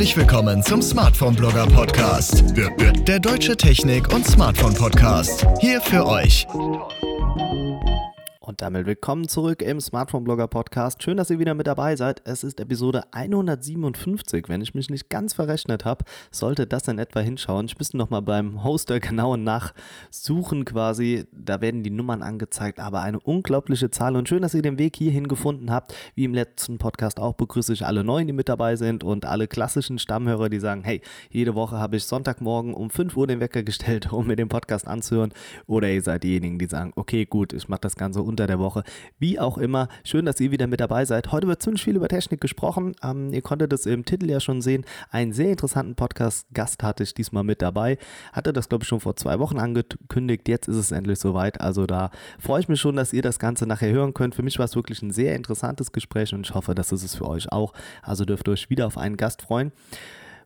Herzlich willkommen zum Smartphone Blogger Podcast. Der deutsche Technik- und Smartphone Podcast. Hier für euch. Damit willkommen zurück im Smartphone Blogger Podcast. Schön, dass ihr wieder mit dabei seid. Es ist Episode 157. Wenn ich mich nicht ganz verrechnet habe, sollte das in etwa hinschauen. Ich müsste nochmal beim Hoster genau nachsuchen quasi. Da werden die Nummern angezeigt, aber eine unglaubliche Zahl. Und schön, dass ihr den Weg hierhin gefunden habt. Wie im letzten Podcast auch begrüße ich alle Neuen, die mit dabei sind und alle klassischen Stammhörer, die sagen, hey, jede Woche habe ich Sonntagmorgen um 5 Uhr den Wecker gestellt, um mir den Podcast anzuhören. Oder ihr seid diejenigen, die sagen, okay, gut, ich mache das Ganze unter der Woche. Wie auch immer, schön, dass ihr wieder mit dabei seid. Heute wird ziemlich viel über Technik gesprochen. Ähm, ihr konntet es im Titel ja schon sehen. Einen sehr interessanten Podcast-Gast hatte ich diesmal mit dabei. Hatte das, glaube ich, schon vor zwei Wochen angekündigt. Jetzt ist es endlich soweit. Also da freue ich mich schon, dass ihr das Ganze nachher hören könnt. Für mich war es wirklich ein sehr interessantes Gespräch und ich hoffe, dass es es für euch auch. Also dürft ihr euch wieder auf einen Gast freuen.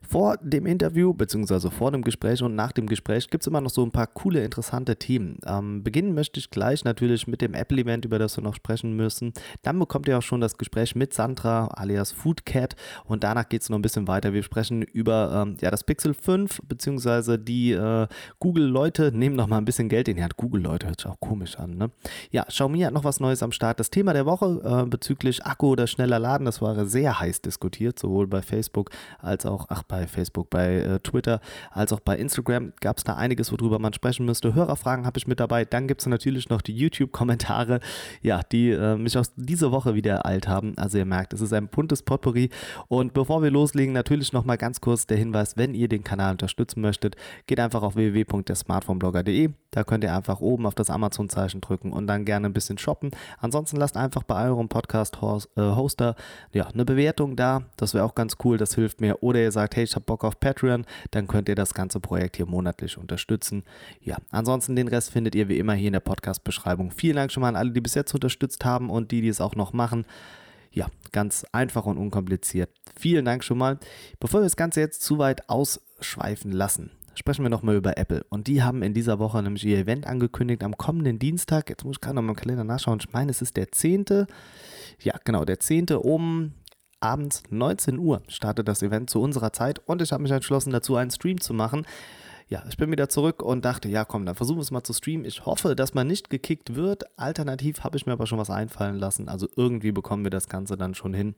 Vor dem Interview, beziehungsweise vor dem Gespräch und nach dem Gespräch gibt es immer noch so ein paar coole, interessante Themen. Ähm, beginnen möchte ich gleich natürlich mit dem Apple-Event, über das wir noch sprechen müssen. Dann bekommt ihr auch schon das Gespräch mit Sandra alias Foodcat und danach geht es noch ein bisschen weiter. Wir sprechen über ähm, ja, das Pixel 5, beziehungsweise die äh, Google-Leute nehmen noch mal ein bisschen Geld in die Hand. Google-Leute hört sich auch komisch an, ne? Ja, Xiaomi hat noch was Neues am Start. Das Thema der Woche äh, bezüglich Akku oder schneller Laden, das war sehr heiß diskutiert, sowohl bei Facebook als auch, ach, bei bei Facebook, bei äh, Twitter, als auch bei Instagram gab es da einiges, worüber man sprechen müsste. Hörerfragen habe ich mit dabei. Dann gibt es natürlich noch die YouTube-Kommentare, ja, die äh, mich aus dieser Woche wieder ereilt haben. Also ihr merkt, es ist ein buntes Potpourri. Und bevor wir loslegen, natürlich noch mal ganz kurz der Hinweis, wenn ihr den Kanal unterstützen möchtet, geht einfach auf www.dersmartphoneblogger.de. Da könnt ihr einfach oben auf das Amazon-Zeichen drücken und dann gerne ein bisschen shoppen. Ansonsten lasst einfach bei eurem Podcast-Hoster äh, ja, eine Bewertung da. Das wäre auch ganz cool, das hilft mir. Oder ihr sagt, hey, ich habe Bock auf Patreon, dann könnt ihr das ganze Projekt hier monatlich unterstützen. Ja, ansonsten den Rest findet ihr wie immer hier in der Podcast-Beschreibung. Vielen Dank schon mal an alle, die bis jetzt unterstützt haben und die, die es auch noch machen. Ja, ganz einfach und unkompliziert. Vielen Dank schon mal. Bevor wir das Ganze jetzt zu weit ausschweifen lassen, sprechen wir nochmal über Apple. Und die haben in dieser Woche nämlich ihr Event angekündigt am kommenden Dienstag. Jetzt muss ich gerade noch mal im Kalender nachschauen. Ich meine, es ist der 10. Ja, genau, der 10. um abends 19 Uhr startet das Event zu unserer Zeit und ich habe mich entschlossen dazu einen Stream zu machen. Ja, ich bin wieder zurück und dachte, ja komm, dann versuchen wir es mal zu streamen. Ich hoffe, dass man nicht gekickt wird. Alternativ habe ich mir aber schon was einfallen lassen. Also irgendwie bekommen wir das Ganze dann schon hin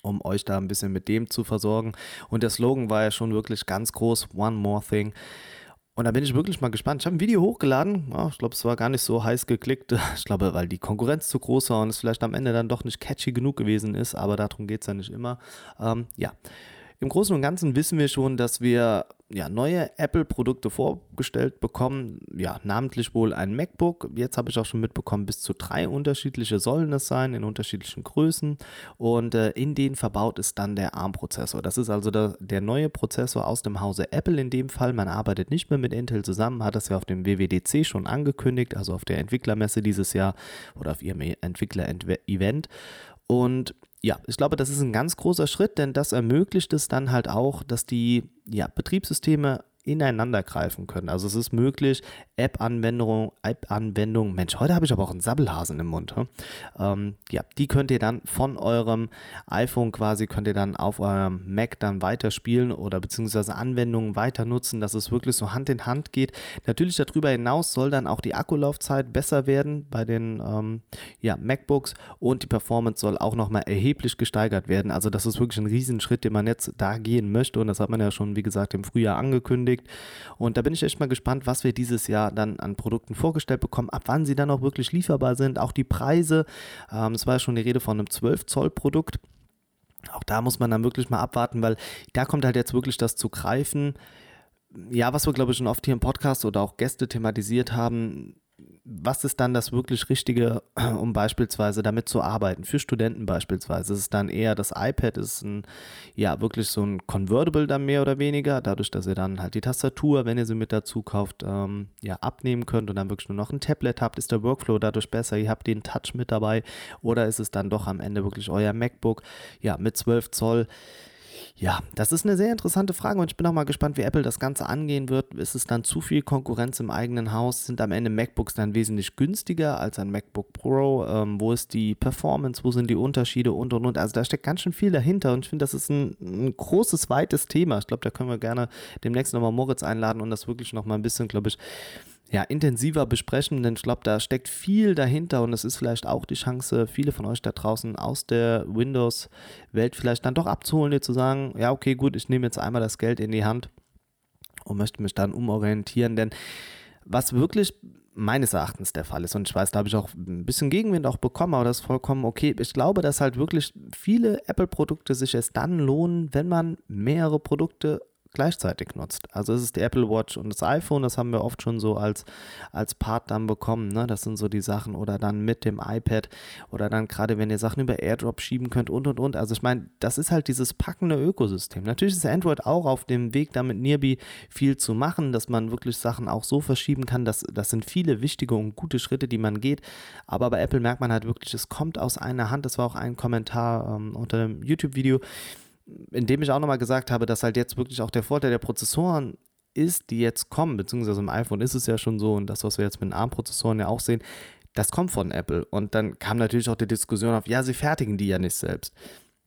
um euch da ein bisschen mit dem zu versorgen. Und der Slogan war ja schon wirklich ganz groß, One More Thing. Und da bin ich wirklich mal gespannt. Ich habe ein Video hochgeladen. Ja, ich glaube, es war gar nicht so heiß geklickt. Ich glaube, weil die Konkurrenz zu groß war und es vielleicht am Ende dann doch nicht catchy genug gewesen ist. Aber darum geht es ja nicht immer. Ähm, ja. Im Großen und Ganzen wissen wir schon, dass wir ja, neue Apple-Produkte vorgestellt bekommen. Ja, namentlich wohl ein MacBook. Jetzt habe ich auch schon mitbekommen, bis zu drei unterschiedliche sollen es sein, in unterschiedlichen Größen. Und äh, in denen verbaut ist dann der ARM-Prozessor. Das ist also der, der neue Prozessor aus dem Hause Apple in dem Fall. Man arbeitet nicht mehr mit Intel zusammen, hat das ja auf dem WWDC schon angekündigt, also auf der Entwicklermesse dieses Jahr oder auf ihrem Entwickler-Event. Und ja, ich glaube, das ist ein ganz großer Schritt, denn das ermöglicht es dann halt auch, dass die ja, Betriebssysteme ineinander greifen können. Also es ist möglich, App-Anwendungen, App-Anwendungen, Mensch, heute habe ich aber auch einen Sabbelhasen im Mund. Hm? Ähm, ja, die könnt ihr dann von eurem iPhone quasi, könnt ihr dann auf eurem Mac dann weiterspielen oder beziehungsweise Anwendungen weiter nutzen, dass es wirklich so Hand in Hand geht. Natürlich darüber hinaus soll dann auch die Akkulaufzeit besser werden bei den ähm, ja, MacBooks und die Performance soll auch nochmal erheblich gesteigert werden. Also das ist wirklich ein Riesenschritt, den man jetzt da gehen möchte und das hat man ja schon, wie gesagt, im Frühjahr angekündigt. Und da bin ich echt mal gespannt, was wir dieses Jahr dann an Produkten vorgestellt bekommen, ab wann sie dann auch wirklich lieferbar sind, auch die Preise. Ähm, es war ja schon die Rede von einem 12 Zoll Produkt. Auch da muss man dann wirklich mal abwarten, weil da kommt halt jetzt wirklich das zu greifen. Ja, was wir glaube ich schon oft hier im Podcast oder auch Gäste thematisiert haben, was ist dann das wirklich Richtige, um beispielsweise damit zu arbeiten? Für Studenten beispielsweise. Ist es dann eher das iPad, ist ein, ja, wirklich so ein Convertible dann mehr oder weniger, dadurch, dass ihr dann halt die Tastatur, wenn ihr sie mit dazu kauft, ähm, ja, abnehmen könnt und dann wirklich nur noch ein Tablet habt, ist der Workflow dadurch besser, ihr habt den Touch mit dabei oder ist es dann doch am Ende wirklich euer MacBook, ja, mit 12 Zoll Ja, das ist eine sehr interessante Frage und ich bin auch mal gespannt, wie Apple das Ganze angehen wird. Ist es dann zu viel Konkurrenz im eigenen Haus? Sind am Ende MacBooks dann wesentlich günstiger als ein MacBook Pro? Ähm, wo ist die Performance? Wo sind die Unterschiede und und und? Also da steckt ganz schön viel dahinter und ich finde, das ist ein, ein, großes, weites Thema. Ich glaube, da können wir gerne demnächst nochmal Moritz einladen und das wirklich nochmal ein bisschen, glaube ich, ja, intensiver besprechen, denn ich glaube, da steckt viel dahinter und es ist vielleicht auch die Chance, viele von euch da draußen aus der Windows-Welt vielleicht dann doch abzuholen, die zu sagen, ja, okay, gut, ich nehme jetzt einmal das Geld in die Hand und möchte mich dann umorientieren, denn was wirklich meines Erachtens der Fall ist. Und ich weiß, da habe ich auch ein bisschen Gegenwind auch bekommen, aber das ist vollkommen okay. Ich glaube, dass halt wirklich viele Apple-Produkte sich erst dann lohnen, wenn man mehrere Produkte gleichzeitig nutzt. Also es ist die Apple Watch und das iPhone, das haben wir oft schon so als, als Part dann bekommen. Ne? Das sind so die Sachen oder dann mit dem iPad oder dann gerade, wenn ihr Sachen über AirDrop schieben könnt und und und. Also ich meine, das ist halt dieses packende Ökosystem. Natürlich ist Android auch auf dem Weg, damit Nearby viel zu machen, dass man wirklich Sachen auch so verschieben kann. Das, das sind viele wichtige und gute Schritte, die man geht. Aber bei Apple merkt man halt wirklich, es kommt aus einer Hand. Das war auch ein Kommentar ähm, unter dem YouTube-Video indem ich auch nochmal gesagt habe, dass halt jetzt wirklich auch der Vorteil der Prozessoren ist, die jetzt kommen, beziehungsweise im iPhone ist es ja schon so und das, was wir jetzt mit den ARM-Prozessoren ja auch sehen, das kommt von Apple. Und dann kam natürlich auch die Diskussion auf, ja, sie fertigen die ja nicht selbst.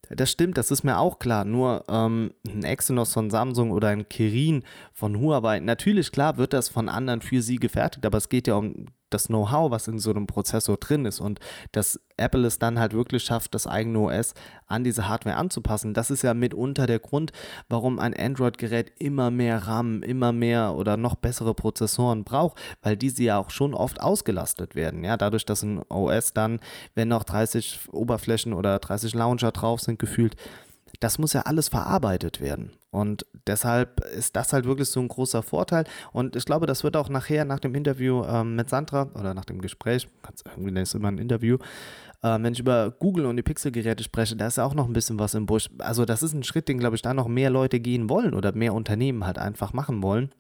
Das stimmt, das ist mir auch klar. Nur ähm, ein Exynos von Samsung oder ein Kirin von Huawei, natürlich klar wird das von anderen für sie gefertigt, aber es geht ja um das Know-how, was in so einem Prozessor drin ist und dass Apple es dann halt wirklich schafft, das eigene OS an diese Hardware anzupassen. Das ist ja mitunter der Grund, warum ein Android-Gerät immer mehr RAM, immer mehr oder noch bessere Prozessoren braucht, weil diese ja auch schon oft ausgelastet werden. Ja, dadurch, dass ein OS dann, wenn noch 30 Oberflächen oder 30 Launcher drauf sind, gefühlt das muss ja alles verarbeitet werden. Und deshalb ist das halt wirklich so ein großer Vorteil. Und ich glaube, das wird auch nachher nach dem Interview ähm, mit Sandra oder nach dem Gespräch, irgendwie ist immer ein Interview, äh, wenn ich über Google und die Pixel-Geräte spreche, da ist ja auch noch ein bisschen was im Busch. Also das ist ein Schritt, den, glaube ich, da noch mehr Leute gehen wollen oder mehr Unternehmen halt einfach machen wollen.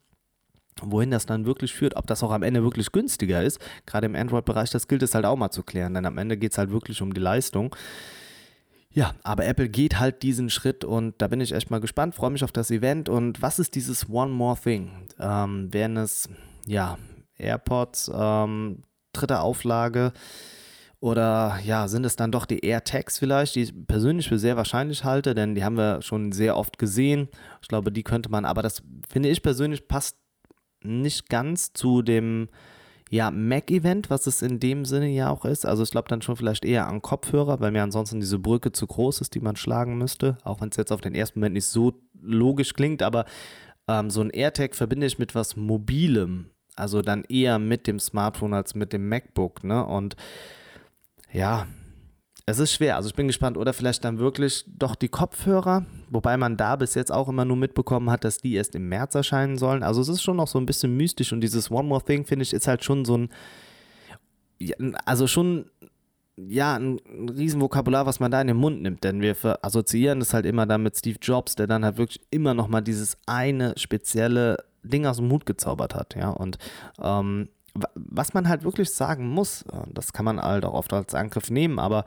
Wohin das dann wirklich führt, ob das auch am Ende wirklich günstiger ist, gerade im Android-Bereich, das gilt es halt auch mal zu klären, denn am Ende geht es halt wirklich um die Leistung. Ja, aber Apple geht halt diesen Schritt und da bin ich echt mal gespannt, freue mich auf das Event. Und was ist dieses One More Thing? Ähm, wären es, ja, AirPods, ähm, dritte Auflage oder ja, sind es dann doch die AirTags vielleicht, die ich persönlich für sehr wahrscheinlich halte, denn die haben wir schon sehr oft gesehen. Ich glaube, die könnte man, aber das finde ich persönlich passt nicht ganz zu dem ja, Mac-Event, was es in dem Sinne ja auch ist. Also ich glaube dann schon vielleicht eher an Kopfhörer, weil mir ansonsten diese Brücke zu groß ist, die man schlagen müsste. Auch wenn es jetzt auf den ersten Moment nicht so logisch klingt, aber ähm, so ein AirTag verbinde ich mit was Mobilem. Also dann eher mit dem Smartphone als mit dem MacBook, ne? Und ja, es ist schwer, also ich bin gespannt. Oder vielleicht dann wirklich doch die Kopfhörer, wobei man da bis jetzt auch immer nur mitbekommen hat, dass die erst im März erscheinen sollen. Also es ist schon noch so ein bisschen mystisch und dieses One More Thing, finde ich, ist halt schon so ein, also schon, ja, ein, Riesenvokabular, was man da in den Mund nimmt. Denn wir assoziieren das halt immer dann mit Steve Jobs, der dann halt wirklich immer nochmal dieses eine spezielle Ding aus dem Mut gezaubert hat, ja. Und ähm, was man halt wirklich sagen muss, äh, das kann man halt auch oft als Angriff nehmen, aber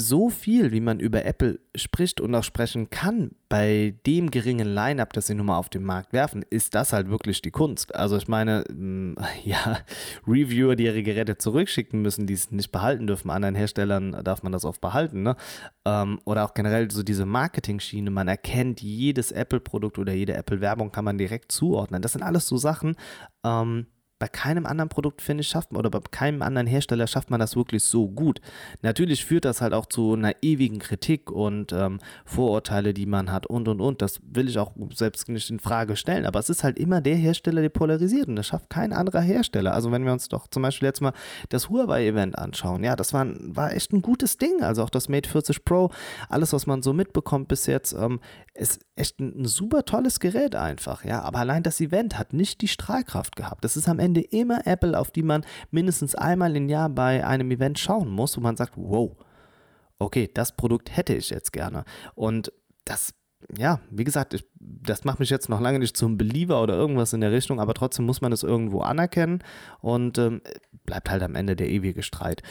so viel, wie man über Apple spricht und auch sprechen kann, bei dem geringen Line-up, das sie nun mal auf den Markt werfen, ist das halt wirklich die Kunst. Also ich meine, mm, ja, Reviewer, die ihre Geräte zurückschicken müssen, die es nicht behalten dürfen, anderen Herstellern darf man das oft behalten, ne? Ähm, oder auch generell so diese Marketing-Schiene, man erkennt jedes Apple-Produkt oder jede Apple-Werbung kann man direkt zuordnen. Das sind alles so Sachen, ähm, bei keinem anderen Produkt, finde ich, schafft man, oder bei keinem anderen Hersteller schafft man das wirklich so gut. Natürlich führt das halt auch zu einer ewigen Kritik und ähm, Vorurteile, die man hat und und und. Das will ich auch selbst nicht in Frage stellen. Aber es ist halt immer der Hersteller, der polarisiert und das schafft kein anderer Hersteller. Also wenn wir uns doch zum Beispiel jetzt mal das Huawei-Event anschauen, ja, das war, war echt ein gutes Ding. Also auch das Mate 40 Pro, alles, was man so mitbekommt bis jetzt, ähm, ist echt ein, ein super tolles Gerät einfach, ja. Aber allein das Event hat nicht die Strahlkraft gehabt. Das ist am Ende Ende immer Apple, auf die man mindestens einmal im Jahr bei einem Event schauen muss, wo man sagt, wow, okay, das Produkt hätte ich jetzt gerne. Und das ja, wie gesagt, ich, das macht mich jetzt noch lange nicht zum Believer oder irgendwas in der Richtung, aber trotzdem muss man es irgendwo anerkennen. Und ähm, bleibt halt am Ende der ewige Streit.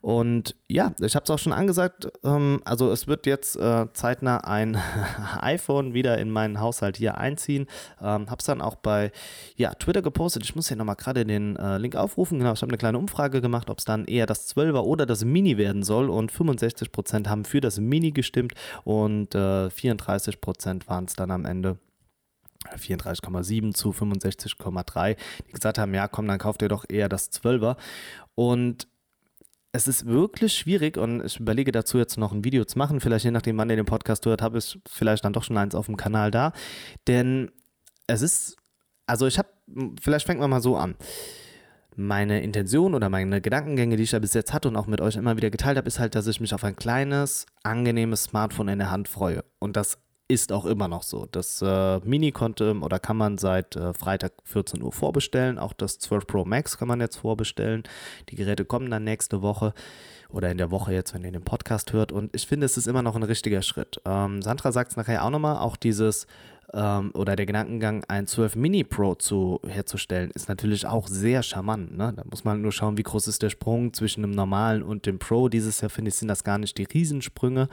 Und ja, ich habe es auch schon angesagt, ähm, also es wird jetzt äh, zeitnah ein iPhone wieder in meinen Haushalt hier einziehen. Ähm, habe es dann auch bei ja, Twitter gepostet. Ich muss hier nochmal gerade den äh, Link aufrufen. Genau, ich habe eine kleine Umfrage gemacht, ob es dann eher das 12er oder das Mini werden soll. Und 65% haben für das Mini gestimmt und äh, 34% waren es dann am Ende 34,7 zu 65,3, die gesagt haben, ja komm, dann kauft ihr doch eher das 12er. Und es ist wirklich schwierig und ich überlege dazu jetzt noch ein Video zu machen. Vielleicht je nachdem, wann ihr den Podcast hört, habe ich vielleicht dann doch schon eins auf dem Kanal da. Denn es ist, also ich habe, vielleicht fängt man mal so an. Meine Intention oder meine Gedankengänge, die ich ja bis jetzt hatte und auch mit euch immer wieder geteilt habe, ist halt, dass ich mich auf ein kleines, angenehmes Smartphone in der Hand freue. Und das ist auch immer noch so. Das äh, Mini konnte oder kann man seit äh, Freitag 14 Uhr vorbestellen. Auch das 12 Pro Max kann man jetzt vorbestellen. Die Geräte kommen dann nächste Woche oder in der Woche jetzt, wenn ihr den Podcast hört. Und ich finde, es ist immer noch ein richtiger Schritt. Ähm, Sandra sagt es nachher auch nochmal, auch dieses ähm, oder der Gedankengang, ein 12 Mini Pro zu, herzustellen, ist natürlich auch sehr charmant. Ne? Da muss man nur schauen, wie groß ist der Sprung zwischen dem normalen und dem Pro. Dieses Jahr finde ich, sind das gar nicht die Riesensprünge.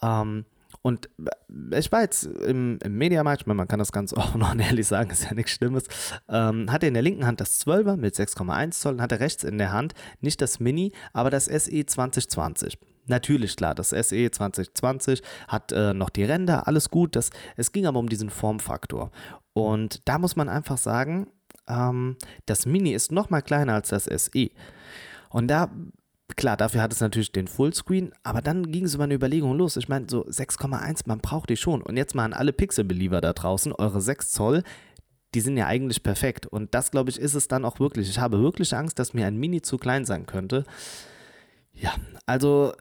Ähm, und ich war jetzt im, im Mediamarkt, man kann das ganz offen und ehrlich sagen, ist ja nichts Schlimmes, ähm, hatte in der linken Hand das 12er mit 6,1 Zoll und hatte rechts in der Hand nicht das Mini, aber das SE 2020. Natürlich, klar, das SE 2020 hat äh, noch die Ränder, alles gut. Das, es ging aber um diesen Formfaktor. Und da muss man einfach sagen, ähm, das Mini ist noch mal kleiner als das SE. Und da Klar, dafür hat es natürlich den Fullscreen, aber dann ging so meine Überlegung los. Ich meine, so 6,1, man braucht die schon. Und jetzt mal an alle Pixel-Believer da draußen, eure 6 Zoll, die sind ja eigentlich perfekt. Und das, glaube ich, ist es dann auch wirklich. Ich habe wirklich Angst, dass mir ein Mini zu klein sein könnte. Ja, also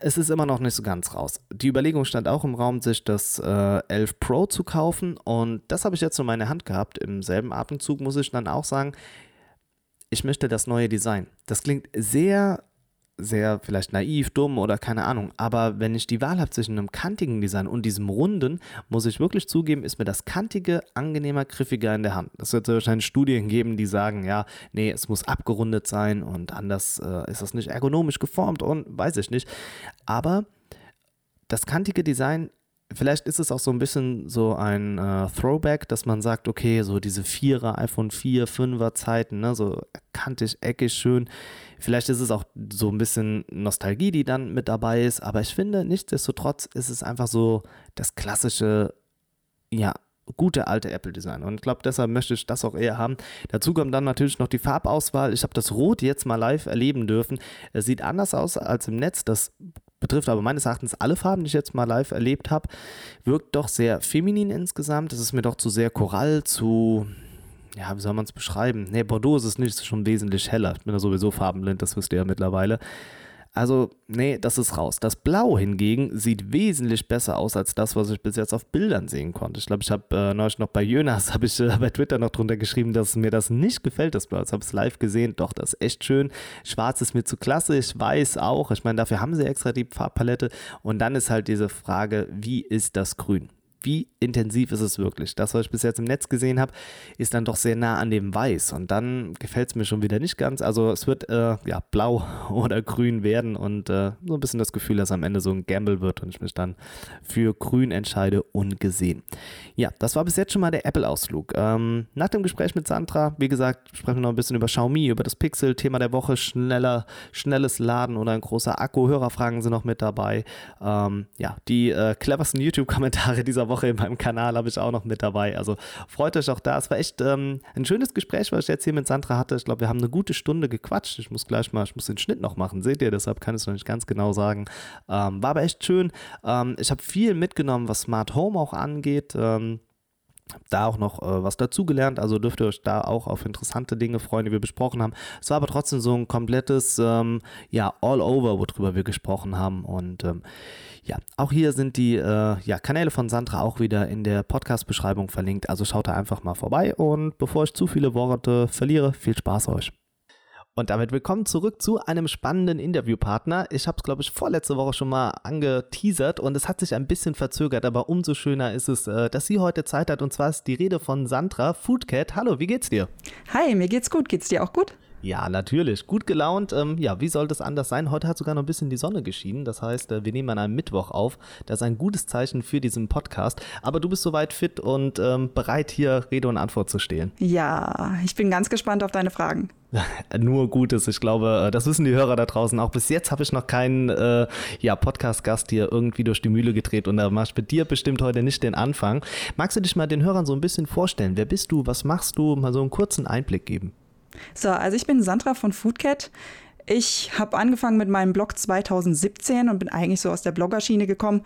es ist immer noch nicht so ganz raus. Die Überlegung stand auch im Raum, sich das äh, 11 Pro zu kaufen. Und das habe ich jetzt in meiner Hand gehabt. Im selben Atemzug muss ich dann auch sagen, ich möchte das neue Design. Das klingt sehr sehr vielleicht naiv, dumm oder keine Ahnung. Aber wenn ich die Wahl habe zwischen einem kantigen Design und diesem runden, muss ich wirklich zugeben, ist mir das kantige angenehmer, griffiger in der Hand. Es wird wahrscheinlich Studien geben, die sagen, ja, nee, es muss abgerundet sein und anders äh, ist das nicht ergonomisch geformt und weiß ich nicht. Aber das kantige Design Vielleicht ist es auch so ein bisschen so ein äh, Throwback, dass man sagt, okay, so diese Vierer, iPhone 4, 5er Zeiten, ne, so kantig, eckig, schön. Vielleicht ist es auch so ein bisschen Nostalgie, die dann mit dabei ist, aber ich finde, nichtsdestotrotz ist es einfach so das klassische, ja, gute alte Apple-Design. Und ich glaube, deshalb möchte ich das auch eher haben. Dazu kommt dann natürlich noch die Farbauswahl. Ich habe das Rot jetzt mal live erleben dürfen. Es sieht anders aus als im Netz. Das betrifft aber meines Erachtens alle Farben, die ich jetzt mal live erlebt habe. Wirkt doch sehr feminin insgesamt. Es ist mir doch zu sehr Korall, zu ja, wie soll man es beschreiben? Nee, Bordeaux ist es nicht, ist schon wesentlich heller. Ich bin ja sowieso farbenblind, das wisst ihr ja mittlerweile. Also, nee, das ist raus. Das Blau hingegen sieht wesentlich besser aus als das, was ich bis jetzt auf Bildern sehen konnte. Ich glaube, ich habe äh, neulich noch bei Jönas, habe ich äh, bei Twitter noch drunter geschrieben, dass mir das nicht gefällt, das Blau. Jetzt habe ich es live gesehen. Doch, das ist echt schön. Schwarz ist mir zu klassisch, weiß auch. Ich meine, dafür haben sie extra die Farbpalette. Und dann ist halt diese Frage, wie ist das Grün? Wie intensiv ist es wirklich? Das, was ich bis jetzt im Netz gesehen habe, ist dann doch sehr nah an dem Weiß und dann gefällt es mir schon wieder nicht ganz. Also es wird äh, ja blau oder grün werden und äh, so ein bisschen das Gefühl, dass am Ende so ein Gamble wird und ich mich dann für grün entscheide, ungesehen. Ja, das war bis jetzt schon mal der Apple-Ausflug. Ähm, nach dem Gespräch mit Sandra, wie gesagt, sprechen wir noch ein bisschen über Xiaomi, über das Pixel, Thema der Woche, schneller, schnelles Laden oder ein großer Akku. Hörerfragen sind noch mit dabei. Ähm, ja, die äh, cleversten YouTube-Kommentare dieser Woche Woche in meinem Kanal habe ich auch noch mit dabei. Also freut euch auch da. Es war echt ähm, ein schönes Gespräch, was ich jetzt hier mit Sandra hatte. Ich glaube, wir haben eine gute Stunde gequatscht. Ich muss gleich mal, ich muss den Schnitt noch machen, seht ihr, deshalb kann ich es noch nicht ganz genau sagen. Ähm, war aber echt schön. Ähm, ich habe viel mitgenommen, was Smart Home auch angeht. Ähm, da auch noch äh, was dazugelernt, also dürft ihr euch da auch auf interessante Dinge freuen, die wir besprochen haben. Es war aber trotzdem so ein komplettes, ähm, ja, All-Over, worüber wir gesprochen haben und ähm, ja, auch hier sind die äh, ja, Kanäle von Sandra auch wieder in der Podcast-Beschreibung verlinkt, also schaut da einfach mal vorbei und bevor ich zu viele Worte verliere, viel Spaß euch. Und damit willkommen zurück zu einem spannenden Interviewpartner. Ich habe es, glaube ich, vorletzte Woche schon mal angeteasert und es hat sich ein bisschen verzögert, aber umso schöner ist es, äh, dass sie heute Zeit hat. Und zwar ist die Rede von Sandra Foodcat. Hallo, wie geht's dir? Hi, mir geht's gut. Geht's dir auch gut? Ja, natürlich. Gut gelaunt. Ähm, ja, wie sollte es anders sein? Heute hat sogar noch ein bisschen die Sonne geschienen. Das heißt, äh, wir nehmen an einem Mittwoch auf. Das ist ein gutes Zeichen für diesen Podcast. Aber du bist soweit fit und ähm, bereit, hier Rede und Antwort zu stehen. Ja, ich bin ganz gespannt auf deine Fragen. Nur Gutes. Ich glaube, äh, das wissen die Hörer da draußen auch. Bis jetzt habe ich noch keinen äh, ja, Podcast-Gast hier irgendwie durch die Mühle gedreht und da machst ich mit dir bestimmt heute nicht den Anfang. Magst du dich mal den Hörern so ein bisschen vorstellen? Wer bist du? Was machst du? Mal so einen kurzen Einblick geben. So, also ich bin Sandra von Foodcat. Ich habe angefangen mit meinem Blog 2017 und bin eigentlich so aus der Bloggerschiene gekommen.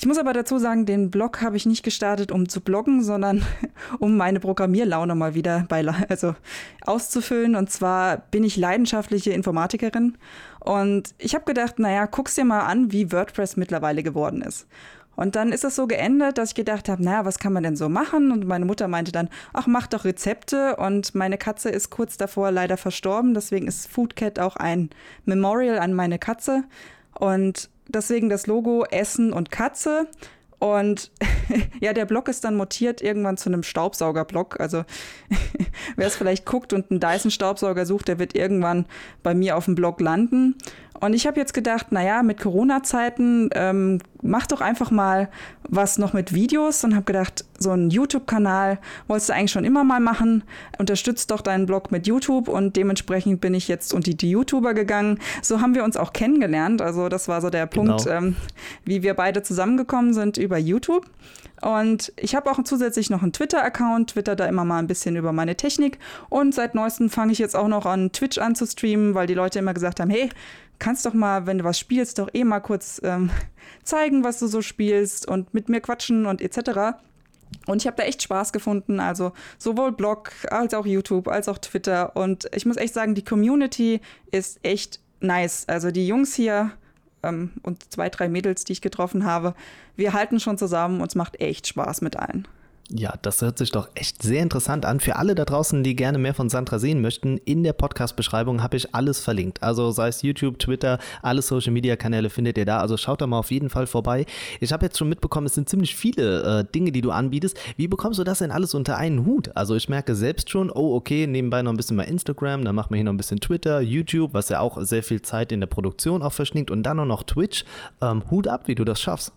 Ich muss aber dazu sagen, den Blog habe ich nicht gestartet, um zu bloggen, sondern um meine Programmierlaune mal wieder bei, also auszufüllen. Und zwar bin ich leidenschaftliche Informatikerin und ich habe gedacht, naja, guck's dir mal an, wie WordPress mittlerweile geworden ist. Und dann ist es so geendet, dass ich gedacht habe, naja, was kann man denn so machen? Und meine Mutter meinte dann, ach, mach doch Rezepte. Und meine Katze ist kurz davor leider verstorben. Deswegen ist Foodcat auch ein Memorial an meine Katze. Und deswegen das Logo Essen und Katze. Und ja, der Blog ist dann mutiert irgendwann zu einem Staubsaugerblock. Also wer es vielleicht guckt und einen Dyson-Staubsauger sucht, der wird irgendwann bei mir auf dem Blog landen. Und ich habe jetzt gedacht, naja, mit Corona-Zeiten ähm, mach doch einfach mal was noch mit Videos und habe gedacht, so einen YouTube-Kanal wolltest du eigentlich schon immer mal machen. Unterstützt doch deinen Blog mit YouTube und dementsprechend bin ich jetzt unter die YouTuber gegangen. So haben wir uns auch kennengelernt. Also das war so der Punkt, genau. ähm, wie wir beide zusammengekommen sind über YouTube. Und ich habe auch zusätzlich noch einen Twitter-Account, twitter da immer mal ein bisschen über meine Technik. Und seit neuestem fange ich jetzt auch noch an, Twitch anzustreamen, weil die Leute immer gesagt haben, hey, kannst doch mal, wenn du was spielst, doch eh mal kurz ähm, zeigen, was du so spielst und mit mir quatschen und etc. Und ich habe da echt Spaß gefunden. Also sowohl Blog als auch YouTube als auch Twitter. Und ich muss echt sagen, die Community ist echt nice. Also die Jungs hier ähm, und zwei, drei Mädels, die ich getroffen habe, wir halten schon zusammen und es macht echt Spaß mit allen. Ja, das hört sich doch echt sehr interessant an. Für alle da draußen, die gerne mehr von Sandra sehen möchten, in der Podcast-Beschreibung habe ich alles verlinkt. Also sei es YouTube, Twitter, alle Social-Media-Kanäle findet ihr da. Also schaut da mal auf jeden Fall vorbei. Ich habe jetzt schon mitbekommen, es sind ziemlich viele äh, Dinge, die du anbietest. Wie bekommst du das denn alles unter einen Hut? Also ich merke selbst schon, oh okay, nebenbei noch ein bisschen mal Instagram, dann machen wir hier noch ein bisschen Twitter, YouTube, was ja auch sehr viel Zeit in der Produktion auch verschlingt und dann noch Twitch. Ähm, Hut ab, wie du das schaffst.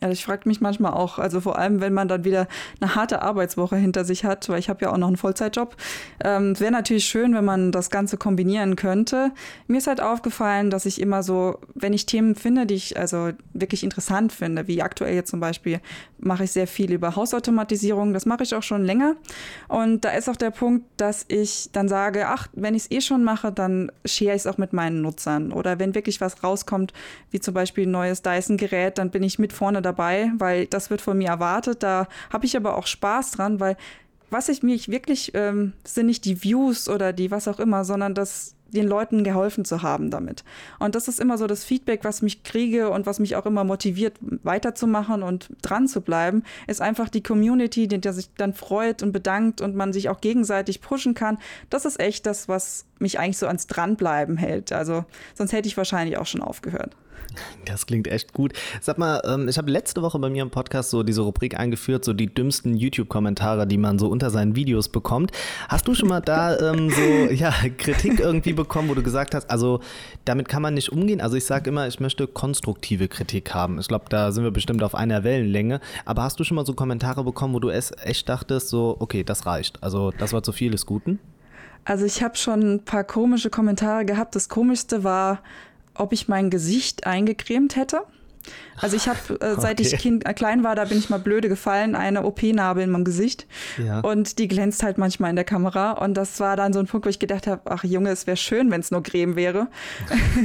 Ja, ich frage mich manchmal auch, also vor allem, wenn man dann wieder eine harte Arbeitswoche hinter sich hat, weil ich habe ja auch noch einen Vollzeitjob. Ähm, Wäre natürlich schön, wenn man das Ganze kombinieren könnte. Mir ist halt aufgefallen, dass ich immer so, wenn ich Themen finde, die ich also wirklich interessant finde, wie aktuell jetzt zum Beispiel, mache ich sehr viel über Hausautomatisierung. Das mache ich auch schon länger. Und da ist auch der Punkt, dass ich dann sage, ach, wenn ich es eh schon mache, dann share ich es auch mit meinen Nutzern. Oder wenn wirklich was rauskommt, wie zum Beispiel ein neues Dyson-Gerät, dann bin ich mit vorne dabei, weil das wird von mir erwartet. Da habe ich aber auch Spaß dran, weil was ich mich wirklich ähm, sind nicht die Views oder die was auch immer, sondern das den Leuten geholfen zu haben damit. Und das ist immer so das Feedback, was mich kriege und was mich auch immer motiviert, weiterzumachen und dran zu bleiben, ist einfach die Community, die sich dann freut und bedankt und man sich auch gegenseitig pushen kann. Das ist echt das, was mich eigentlich so ans Dranbleiben hält. Also sonst hätte ich wahrscheinlich auch schon aufgehört. Das klingt echt gut. Sag mal, ähm, ich habe letzte Woche bei mir im Podcast so diese Rubrik eingeführt, so die dümmsten YouTube-Kommentare, die man so unter seinen Videos bekommt. Hast du schon mal da ähm, so ja, Kritik irgendwie bekommen, wo du gesagt hast, also damit kann man nicht umgehen? Also ich sage immer, ich möchte konstruktive Kritik haben. Ich glaube, da sind wir bestimmt auf einer Wellenlänge. Aber hast du schon mal so Kommentare bekommen, wo du es echt dachtest, so, okay, das reicht. Also das war zu viel des Guten? Also ich habe schon ein paar komische Kommentare gehabt. Das komischste war, ob ich mein Gesicht eingecremt hätte. Also ich habe, äh, seit okay. ich kind, äh, klein war, da bin ich mal blöde gefallen, eine OP-Narbe in meinem Gesicht. Ja. Und die glänzt halt manchmal in der Kamera. Und das war dann so ein Punkt, wo ich gedacht habe, ach Junge, es wäre schön, wenn es nur Creme wäre.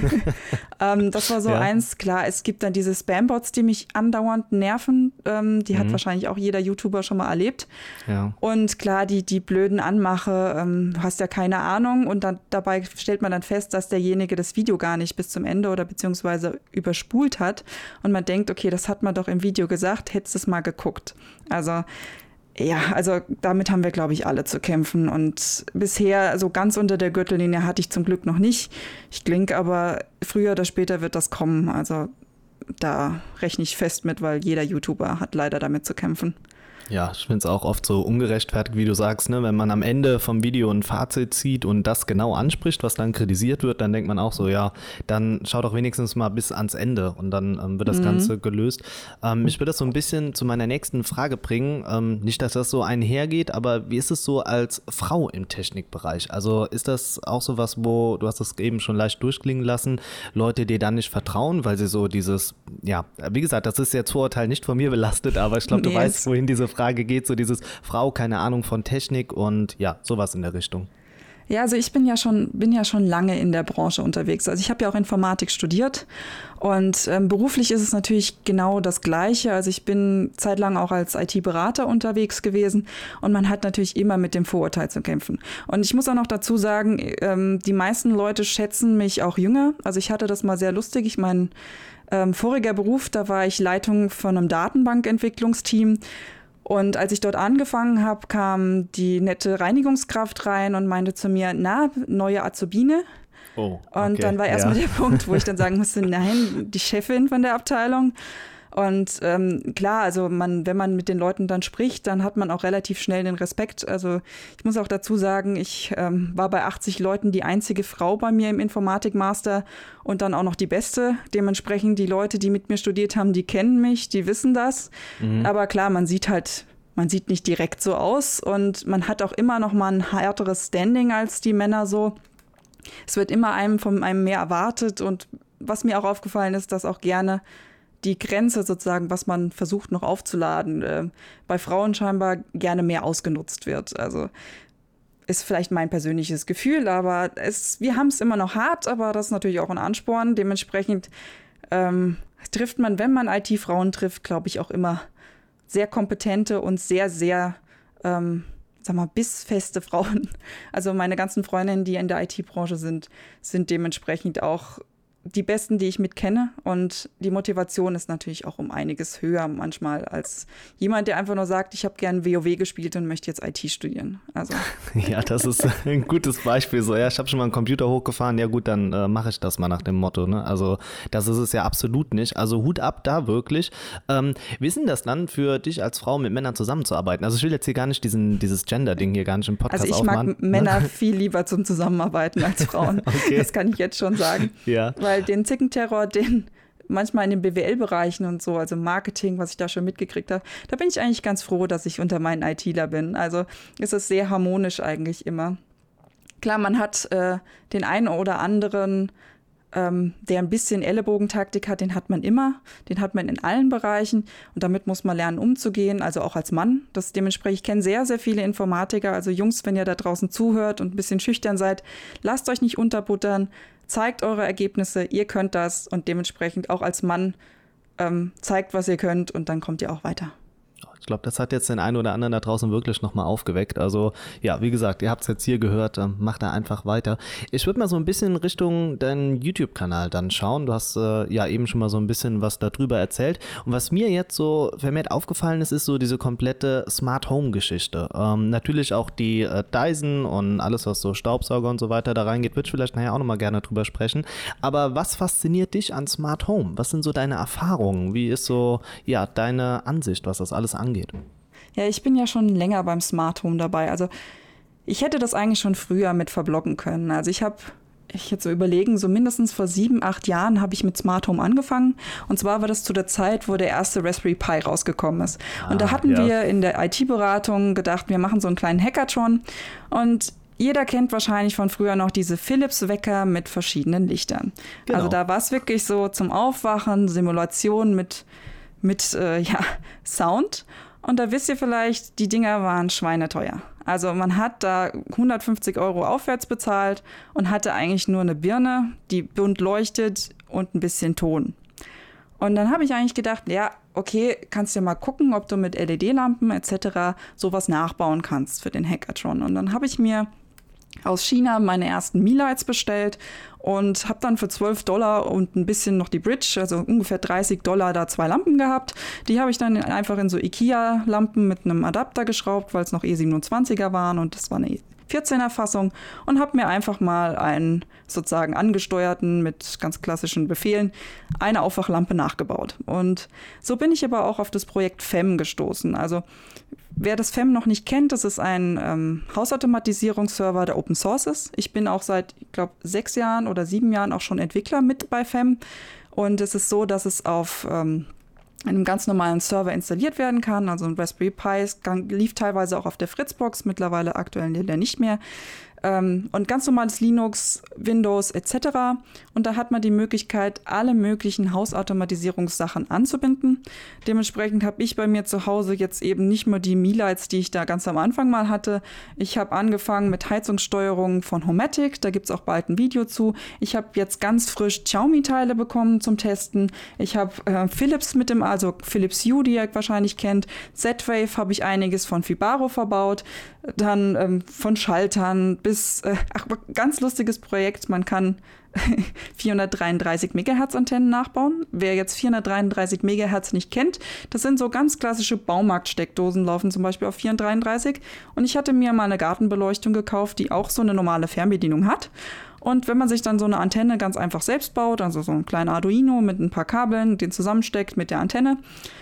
ähm, das war so ja. eins, klar, es gibt dann diese Spambots, die mich andauernd nerven. Ähm, die mhm. hat wahrscheinlich auch jeder YouTuber schon mal erlebt. Ja. Und klar, die, die blöden Anmache, ähm, du hast ja keine Ahnung. Und dann, dabei stellt man dann fest, dass derjenige das Video gar nicht bis zum Ende oder beziehungsweise überspult hat. Und man denkt, okay, das hat man doch im Video gesagt, hättest du es mal geguckt. Also ja, also damit haben wir, glaube ich, alle zu kämpfen. Und bisher, so ganz unter der Gürtellinie hatte ich zum Glück noch nicht. Ich klinge aber, früher oder später wird das kommen. Also da rechne ich fest mit, weil jeder YouTuber hat leider damit zu kämpfen. Ja, ich finde es auch oft so ungerechtfertigt, wie du sagst, ne? wenn man am Ende vom Video ein Fazit zieht und das genau anspricht, was dann kritisiert wird, dann denkt man auch so, ja, dann schau doch wenigstens mal bis ans Ende und dann ähm, wird das mhm. Ganze gelöst. Ähm, ich würde das so ein bisschen zu meiner nächsten Frage bringen. Ähm, nicht, dass das so einhergeht, aber wie ist es so als Frau im Technikbereich? Also ist das auch so was, wo, du hast das eben schon leicht durchklingen lassen, Leute dir dann nicht vertrauen, weil sie so dieses, ja, wie gesagt, das ist jetzt Vorurteil nicht von mir belastet, aber ich glaube, du nee, weißt, wohin diese Frage geht, so dieses Frau, keine Ahnung von Technik und ja, sowas in der Richtung. Ja, also ich bin ja schon, bin ja schon lange in der Branche unterwegs. Also ich habe ja auch Informatik studiert und ähm, beruflich ist es natürlich genau das Gleiche. Also ich bin zeitlang auch als IT-Berater unterwegs gewesen und man hat natürlich immer mit dem Vorurteil zu kämpfen. Und ich muss auch noch dazu sagen, ähm, die meisten Leute schätzen mich auch jünger. Also ich hatte das mal sehr lustig. Ich meine, ähm, voriger Beruf, da war ich Leitung von einem Datenbankentwicklungsteam und als ich dort angefangen habe, kam die nette Reinigungskraft rein und meinte zu mir, na, neue Azubine. Oh, okay. Und dann war erstmal ja. der Punkt, wo ich dann sagen musste, nein, die Chefin von der Abteilung. Und ähm, klar, also man, wenn man mit den Leuten dann spricht, dann hat man auch relativ schnell den Respekt. Also ich muss auch dazu sagen, ich ähm, war bei 80 Leuten die einzige Frau bei mir im Informatikmaster und dann auch noch die beste. Dementsprechend die Leute, die mit mir studiert haben, die kennen mich, die wissen das. Mhm. Aber klar, man sieht halt man sieht nicht direkt so aus und man hat auch immer noch mal ein härteres Standing als die Männer so. Es wird immer einem von einem mehr erwartet und was mir auch aufgefallen ist, dass auch gerne die Grenze sozusagen, was man versucht noch aufzuladen, äh, bei Frauen scheinbar gerne mehr ausgenutzt wird. Also ist vielleicht mein persönliches Gefühl, aber es, wir haben es immer noch hart, aber das ist natürlich auch ein Ansporn. Dementsprechend ähm, trifft man, wenn man IT-Frauen trifft, glaube ich, auch immer sehr kompetente und sehr, sehr, ähm, sag mal, bissfeste Frauen. Also meine ganzen Freundinnen, die in der IT-Branche sind, sind dementsprechend auch die besten, die ich mit kenne. Und die Motivation ist natürlich auch um einiges höher manchmal als jemand, der einfach nur sagt, ich habe gern WoW gespielt und möchte jetzt IT studieren. Also. Ja, das ist ein gutes Beispiel. So, ja, ich habe schon mal einen Computer hochgefahren, ja gut, dann äh, mache ich das mal nach dem Motto. Ne? Also das ist es ja absolut nicht. Also Hut ab da wirklich. Ähm, wie ist denn das dann für dich als Frau mit Männern zusammenzuarbeiten? Also ich will jetzt hier gar nicht diesen, dieses Gender-Ding hier gar nicht im Podcast Also ich aufmachen. mag Männer viel lieber zum Zusammenarbeiten als Frauen. okay. Das kann ich jetzt schon sagen. Ja. Weil weil den Zickenterror, den manchmal in den BWL-Bereichen und so, also Marketing, was ich da schon mitgekriegt habe, da bin ich eigentlich ganz froh, dass ich unter meinen ITler bin. Also ist es sehr harmonisch eigentlich immer. Klar, man hat äh, den einen oder anderen ähm, der ein bisschen Ellenbogentaktik hat, den hat man immer, den hat man in allen Bereichen und damit muss man lernen umzugehen, also auch als Mann. Das dementsprechend, ich kenne sehr, sehr viele Informatiker, also Jungs, wenn ihr da draußen zuhört und ein bisschen schüchtern seid, lasst euch nicht unterbuttern, zeigt eure Ergebnisse, ihr könnt das und dementsprechend auch als Mann ähm, zeigt, was ihr könnt und dann kommt ihr auch weiter. Ich glaube, das hat jetzt den einen oder anderen da draußen wirklich nochmal aufgeweckt. Also ja, wie gesagt, ihr habt es jetzt hier gehört, ähm, macht da einfach weiter. Ich würde mal so ein bisschen Richtung deinen YouTube-Kanal dann schauen. Du hast äh, ja eben schon mal so ein bisschen was darüber erzählt. Und was mir jetzt so vermehrt aufgefallen ist, ist so diese komplette Smart Home-Geschichte. Ähm, natürlich auch die äh, Dyson und alles, was so Staubsauger und so weiter da reingeht, würde ich vielleicht nachher auch nochmal gerne drüber sprechen. Aber was fasziniert dich an Smart Home? Was sind so deine Erfahrungen? Wie ist so ja deine Ansicht, was das alles angeht? Angeht. Ja, ich bin ja schon länger beim Smart Home dabei. Also ich hätte das eigentlich schon früher mit verblocken können. Also ich habe ich jetzt so überlegen, so mindestens vor sieben, acht Jahren habe ich mit Smart Home angefangen. Und zwar war das zu der Zeit, wo der erste Raspberry Pi rausgekommen ist. Ah, und da ah, hatten ja. wir in der IT-Beratung gedacht, wir machen so einen kleinen Hackathon. Und jeder kennt wahrscheinlich von früher noch diese Philips-Wecker mit verschiedenen Lichtern. Genau. Also da war es wirklich so zum Aufwachen, Simulation mit mit äh, ja, Sound. Und da wisst ihr vielleicht, die Dinger waren schweineteuer. Also man hat da 150 Euro aufwärts bezahlt und hatte eigentlich nur eine Birne, die bunt leuchtet und ein bisschen Ton. Und dann habe ich eigentlich gedacht, ja, okay, kannst du ja mal gucken, ob du mit LED-Lampen etc. sowas nachbauen kannst für den Hackathon. Und dann habe ich mir aus China meine ersten Mi-Lights bestellt und habe dann für 12 Dollar und ein bisschen noch die Bridge, also ungefähr 30 Dollar, da zwei Lampen gehabt. Die habe ich dann einfach in so IKEA-Lampen mit einem Adapter geschraubt, weil es noch E27er waren und das war eine 14er Fassung und habe mir einfach mal einen sozusagen angesteuerten mit ganz klassischen Befehlen eine Aufwachlampe nachgebaut. Und so bin ich aber auch auf das Projekt FEM gestoßen. Also Wer das FEM noch nicht kennt, das ist ein ähm, Hausautomatisierungsserver, der Open Source ist. Ich bin auch seit, ich glaube, sechs Jahren oder sieben Jahren auch schon Entwickler mit bei FEM. Und es ist so, dass es auf ähm, einem ganz normalen Server installiert werden kann. Also ein Raspberry Pi lief teilweise auch auf der Fritzbox, mittlerweile aktuell nicht mehr ähm, und ganz normales Linux, Windows etc. Und da hat man die Möglichkeit, alle möglichen Hausautomatisierungssachen anzubinden. Dementsprechend habe ich bei mir zu Hause jetzt eben nicht nur die Mi-Lights, die ich da ganz am Anfang mal hatte. Ich habe angefangen mit Heizungssteuerung von Homatic, da gibt es auch bald ein Video zu. Ich habe jetzt ganz frisch Xiaomi-Teile bekommen zum Testen. Ich habe äh, Philips mit dem, also Philips Hue, die ihr wahrscheinlich kennt. Z-Wave habe ich einiges von Fibaro verbaut. Dann ähm, von Schaltern bis ist äh, ach, ganz lustiges Projekt. Man kann 433 Megahertz Antennen nachbauen. Wer jetzt 433 Megahertz nicht kennt, das sind so ganz klassische Baumarktsteckdosen, laufen zum Beispiel auf 433. Und ich hatte mir mal eine Gartenbeleuchtung gekauft, die auch so eine normale Fernbedienung hat. Und wenn man sich dann so eine Antenne ganz einfach selbst baut, also so ein kleiner Arduino mit ein paar Kabeln, den zusammensteckt mit der Antenne,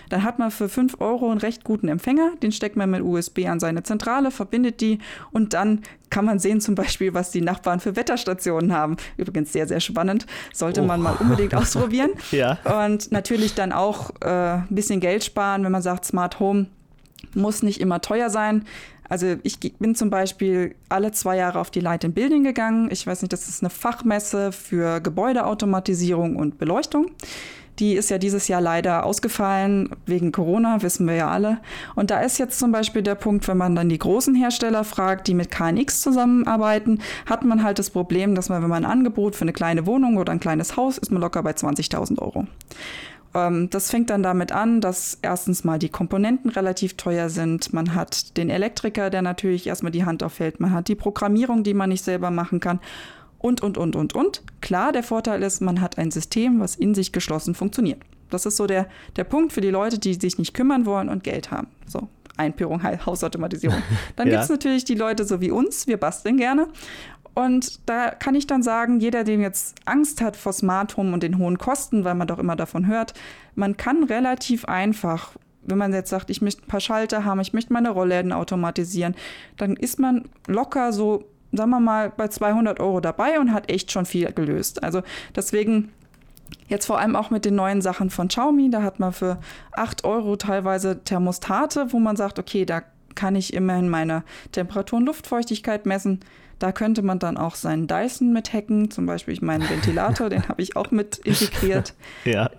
dann hat man für 5 Euro einen recht guten Empfänger. Den steckt man mit USB an seine Zentrale, verbindet die und dann kann man sehen zum Beispiel, was die Nachbarn für Wetterstationen haben. Übrigens sehr, sehr spannend. Sollte oh. man mal unbedingt ausprobieren. ja. Und natürlich dann auch äh, ein bisschen Geld sparen, wenn man sagt, Smart Home muss nicht immer teuer sein. Also ich bin zum Beispiel alle zwei Jahre auf die Light in Building gegangen. Ich weiß nicht, das ist eine Fachmesse für Gebäudeautomatisierung und Beleuchtung. Die ist ja dieses Jahr leider ausgefallen wegen Corona, wissen wir ja alle. Und da ist jetzt zum Beispiel der Punkt, wenn man dann die großen Hersteller fragt, die mit KNX zusammenarbeiten, hat man halt das Problem, dass man, wenn man ein Angebot für eine kleine Wohnung oder ein kleines Haus, ist man locker bei 20.000 Euro. Ähm, das fängt dann damit an, dass erstens mal die Komponenten relativ teuer sind. Man hat den Elektriker, der natürlich erstmal die Hand aufhält. Man hat die Programmierung, die man nicht selber machen kann. Und, und, und, und, und. Klar, der Vorteil ist, man hat ein System, was in sich geschlossen funktioniert. Das ist so der, der Punkt für die Leute, die sich nicht kümmern wollen und Geld haben. So, Einführung, Hausautomatisierung. Dann ja. gibt es natürlich die Leute so wie uns, wir basteln gerne. Und da kann ich dann sagen, jeder, der jetzt Angst hat vor Smart Home und den hohen Kosten, weil man doch immer davon hört, man kann relativ einfach, wenn man jetzt sagt, ich möchte ein paar Schalter haben, ich möchte meine Rollläden automatisieren, dann ist man locker so, sagen wir mal, bei 200 Euro dabei und hat echt schon viel gelöst. Also deswegen Jetzt vor allem auch mit den neuen Sachen von Xiaomi, da hat man für 8 Euro teilweise Thermostate, wo man sagt, okay, da kann ich immerhin meine Temperatur und Luftfeuchtigkeit messen. Da könnte man dann auch seinen Dyson mit hacken, zum Beispiel meinen Ventilator, den habe ich auch mit integriert. Ja.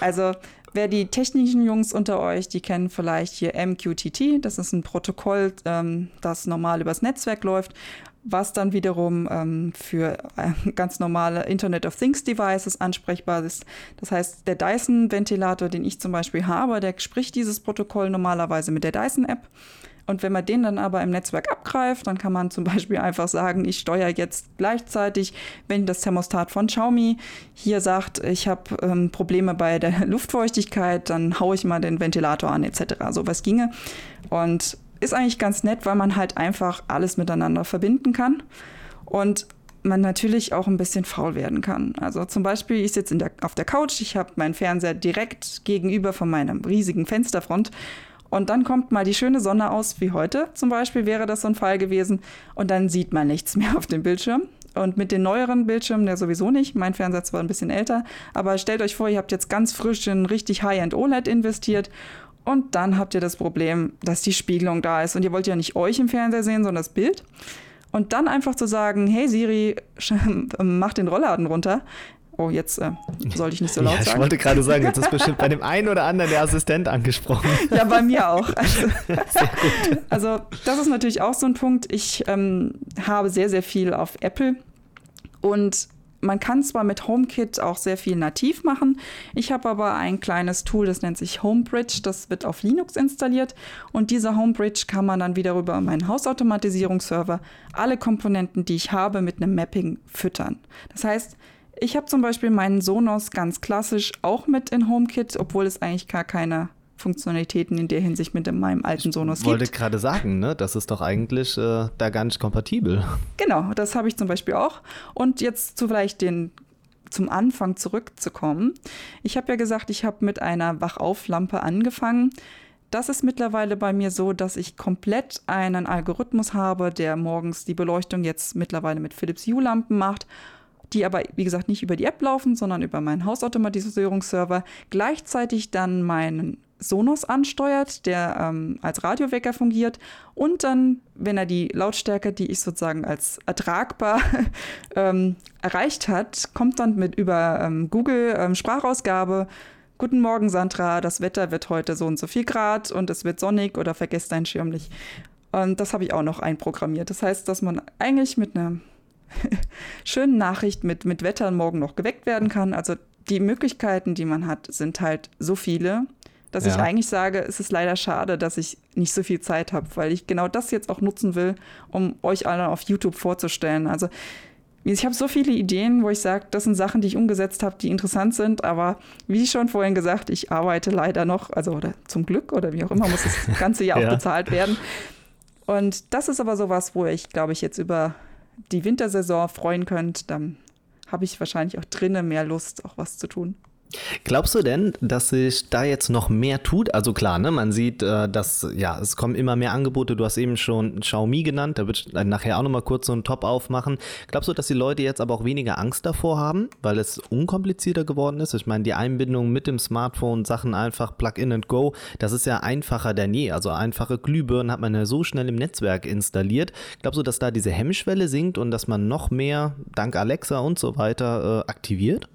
Also Wer die technischen Jungs unter euch, die kennen vielleicht hier MQTT. Das ist ein Protokoll, ähm, das normal übers Netzwerk läuft, was dann wiederum ähm, für äh, ganz normale Internet of Things Devices ansprechbar ist. Das heißt, der Dyson-Ventilator, den ich zum Beispiel habe, der spricht dieses Protokoll normalerweise mit der Dyson-App. Und wenn man den dann aber im Netzwerk abgreift, dann kann man zum Beispiel einfach sagen, ich steuere jetzt gleichzeitig, wenn das Thermostat von Xiaomi hier sagt, ich habe ähm, Probleme bei der Luftfeuchtigkeit, dann haue ich mal den Ventilator an etc. So was ginge. Und ist eigentlich ganz nett, weil man halt einfach alles miteinander verbinden kann. Und man natürlich auch ein bisschen faul werden kann. Also zum Beispiel, ich sitze auf der Couch, ich habe meinen Fernseher direkt gegenüber von meinem riesigen Fensterfront und dann kommt mal die schöne Sonne aus, wie heute zum Beispiel wäre das so ein Fall gewesen. Und dann sieht man nichts mehr auf dem Bildschirm. Und mit den neueren Bildschirmen, der sowieso nicht, mein Fernseher zwar ein bisschen älter, aber stellt euch vor, ihr habt jetzt ganz frisch in richtig High-End OLED investiert und dann habt ihr das Problem, dass die Spiegelung da ist und ihr wollt ja nicht euch im Fernseher sehen, sondern das Bild. Und dann einfach zu sagen, hey Siri, mach den Rollladen runter, Oh, jetzt äh, sollte ich nicht so laut ja, ich sagen. Ich wollte gerade sagen, jetzt ist bestimmt bei dem einen oder anderen der Assistent angesprochen. Ja, bei mir auch. Also, sehr gut. Also das ist natürlich auch so ein Punkt. Ich ähm, habe sehr, sehr viel auf Apple und man kann zwar mit HomeKit auch sehr viel nativ machen. Ich habe aber ein kleines Tool, das nennt sich Homebridge. Das wird auf Linux installiert. Und dieser Homebridge kann man dann wieder über meinen Hausautomatisierungsserver alle Komponenten, die ich habe, mit einem Mapping füttern. Das heißt, ich habe zum Beispiel meinen Sonos ganz klassisch auch mit in HomeKit, obwohl es eigentlich gar keine Funktionalitäten in der Hinsicht mit meinem alten Sonos gibt. Ich wollte gerade sagen, ne? das ist doch eigentlich äh, da gar nicht kompatibel. Genau, das habe ich zum Beispiel auch. Und jetzt zu vielleicht den zum Anfang zurückzukommen. Ich habe ja gesagt, ich habe mit einer Wachauflampe angefangen. Das ist mittlerweile bei mir so, dass ich komplett einen Algorithmus habe, der morgens die Beleuchtung jetzt mittlerweile mit Philips Hue-Lampen macht die aber, wie gesagt, nicht über die App laufen, sondern über meinen Hausautomatisierungsserver, gleichzeitig dann meinen Sonos ansteuert, der ähm, als Radiowecker fungiert und dann, wenn er die Lautstärke, die ich sozusagen als ertragbar ähm, erreicht hat, kommt dann mit über ähm, Google ähm, Sprachausgabe. Guten Morgen, Sandra. Das Wetter wird heute so und so viel Grad und es wird sonnig oder vergesst dein Schirm nicht. Und das habe ich auch noch einprogrammiert. Das heißt, dass man eigentlich mit einer schönen Nachricht mit, mit Wetter morgen noch geweckt werden kann. Also die Möglichkeiten, die man hat, sind halt so viele, dass ja. ich eigentlich sage, es ist leider schade, dass ich nicht so viel Zeit habe, weil ich genau das jetzt auch nutzen will, um euch alle auf YouTube vorzustellen. Also ich habe so viele Ideen, wo ich sage, das sind Sachen, die ich umgesetzt habe, die interessant sind, aber wie schon vorhin gesagt, ich arbeite leider noch, also oder zum Glück oder wie auch immer, muss das ganze Jahr ja. auch bezahlt werden. Und das ist aber sowas, wo ich, glaube ich, jetzt über die Wintersaison freuen könnt, dann habe ich wahrscheinlich auch drinnen mehr Lust, auch was zu tun. Glaubst du denn, dass sich da jetzt noch mehr tut? Also klar, ne, man sieht, äh, dass ja, es kommen immer mehr Angebote. Du hast eben schon Xiaomi genannt, da wird nachher auch nochmal kurz so ein Top aufmachen. Glaubst du, dass die Leute jetzt aber auch weniger Angst davor haben, weil es unkomplizierter geworden ist? Ich meine, die Einbindung mit dem Smartphone, Sachen einfach Plug-in and Go, das ist ja einfacher denn je. Also einfache Glühbirnen hat man ja so schnell im Netzwerk installiert. Glaubst du, dass da diese Hemmschwelle sinkt und dass man noch mehr dank Alexa und so weiter äh, aktiviert?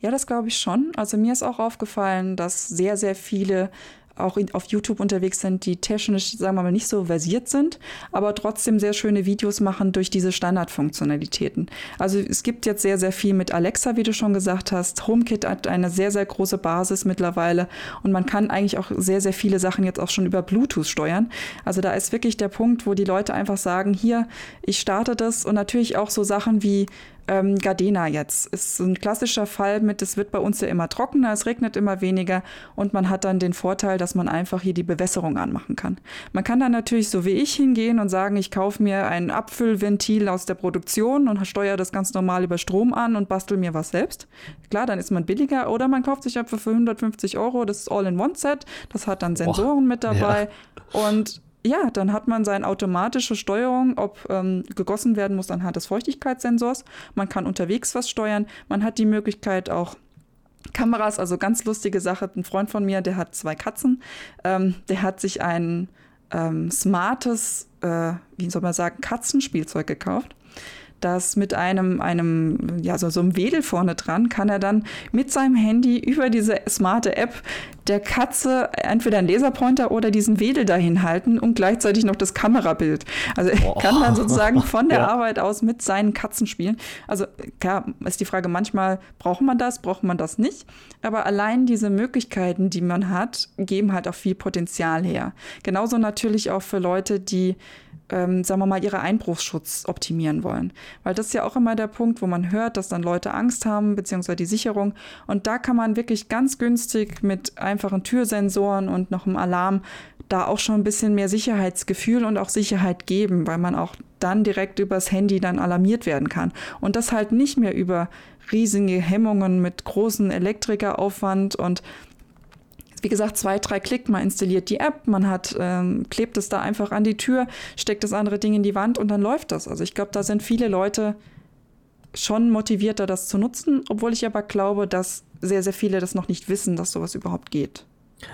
Ja, das glaube ich schon. Also mir ist auch aufgefallen, dass sehr, sehr viele auch auf YouTube unterwegs sind, die technisch, sagen wir mal, nicht so versiert sind, aber trotzdem sehr schöne Videos machen durch diese Standardfunktionalitäten. Also es gibt jetzt sehr, sehr viel mit Alexa, wie du schon gesagt hast. HomeKit hat eine sehr, sehr große Basis mittlerweile und man kann eigentlich auch sehr, sehr viele Sachen jetzt auch schon über Bluetooth steuern. Also da ist wirklich der Punkt, wo die Leute einfach sagen, hier, ich starte das und natürlich auch so Sachen wie ähm, Gardena jetzt ist so ein klassischer Fall mit, es wird bei uns ja immer trockener, es regnet immer weniger und man hat dann den Vorteil, dass man einfach hier die Bewässerung anmachen kann. Man kann dann natürlich so wie ich hingehen und sagen, ich kaufe mir ein Abfüllventil aus der Produktion und steuere das ganz normal über Strom an und bastel mir was selbst. Klar, dann ist man billiger oder man kauft sich einfach für 150 Euro das All-in-One-Set, das hat dann Sensoren oh, mit dabei ja. und ja, dann hat man seine automatische Steuerung, ob ähm, gegossen werden muss anhand des Feuchtigkeitssensors. Man kann unterwegs was steuern. Man hat die Möglichkeit auch Kameras, also ganz lustige Sache. Ein Freund von mir, der hat zwei Katzen. Ähm, der hat sich ein ähm, smartes, äh, wie soll man sagen, Katzenspielzeug gekauft dass mit einem, einem, ja, so, so einem Wedel vorne dran kann er dann mit seinem Handy über diese smarte App der Katze entweder einen Laserpointer oder diesen Wedel dahin halten und gleichzeitig noch das Kamerabild. Also er kann dann sozusagen von der ja. Arbeit aus mit seinen Katzen spielen. Also klar ist die Frage, manchmal braucht man das, braucht man das nicht. Aber allein diese Möglichkeiten, die man hat, geben halt auch viel Potenzial her. Genauso natürlich auch für Leute, die ähm, sagen wir mal, ihre Einbruchsschutz optimieren wollen. Weil das ist ja auch immer der Punkt, wo man hört, dass dann Leute Angst haben, beziehungsweise die Sicherung. Und da kann man wirklich ganz günstig mit einfachen Türsensoren und noch einem Alarm da auch schon ein bisschen mehr Sicherheitsgefühl und auch Sicherheit geben, weil man auch dann direkt übers Handy dann alarmiert werden kann. Und das halt nicht mehr über riesige Hemmungen mit großen Elektrikeraufwand und wie gesagt, zwei, drei Klick, man installiert die App, man hat, ähm, klebt es da einfach an die Tür, steckt das andere Ding in die Wand und dann läuft das. Also ich glaube, da sind viele Leute schon motivierter, das zu nutzen, obwohl ich aber glaube, dass sehr, sehr viele das noch nicht wissen, dass sowas überhaupt geht.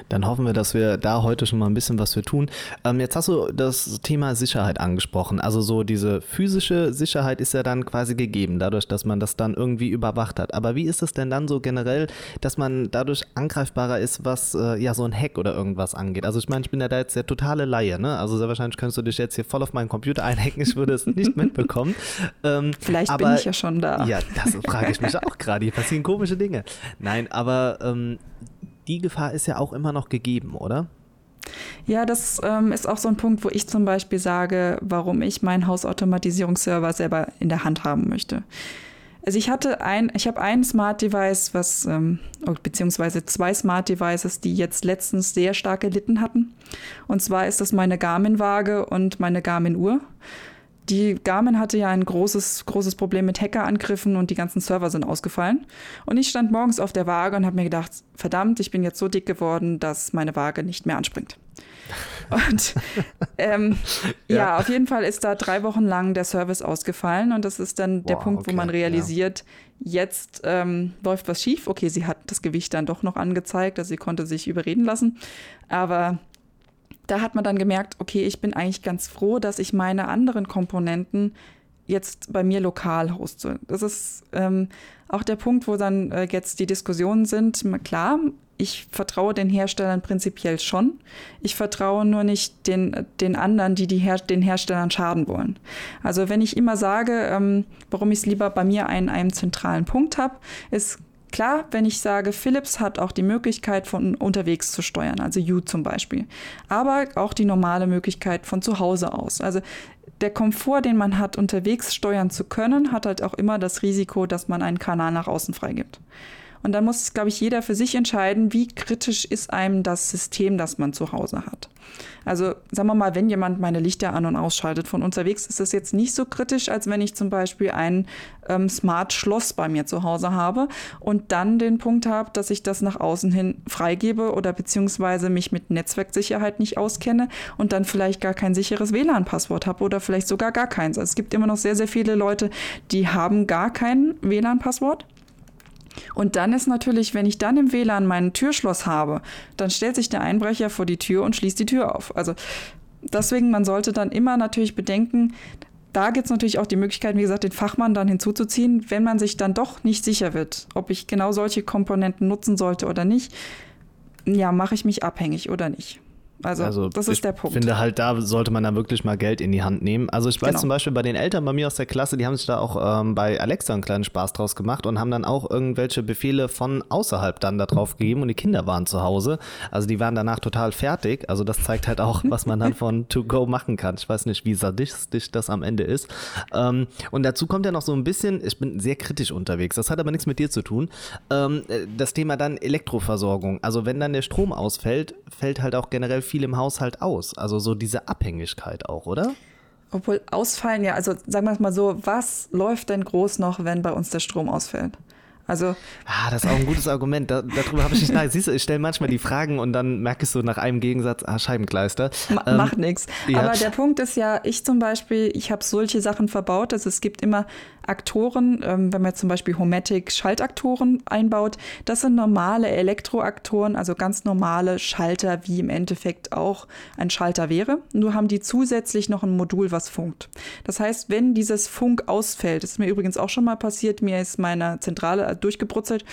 Dann hoffen wir, dass wir da heute schon mal ein bisschen was für tun. Ähm, jetzt hast du das Thema Sicherheit angesprochen. Also so diese physische Sicherheit ist ja dann quasi gegeben, dadurch, dass man das dann irgendwie überwacht hat. Aber wie ist es denn dann so generell, dass man dadurch angreifbarer ist, was äh, ja so ein Hack oder irgendwas angeht? Also ich meine, ich bin ja da jetzt der totale Laie, ne? Also sehr wahrscheinlich könntest du dich jetzt hier voll auf meinen Computer einhacken, ich würde es nicht mitbekommen. Ähm, Vielleicht aber, bin ich ja schon da. Ja, das frage ich mich auch gerade. Hier passieren komische Dinge. Nein, aber ähm, die Gefahr ist ja auch immer noch gegeben, oder? Ja, das ähm, ist auch so ein Punkt, wo ich zum Beispiel sage, warum ich meinen Hausautomatisierungsserver selber in der Hand haben möchte. Also ich hatte ein, ich habe ein Smart Device, was, ähm, oh, beziehungsweise zwei Smart Devices, die jetzt letztens sehr stark gelitten hatten. Und zwar ist das meine Garmin-Waage und meine Garmin-Uhr. Die Garmin hatte ja ein großes, großes Problem mit Hackerangriffen und die ganzen Server sind ausgefallen. Und ich stand morgens auf der Waage und habe mir gedacht, verdammt, ich bin jetzt so dick geworden, dass meine Waage nicht mehr anspringt. Und ähm, ja. ja. auf jeden Fall ist da drei Wochen lang der Service ausgefallen und das ist dann wow, der Punkt, okay, wo man realisiert, ja. jetzt ähm, läuft was schief. Okay, sie hat das Gewicht dann doch noch angezeigt, also sie konnte sich überreden lassen, aber da hat man dann gemerkt, okay, ich bin eigentlich ganz froh, dass ich meine anderen Komponenten jetzt bei mir lokal hoste. Das ist ähm, auch der Punkt, wo dann äh, jetzt die Diskussionen sind. Klar, ich vertraue den Herstellern prinzipiell schon. Ich vertraue nur nicht den, den anderen, die, die Her den Herstellern schaden wollen. Also wenn ich immer sage, ähm, warum ich es lieber bei mir an einem zentralen Punkt habe, ist Klar, wenn ich sage, Philips hat auch die Möglichkeit, von unterwegs zu steuern, also U zum Beispiel, aber auch die normale Möglichkeit von zu Hause aus. Also der Komfort, den man hat, unterwegs steuern zu können, hat halt auch immer das Risiko, dass man einen Kanal nach außen freigibt. Und dann muss, glaube ich, jeder für sich entscheiden, wie kritisch ist einem das System, das man zu Hause hat. Also sagen wir mal, wenn jemand meine Lichter an und ausschaltet von unterwegs, ist das jetzt nicht so kritisch, als wenn ich zum Beispiel ein ähm, Smart Schloss bei mir zu Hause habe und dann den Punkt habe, dass ich das nach außen hin freigebe oder beziehungsweise mich mit Netzwerksicherheit nicht auskenne und dann vielleicht gar kein sicheres WLAN-Passwort habe oder vielleicht sogar gar keins. Also es gibt immer noch sehr, sehr viele Leute, die haben gar kein WLAN-Passwort und dann ist natürlich, wenn ich dann im WLAN mein Türschloss habe, dann stellt sich der Einbrecher vor die Tür und schließt die Tür auf. Also deswegen, man sollte dann immer natürlich bedenken, da gibt es natürlich auch die Möglichkeit, wie gesagt, den Fachmann dann hinzuzuziehen, wenn man sich dann doch nicht sicher wird, ob ich genau solche Komponenten nutzen sollte oder nicht. Ja, mache ich mich abhängig oder nicht. Also, also das ist der Punkt. Ich finde halt, da sollte man dann wirklich mal Geld in die Hand nehmen. Also ich weiß genau. zum Beispiel bei den Eltern bei mir aus der Klasse, die haben sich da auch ähm, bei Alexa einen kleinen Spaß draus gemacht und haben dann auch irgendwelche Befehle von außerhalb dann da drauf gegeben und die Kinder waren zu Hause. Also die waren danach total fertig. Also das zeigt halt auch, was man dann von To Go machen kann. Ich weiß nicht, wie sadistisch das am Ende ist. Ähm, und dazu kommt ja noch so ein bisschen, ich bin sehr kritisch unterwegs, das hat aber nichts mit dir zu tun. Ähm, das Thema dann Elektroversorgung. Also wenn dann der Strom ausfällt, fällt halt auch generell viel im Haushalt aus. Also so diese Abhängigkeit auch, oder? Obwohl ausfallen, ja, also sagen wir es mal so, was läuft denn groß noch, wenn bei uns der Strom ausfällt? Also. Ah, das ist auch ein gutes Argument. Da, darüber habe ich nicht nach. Siehst du, ich stelle manchmal die Fragen und dann merkst du nach einem Gegensatz, ah, Scheibenkleister. Ma ähm, macht nichts. Ja. Aber der Punkt ist ja, ich zum Beispiel, ich habe solche Sachen verbaut. Also es gibt immer Aktoren, ähm, wenn man zum Beispiel Homatic Schaltaktoren einbaut, das sind normale Elektroaktoren, also ganz normale Schalter, wie im Endeffekt auch ein Schalter wäre. Nur haben die zusätzlich noch ein Modul, was funkt. Das heißt, wenn dieses Funk ausfällt, das ist mir übrigens auch schon mal passiert, mir ist meine Zentrale durchgebrutzelt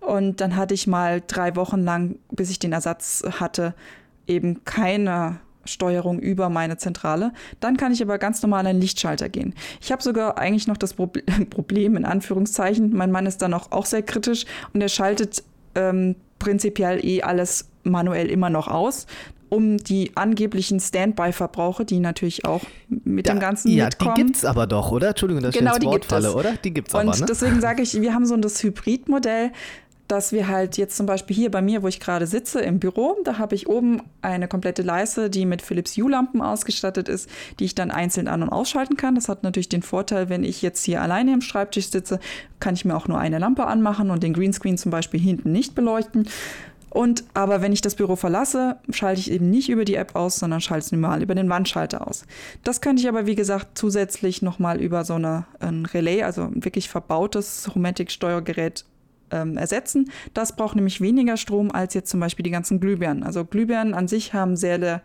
und dann hatte ich mal drei Wochen lang, bis ich den Ersatz hatte, eben keine Steuerung über meine Zentrale. Dann kann ich aber ganz normal an Lichtschalter gehen. Ich habe sogar eigentlich noch das Problem, in Anführungszeichen, mein Mann ist dann auch, auch sehr kritisch und er schaltet ähm, prinzipiell eh alles manuell immer noch aus um die angeblichen Standby-Verbrauche, die natürlich auch mit da, dem Ganzen ja, mitkommen. Ja, die es aber doch, oder? Entschuldigung, dass genau, ich ins Wort falle, oder? Die gibt's Und aber, ne? deswegen sage ich, wir haben so das Hybridmodell dass wir halt jetzt zum Beispiel hier bei mir, wo ich gerade sitze, im Büro, da habe ich oben eine komplette Leiste, die mit Philips Hue-Lampen ausgestattet ist, die ich dann einzeln an- und ausschalten kann. Das hat natürlich den Vorteil, wenn ich jetzt hier alleine im Schreibtisch sitze, kann ich mir auch nur eine Lampe anmachen und den Greenscreen zum Beispiel hinten nicht beleuchten. Und aber wenn ich das Büro verlasse, schalte ich eben nicht über die App aus, sondern schalte es normal über den Wandschalter aus. Das könnte ich aber, wie gesagt, zusätzlich nochmal über so eine, ein Relay, also ein wirklich verbautes Homatic-Steuergerät ähm, ersetzen. Das braucht nämlich weniger Strom als jetzt zum Beispiel die ganzen Glühbirnen. Also Glühbirnen an sich haben sehr, sehr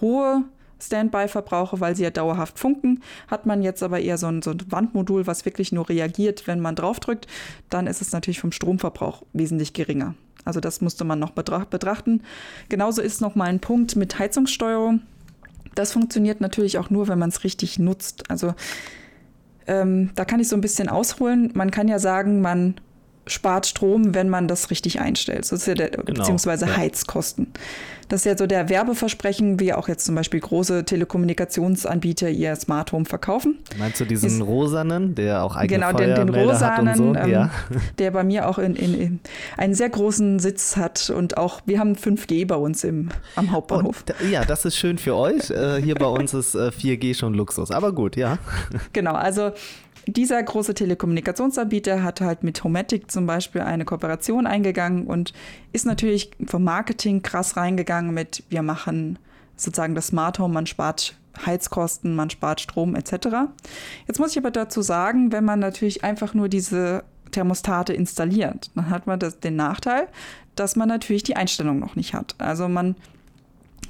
hohe Standby-Verbrauche, weil sie ja dauerhaft funken. Hat man jetzt aber eher so ein, so ein, Wandmodul, was wirklich nur reagiert, wenn man draufdrückt, dann ist es natürlich vom Stromverbrauch wesentlich geringer. Also das musste man noch betrachten. Genauso ist noch mal ein Punkt mit Heizungssteuerung. Das funktioniert natürlich auch nur, wenn man es richtig nutzt. Also ähm, da kann ich so ein bisschen ausholen. Man kann ja sagen, man spart Strom, wenn man das richtig einstellt. So ist ja der, genau, beziehungsweise ja. Heizkosten. Das ist ja so der Werbeversprechen, wie auch jetzt zum Beispiel große Telekommunikationsanbieter ihr Smart Home verkaufen. Meinst du diesen ist, rosanen, der auch eigene Genau, den, den rosanen, so? ähm, ja. der bei mir auch in, in, in, einen sehr großen Sitz hat und auch, wir haben 5G bei uns im, am Hauptbahnhof. Oh, ja, das ist schön für euch. Äh, hier bei uns ist äh, 4G schon Luxus, aber gut, ja. Genau, also dieser große Telekommunikationsanbieter hat halt mit Homatic zum Beispiel eine Kooperation eingegangen und ist natürlich vom Marketing krass reingegangen mit, wir machen sozusagen das Smart Home, man spart Heizkosten, man spart Strom etc. Jetzt muss ich aber dazu sagen, wenn man natürlich einfach nur diese Thermostate installiert, dann hat man das, den Nachteil, dass man natürlich die Einstellung noch nicht hat. Also man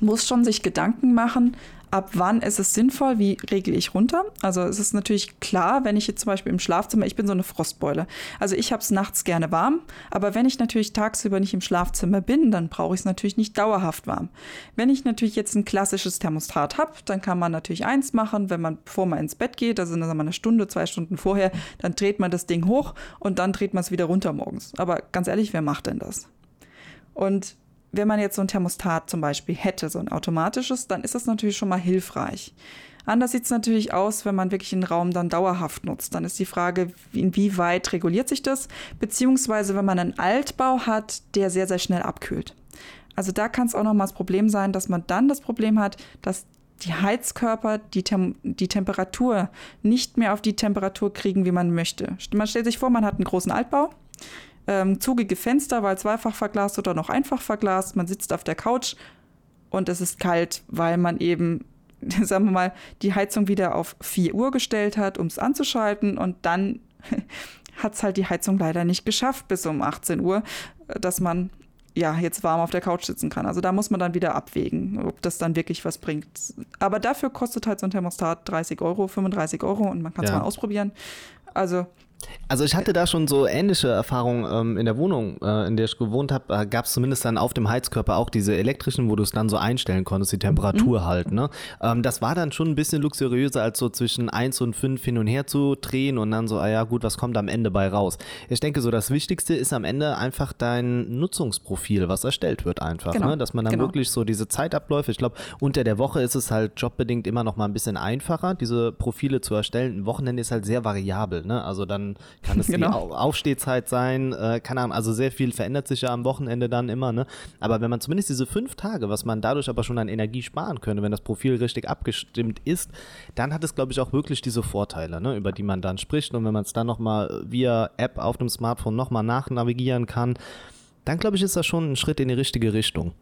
muss schon sich Gedanken machen, ab wann ist es sinnvoll, wie regle ich runter. Also es ist natürlich klar, wenn ich jetzt zum Beispiel im Schlafzimmer, ich bin so eine Frostbeule. Also ich habe es nachts gerne warm, aber wenn ich natürlich tagsüber nicht im Schlafzimmer bin, dann brauche ich es natürlich nicht dauerhaft warm. Wenn ich natürlich jetzt ein klassisches Thermostat habe, dann kann man natürlich eins machen, wenn man, bevor man ins Bett geht, also sagen wir eine Stunde, zwei Stunden vorher, dann dreht man das Ding hoch und dann dreht man es wieder runter morgens. Aber ganz ehrlich, wer macht denn das? Und wenn man jetzt so ein Thermostat zum Beispiel hätte, so ein automatisches, dann ist das natürlich schon mal hilfreich. Anders sieht es natürlich aus, wenn man wirklich einen Raum dann dauerhaft nutzt. Dann ist die Frage, inwieweit reguliert sich das, beziehungsweise wenn man einen Altbau hat, der sehr, sehr schnell abkühlt. Also da kann es auch nochmal das Problem sein, dass man dann das Problem hat, dass die Heizkörper die, Tem die Temperatur nicht mehr auf die Temperatur kriegen, wie man möchte. Man stellt sich vor, man hat einen großen Altbau, ähm, zugige Fenster, weil zweifach verglast oder noch einfach verglast. Man sitzt auf der Couch und es ist kalt, weil man eben, sagen wir mal, die Heizung wieder auf 4 Uhr gestellt hat, um es anzuschalten und dann hat es halt die Heizung leider nicht geschafft bis um 18 Uhr, dass man ja, jetzt warm auf der Couch sitzen kann. Also da muss man dann wieder abwägen, ob das dann wirklich was bringt. Aber dafür kostet halt so ein Thermostat 30 Euro, 35 Euro und man kann es ja. mal ausprobieren. Also also ich hatte da schon so ähnliche Erfahrungen ähm, in der Wohnung, äh, in der ich gewohnt habe. Da gab es zumindest dann auf dem Heizkörper auch diese elektrischen, wo du es dann so einstellen konntest, die Temperatur mhm. halt. Ne? Ähm, das war dann schon ein bisschen luxuriöser, als so zwischen 1 und 5 hin und her zu drehen und dann so, ah ja gut, was kommt am Ende bei raus? Ich denke so, das Wichtigste ist am Ende einfach dein Nutzungsprofil, was erstellt wird einfach. Genau. Ne? Dass man dann genau. wirklich so diese Zeitabläufe, ich glaube, unter der Woche ist es halt jobbedingt immer noch mal ein bisschen einfacher, diese Profile zu erstellen. Ein Wochenende ist halt sehr variabel. Ne? Also dann kann es genau. die Aufstehzeit sein, äh, keine Ahnung, also sehr viel verändert sich ja am Wochenende dann immer, ne? Aber wenn man zumindest diese fünf Tage, was man dadurch aber schon an Energie sparen könnte, wenn das Profil richtig abgestimmt ist, dann hat es, glaube ich, auch wirklich diese Vorteile, ne, über die man dann spricht. Und wenn man es dann nochmal via App auf dem Smartphone nochmal nachnavigieren kann, dann glaube ich, ist das schon ein Schritt in die richtige Richtung.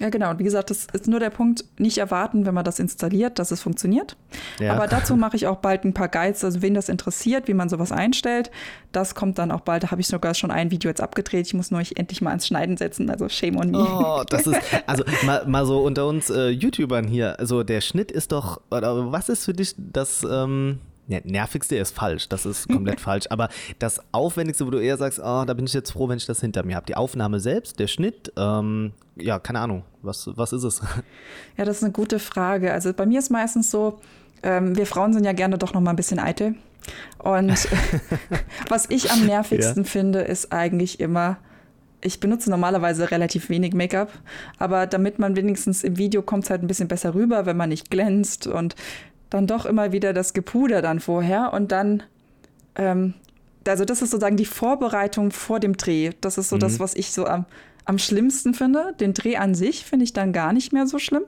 Ja, genau. Und wie gesagt, das ist nur der Punkt, nicht erwarten, wenn man das installiert, dass es funktioniert. Ja. Aber dazu mache ich auch bald ein paar Guides, also wen das interessiert, wie man sowas einstellt. Das kommt dann auch bald. Da habe ich sogar schon ein Video jetzt abgedreht. Ich muss nur endlich mal ans Schneiden setzen, also shame on me. Oh, das ist, also mal, mal so unter uns äh, YouTubern hier, also der Schnitt ist doch, oder was ist für dich das, ähm, ja, nervigste ist falsch, das ist komplett falsch. Aber das Aufwendigste, wo du eher sagst, oh, da bin ich jetzt froh, wenn ich das hinter mir habe. Die Aufnahme selbst, der Schnitt, ähm, ja, keine Ahnung, was, was ist es? Ja, das ist eine gute Frage. Also bei mir ist meistens so, ähm, wir Frauen sind ja gerne doch noch mal ein bisschen eitel. Und was ich am nervigsten ja. finde, ist eigentlich immer, ich benutze normalerweise relativ wenig Make-up, aber damit man wenigstens im Video kommt es halt ein bisschen besser rüber, wenn man nicht glänzt und dann doch immer wieder das Gepuder dann vorher und dann, ähm, also das ist sozusagen die Vorbereitung vor dem Dreh. Das ist so mhm. das, was ich so am, am schlimmsten finde. Den Dreh an sich finde ich dann gar nicht mehr so schlimm.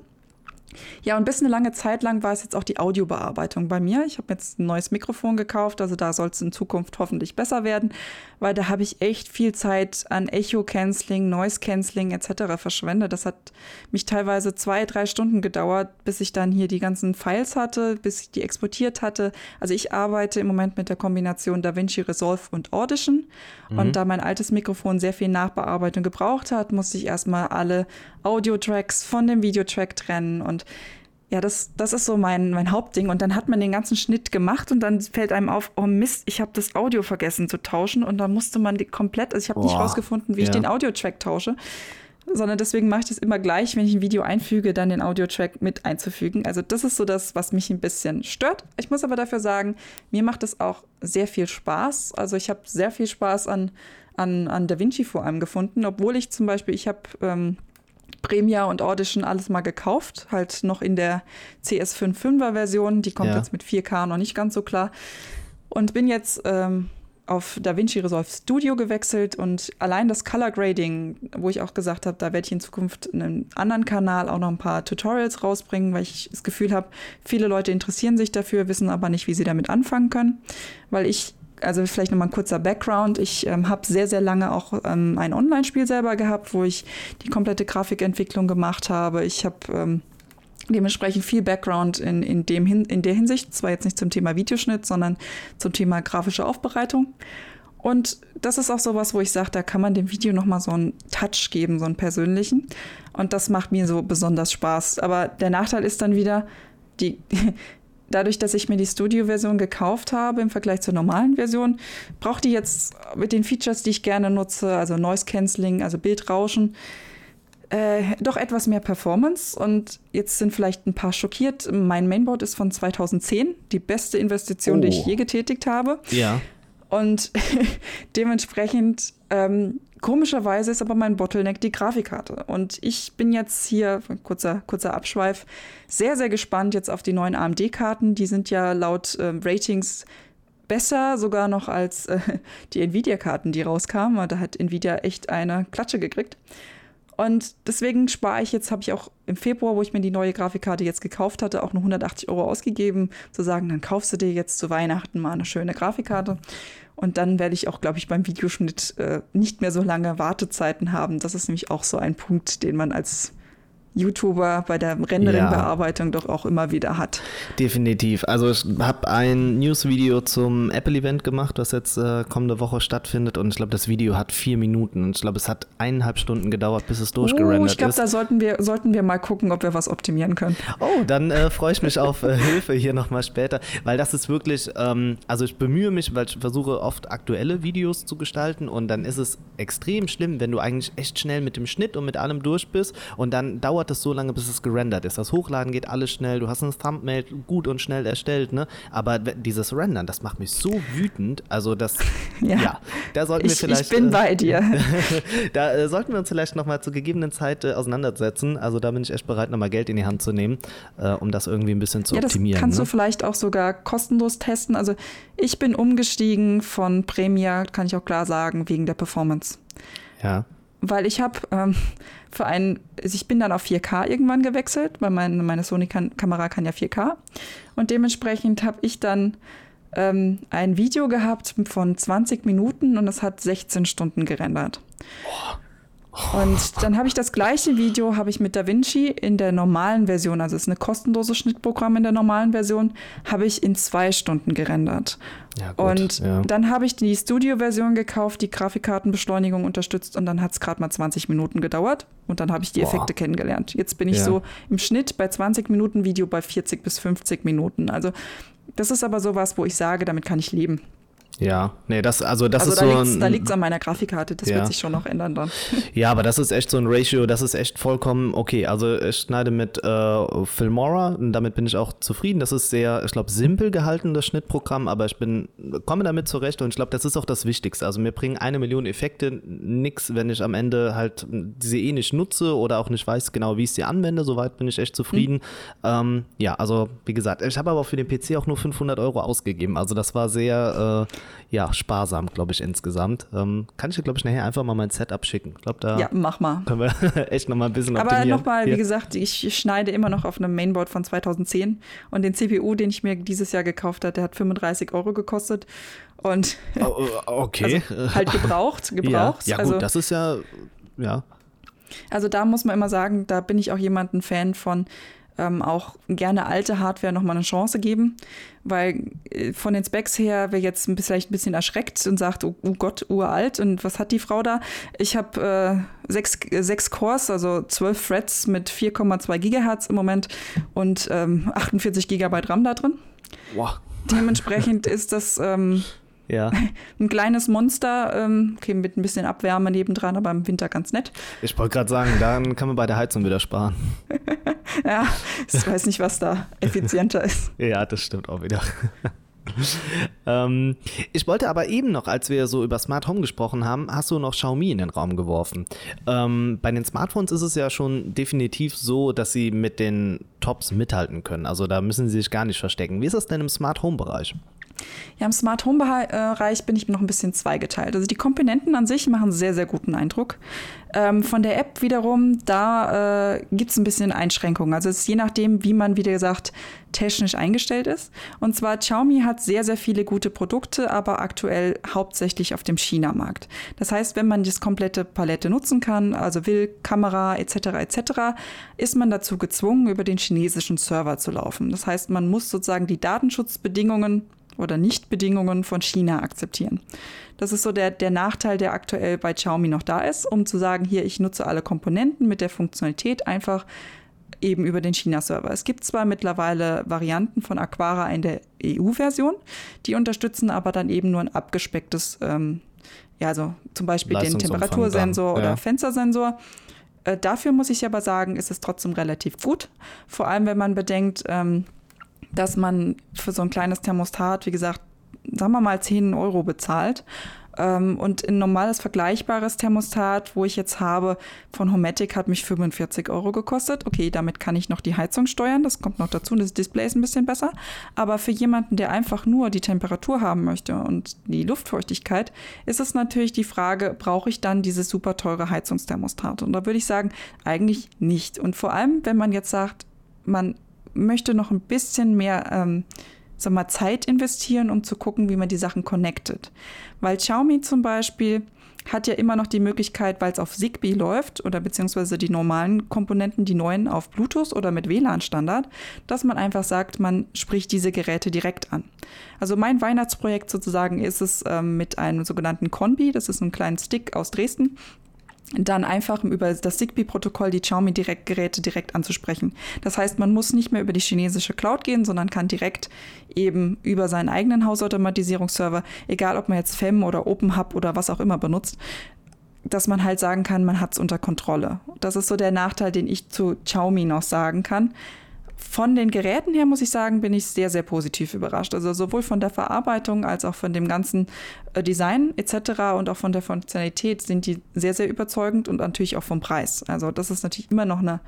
Ja, und bis eine lange Zeit lang war es jetzt auch die Audiobearbeitung bei mir. Ich habe jetzt ein neues Mikrofon gekauft, also da soll es in Zukunft hoffentlich besser werden, weil da habe ich echt viel Zeit an Echo-Canceling, Noise-Canceling etc. verschwendet. Das hat mich teilweise zwei, drei Stunden gedauert, bis ich dann hier die ganzen Files hatte, bis ich die exportiert hatte. Also ich arbeite im Moment mit der Kombination DaVinci Resolve und Audition. Mhm. Und da mein altes Mikrofon sehr viel Nachbearbeitung gebraucht hat, musste ich erstmal alle Audio-Tracks von dem Videotrack trennen und ja, das, das ist so mein, mein Hauptding. Und dann hat man den ganzen Schnitt gemacht und dann fällt einem auf, oh Mist, ich habe das Audio vergessen zu tauschen. Und dann musste man die komplett, also ich habe nicht rausgefunden, wie ja. ich den Audiotrack tausche, sondern deswegen mache ich das immer gleich, wenn ich ein Video einfüge, dann den Audiotrack mit einzufügen. Also das ist so das, was mich ein bisschen stört. Ich muss aber dafür sagen, mir macht es auch sehr viel Spaß. Also ich habe sehr viel Spaß an an, an DaVinci vor allem gefunden, obwohl ich zum Beispiel, ich habe ähm, Premiere und Audition alles mal gekauft, halt noch in der CS55er Version, die kommt Ja. jetzt mit 4K noch nicht ganz so klar. Und bin jetzt ähm, auf DaVinci Resolve Studio gewechselt. Und allein das Color Grading, wo ich auch gesagt habe, da werde ich in Zukunft in einem anderen Kanal auch noch ein paar Tutorials rausbringen, weil ich das Gefühl habe, viele Leute interessieren sich dafür, wissen aber nicht, wie sie damit anfangen können, weil ich also vielleicht nochmal ein kurzer Background. Ich ähm, habe sehr, sehr lange auch ähm, ein Online-Spiel selber gehabt, wo ich die komplette Grafikentwicklung gemacht habe. Ich habe ähm, dementsprechend viel Background in, in, dem Hin in der Hinsicht, zwar jetzt nicht zum Thema Videoschnitt, sondern zum Thema grafische Aufbereitung. Und das ist auch sowas, wo ich sage, da kann man dem Video nochmal so einen Touch geben, so einen persönlichen. Und das macht mir so besonders Spaß. Aber der Nachteil ist dann wieder, die, dadurch, dass ich mir die Studio-Version gekauft habe im Vergleich zur normalen Version, braucht die jetzt mit den Features, die ich gerne nutze, also Noise Cancelling, also Bildrauschen, äh, doch etwas mehr Performance. Und jetzt sind vielleicht ein paar schockiert. Mein Mainboard ist von 2010, die beste Investition, die ich Oh. je getätigt habe. Ja. Und dementsprechend, ähm, komischerweise ist aber mein Bottleneck die Grafikkarte. Und ich bin jetzt hier, kurzer, kurzer Abschweif, sehr, sehr gespannt jetzt auf die neuen AMD-Karten. Die sind ja laut ähm, Ratings besser sogar noch als äh, die Nvidia-Karten, die rauskamen. Da hat Nvidia echt eine Klatsche gekriegt. Und deswegen spare ich jetzt, habe ich auch im Februar, wo ich mir die neue Grafikkarte jetzt gekauft hatte, auch nur 180 Euro ausgegeben, zu sagen, dann kaufst du dir jetzt zu Weihnachten mal eine schöne Grafikkarte. Und dann werde ich auch, glaube ich, beim Videoschnitt äh, nicht mehr so lange Wartezeiten haben. Das ist nämlich auch so ein Punkt, den man als YouTuber bei der Rendering-Bearbeitung doch auch immer wieder hat. Definitiv. Also ich habe ein News-Video zum Apple-Event gemacht, was jetzt äh, kommende Woche stattfindet und ich glaube, das Video hat vier Minuten und ich glaube, es hat eineinhalb Stunden gedauert, bis es durchgerendert Oh, ich glaube, ist. da sollten wir, sollten wir mal gucken, ob wir was optimieren können. Oh, dann äh, freue ich mich auf äh, Hilfe hier nochmal später, weil das ist wirklich, ähm, also ich bemühe mich, weil ich versuche oft aktuelle Videos zu gestalten und dann ist es extrem schlimm, wenn du eigentlich echt schnell mit dem Schnitt und mit allem durch bist und dann dauert es so lange, bis es gerendert ist. Das Hochladen geht alles schnell, du hast ein Thumbnail gut und schnell erstellt, ne? Aber dieses Rendern, das macht mich so wütend, also das, ja, Ja. da sollten wir Ich, vielleicht... ich bin äh, bei dir. da äh, sollten wir uns vielleicht nochmal zur gegebenen Zeit äh, auseinandersetzen. Also da bin ich echt bereit, nochmal Geld in die Hand zu nehmen, äh, um das irgendwie ein bisschen zu Ja, das optimieren. kannst ne? du vielleicht auch sogar kostenlos testen. Also ich bin umgestiegen von Premiere, kann ich auch klar sagen, wegen der Performance. ja. Weil ich habe ähm, für einen, also ich bin dann auf 4K irgendwann gewechselt, weil mein, meine Sony-Kamera kann ja 4K. Und dementsprechend habe ich dann ähm, ein Video gehabt von 20 Minuten und es hat 16 Stunden gerendert. Und dann habe ich das gleiche Video, habe ich mit DaVinci in der normalen Version, also es ist eine kostenlose Schnittprogramm in der normalen Version, habe ich in zwei Stunden gerendert. Ja, gut, Und ja. dann habe ich die Studio-Version gekauft, die Grafikkartenbeschleunigung unterstützt und dann hat es gerade mal 20 Minuten gedauert und dann habe ich die Boah. Effekte kennengelernt. Jetzt bin ich Ja. so im Schnitt bei 20 Minuten Video bei 40 bis 50 Minuten. Also das ist aber sowas, wo ich sage, damit kann ich leben. Ja, nee, das, also das also ist da so liegt's- ein, da liegt es an meiner Grafikkarte, das Ja. wird sich schon noch ändern dann. Ja, aber das ist echt so ein Ratio, das ist echt vollkommen okay. Also ich schneide mit äh, Filmora und damit bin ich auch zufrieden. Das ist sehr, ich glaube, simpel gehalten, das Schnittprogramm, aber ich bin, komme damit zurecht und ich glaube, das ist auch das Wichtigste. Also mir bringen eine Million Effekte nix, wenn ich am Ende halt diese eh nicht nutze oder auch nicht weiß genau, wie ich sie anwende. Soweit bin ich echt zufrieden. Ähm, ja, also wie gesagt, ich habe aber auch für den PC auch nur 500 Euro ausgegeben. Also das war sehr, äh, ja, sparsam, glaube ich, insgesamt. Ähm, kann ich dir, glaube ich, nachher einfach mal mein Setup schicken. Ich glaube, da Ja, mach mal. können wir echt noch mal ein bisschen Aber nochmal, wie gesagt, ich schneide immer noch auf einem Mainboard von 2010 und den CPU, den ich mir dieses Jahr gekauft habe, der hat 35 Euro gekostet und Oh, oh, okay. also halt gebraucht, ja, gebraucht. ja gut, also, das ist ja, ja. also da muss man immer sagen, da bin ich auch jemand ein Fan von, ähm, auch gerne alte Hardware nochmal eine Chance geben, weil äh, von den Specs her, wer jetzt ein bisschen- vielleicht ein bisschen erschreckt und sagt, oh, oh Gott, uralt und was hat die Frau da? Ich habe äh, sechs, äh, sechs Cores, also zwölf Threads mit 4,2 Gigahertz im Moment und ähm, 48 Gigabyte RAM da drin. Wow. Dementsprechend ist das ähm, Ja, ein kleines Monster, ähm, okay, mit ein bisschen Abwärme nebendran, aber im Winter ganz nett. ich wollte gerade sagen, dann kann man bei der Heizung wieder sparen. Ja, ich weiß nicht, was da effizienter ist. Ja, das stimmt auch wieder. ähm, ich wollte aber eben noch, als wir so über Smart Home gesprochen haben, hast du noch Xiaomi in den Raum geworfen. Ähm, bei den Smartphones ist es ja schon definitiv so, dass sie mit den Tops mithalten können. Also da müssen sie sich gar nicht verstecken. Wie ist das denn im Smart Home Bereich? Ja, im Smart Home Bereich bin ich noch ein bisschen zweigeteilt. Also die Komponenten an sich machen sehr, sehr guten Eindruck. Ähm, von der App wiederum, da äh, gibt es ein bisschen Einschränkungen. Also es ist je nachdem, wie man, wie gesagt, technisch eingestellt ist. Und zwar Xiaomi hat sehr, sehr viele gute Produkte, aber aktuell hauptsächlich auf dem China-Markt. Das heißt, wenn man das komplette Palette nutzen kann, also will, Kamera etc. etc., ist man dazu gezwungen, über den chinesischen Server zu laufen. Das heißt, man muss sozusagen die Datenschutzbedingungen oder Nichtbedingungen von China akzeptieren. Das ist so der, der Nachteil, der aktuell bei Xiaomi noch da ist, um zu sagen, hier, ich nutze alle Komponenten mit der Funktionalität einfach eben über den China-Server. Es gibt zwar mittlerweile Varianten von Aquara in der EU-Version, die unterstützen aber dann eben nur ein abgespecktes, ähm, ja, also zum Beispiel den Temperatursensor oder ja. Fenstersensor. Äh, dafür muss ich aber sagen, ist es trotzdem relativ gut. Vor allem, wenn man bedenkt, ähm, dass man für so ein kleines Thermostat, wie gesagt, sagen wir mal 10 Euro bezahlt. Ähm, und ein normales vergleichbares Thermostat, wo ich jetzt habe von Homatic, hat mich 45 Euro gekostet. Okay, damit kann ich noch die Heizung steuern, das kommt noch dazu, das Display ist ein bisschen besser. Aber für jemanden, der einfach nur die Temperatur haben möchte und die Luftfeuchtigkeit, ist es natürlich die Frage, brauche ich dann dieses super teure Heizungsthermostat? Und da würde ich sagen, eigentlich nicht. Und vor allem, wenn man jetzt sagt, man möchte noch ein bisschen mehr ähm, sag mal, Zeit investieren, um zu gucken, wie man die Sachen connectet. Weil Xiaomi zum Beispiel hat ja immer noch die Möglichkeit, weil es auf Zigbee läuft oder beziehungsweise die normalen Komponenten, die neuen auf Bluetooth oder mit WLAN-Standard, dass man einfach sagt, man spricht diese Geräte direkt an. Also mein Weihnachtsprojekt sozusagen ist es ähm, mit einem sogenannten Conbi, das ist ein kleiner Stick aus Dresden, dann einfach über das Zigbee-Protokoll die Xiaomi-Geräte direkt anzusprechen. Das heißt, man muss nicht mehr über die chinesische Cloud gehen, sondern kann direkt eben über seinen eigenen Hausautomatisierungsserver, egal ob man jetzt FEM oder OpenHub oder was auch immer benutzt, dass man halt sagen kann, man hat es unter Kontrolle. Das ist so der Nachteil, den ich zu Xiaomi noch sagen kann von den Geräten her muss ich sagen, bin ich sehr, sehr positiv überrascht. Also sowohl von der Verarbeitung als auch von dem ganzen äh, Design etc. und auch von der Funktionalität sind die sehr, sehr überzeugend und natürlich auch vom Preis. Also das ist natürlich immer noch eine,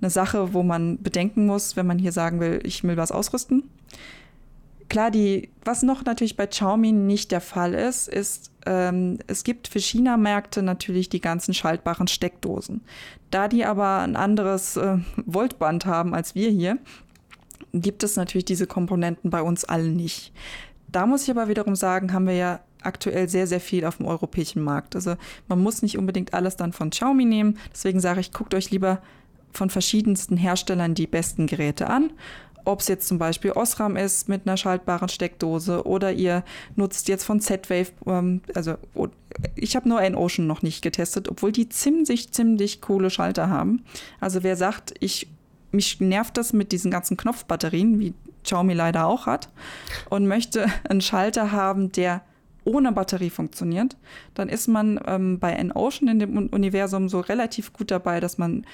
eine Sache, wo man bedenken muss, wenn man hier sagen will, ich will was ausrüsten. Klar, die, was noch natürlich bei Xiaomi nicht der Fall ist, ist, ähm, es gibt für China-Märkte natürlich die ganzen schaltbaren Steckdosen. Da die aber ein anderes äh, Voltband haben als wir hier, gibt es natürlich diese Komponenten bei uns allen nicht. Da muss ich aber wiederum sagen, haben wir ja aktuell sehr, sehr viel auf dem europäischen Markt. Also man muss nicht unbedingt alles dann von Xiaomi nehmen. Deswegen sage ich, guckt euch lieber von verschiedensten Herstellern die besten Geräte an ob es jetzt zum Beispiel Osram ist mit einer schaltbaren Steckdose oder ihr nutzt jetzt von Z-Wave, ähm, also ich habe nur N-Ocean noch nicht getestet, obwohl die ziemlich, ziemlich coole Schalter haben. Also wer sagt, ich mich nervt das mit diesen ganzen Knopfbatterien, wie Xiaomi leider auch hat, und möchte einen Schalter haben, der ohne Batterie funktioniert, dann ist man ähm, bei N-Ocean in dem Universum so relativ gut dabei, dass man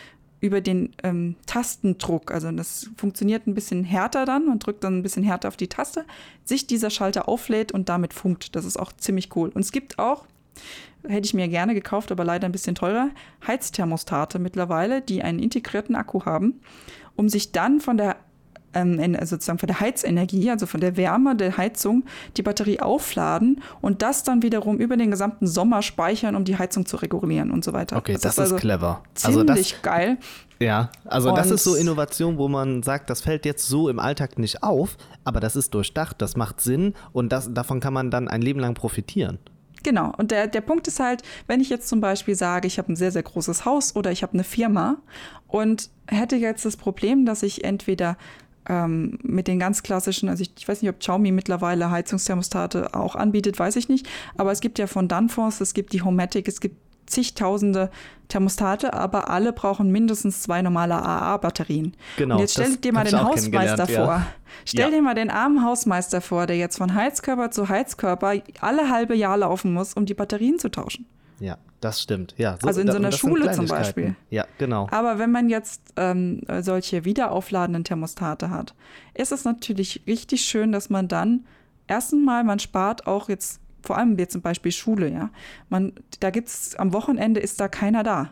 über den ähm, Tastendruck, also das funktioniert ein bisschen härter dann, man drückt dann ein bisschen härter auf die Taste, sich dieser Schalter auflädt und damit funkt. Das ist auch ziemlich cool. Und es gibt auch, hätte ich mir gerne gekauft, aber leider ein bisschen teurer, Heizthermostate mittlerweile, die einen integrierten Akku haben, um sich dann von der ähm, also sozusagen von der Heizenergie, also von der Wärme der Heizung, die Batterie aufladen und das dann wiederum über den gesamten Sommer speichern, um die Heizung zu regulieren und so weiter. Okay, das, das ist, also clever. Also ziemlich das, geil. Ja, also und das ist so Innovation, wo man sagt, das fällt jetzt so im Alltag nicht auf, aber das ist durchdacht, das macht Sinn und das, davon kann man dann ein Leben lang profitieren. Genau, und der, der Punkt ist halt, wenn ich jetzt zum Beispiel sage, ich habe ein sehr, sehr großes Haus oder ich habe eine Firma und hätte jetzt das Problem, dass ich entweder ähm, mit den ganz klassischen, also ich, ich, weiß nicht, ob Xiaomi mittlerweile Heizungsthermostate auch anbietet, weiß ich nicht, aber es gibt ja von Danfoss, es gibt die Homatic, es gibt zigtausende Thermostate, aber alle brauchen mindestens zwei normale AA-Batterien. Genau. Und jetzt stell dir mal den Hausmeister vor. Ja. Stell ja. dir mal den armen Hausmeister vor, der jetzt von Heizkörper zu Heizkörper alle halbe Jahr laufen muss, um die Batterien zu tauschen. Ja, das stimmt. Ja, so, also in so einer Schule zum Beispiel. Ja, genau. Aber wenn man jetzt ähm, solche wiederaufladenden Thermostate hat, ist es natürlich richtig schön, dass man dann erstens mal, man spart auch jetzt, vor allem jetzt zum Beispiel Schule, ja. Man, da gibt's, am Wochenende ist da keiner da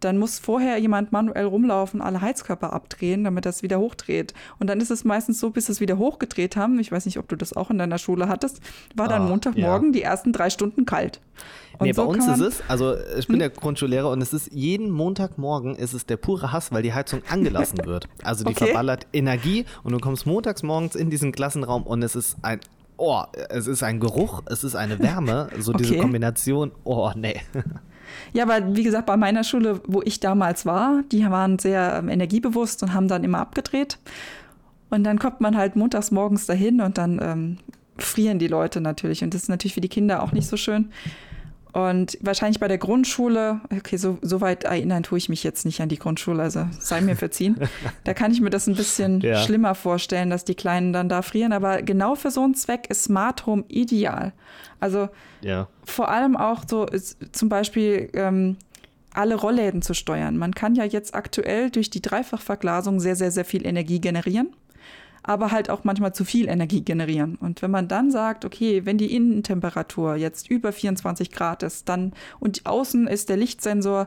dann muss vorher jemand manuell rumlaufen, alle Heizkörper abdrehen, damit das wieder hochdreht. Und dann ist es meistens so, bis es wieder hochgedreht haben, ich weiß nicht, ob du das auch in deiner Schule hattest, war dann oh, Montagmorgen ja. die ersten drei Stunden kalt. Und nee, so bei uns ist es, also ich bin hm? der Grundschullehrer und es ist jeden Montagmorgen ist es der pure Hass, weil die Heizung angelassen wird. Also die okay. verballert Energie und du kommst montags morgens in diesen Klassenraum und es ist ein Oh, es ist ein Geruch, es ist eine Wärme, so okay. diese Kombination. Oh, nee. Ja, aber wie gesagt, bei meiner Schule, wo ich damals war, die waren sehr ähm, energiebewusst und haben dann immer abgedreht. Und dann kommt man halt montags morgens dahin und dann ähm, frieren die Leute natürlich. Und das ist natürlich für die Kinder auch nicht so schön. Und wahrscheinlich bei der Grundschule, okay, so, so weit erinnern tue ich mich jetzt nicht an die Grundschule, also sei mir verziehen. da kann ich mir das ein bisschen ja. schlimmer vorstellen, dass die Kleinen dann da frieren. Aber genau für so einen Zweck ist Smart Home ideal. Also ja. vor allem auch so zum Beispiel ähm, alle Rollläden zu steuern. Man kann ja jetzt aktuell durch die Dreifachverglasung sehr, sehr, sehr viel Energie generieren aber halt auch manchmal zu viel Energie generieren. Und wenn man dann sagt, okay, wenn die Innentemperatur jetzt über 24 Grad ist, dann und außen ist der Lichtsensor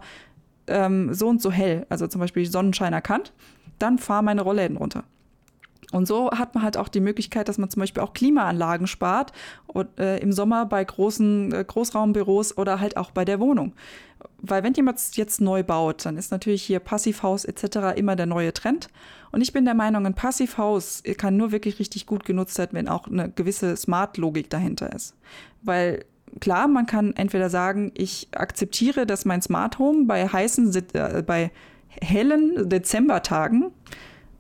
ähm, so und so hell, also zum Beispiel Sonnenschein erkannt, dann fahr meine Rollläden runter. Und so hat man halt auch die Möglichkeit, dass man zum Beispiel auch Klimaanlagen spart und, äh, im Sommer bei großen äh, Großraumbüros oder halt auch bei der Wohnung. Weil wenn jemand jetzt neu baut, dann ist natürlich hier Passivhaus etc. immer der neue Trend. Und ich bin der Meinung, ein Passivhaus kann nur wirklich richtig gut genutzt werden, wenn auch eine gewisse Smart-Logik dahinter ist. Weil klar, man kann entweder sagen, ich akzeptiere, dass mein Smart Home bei heißen, äh, bei hellen Dezembertagen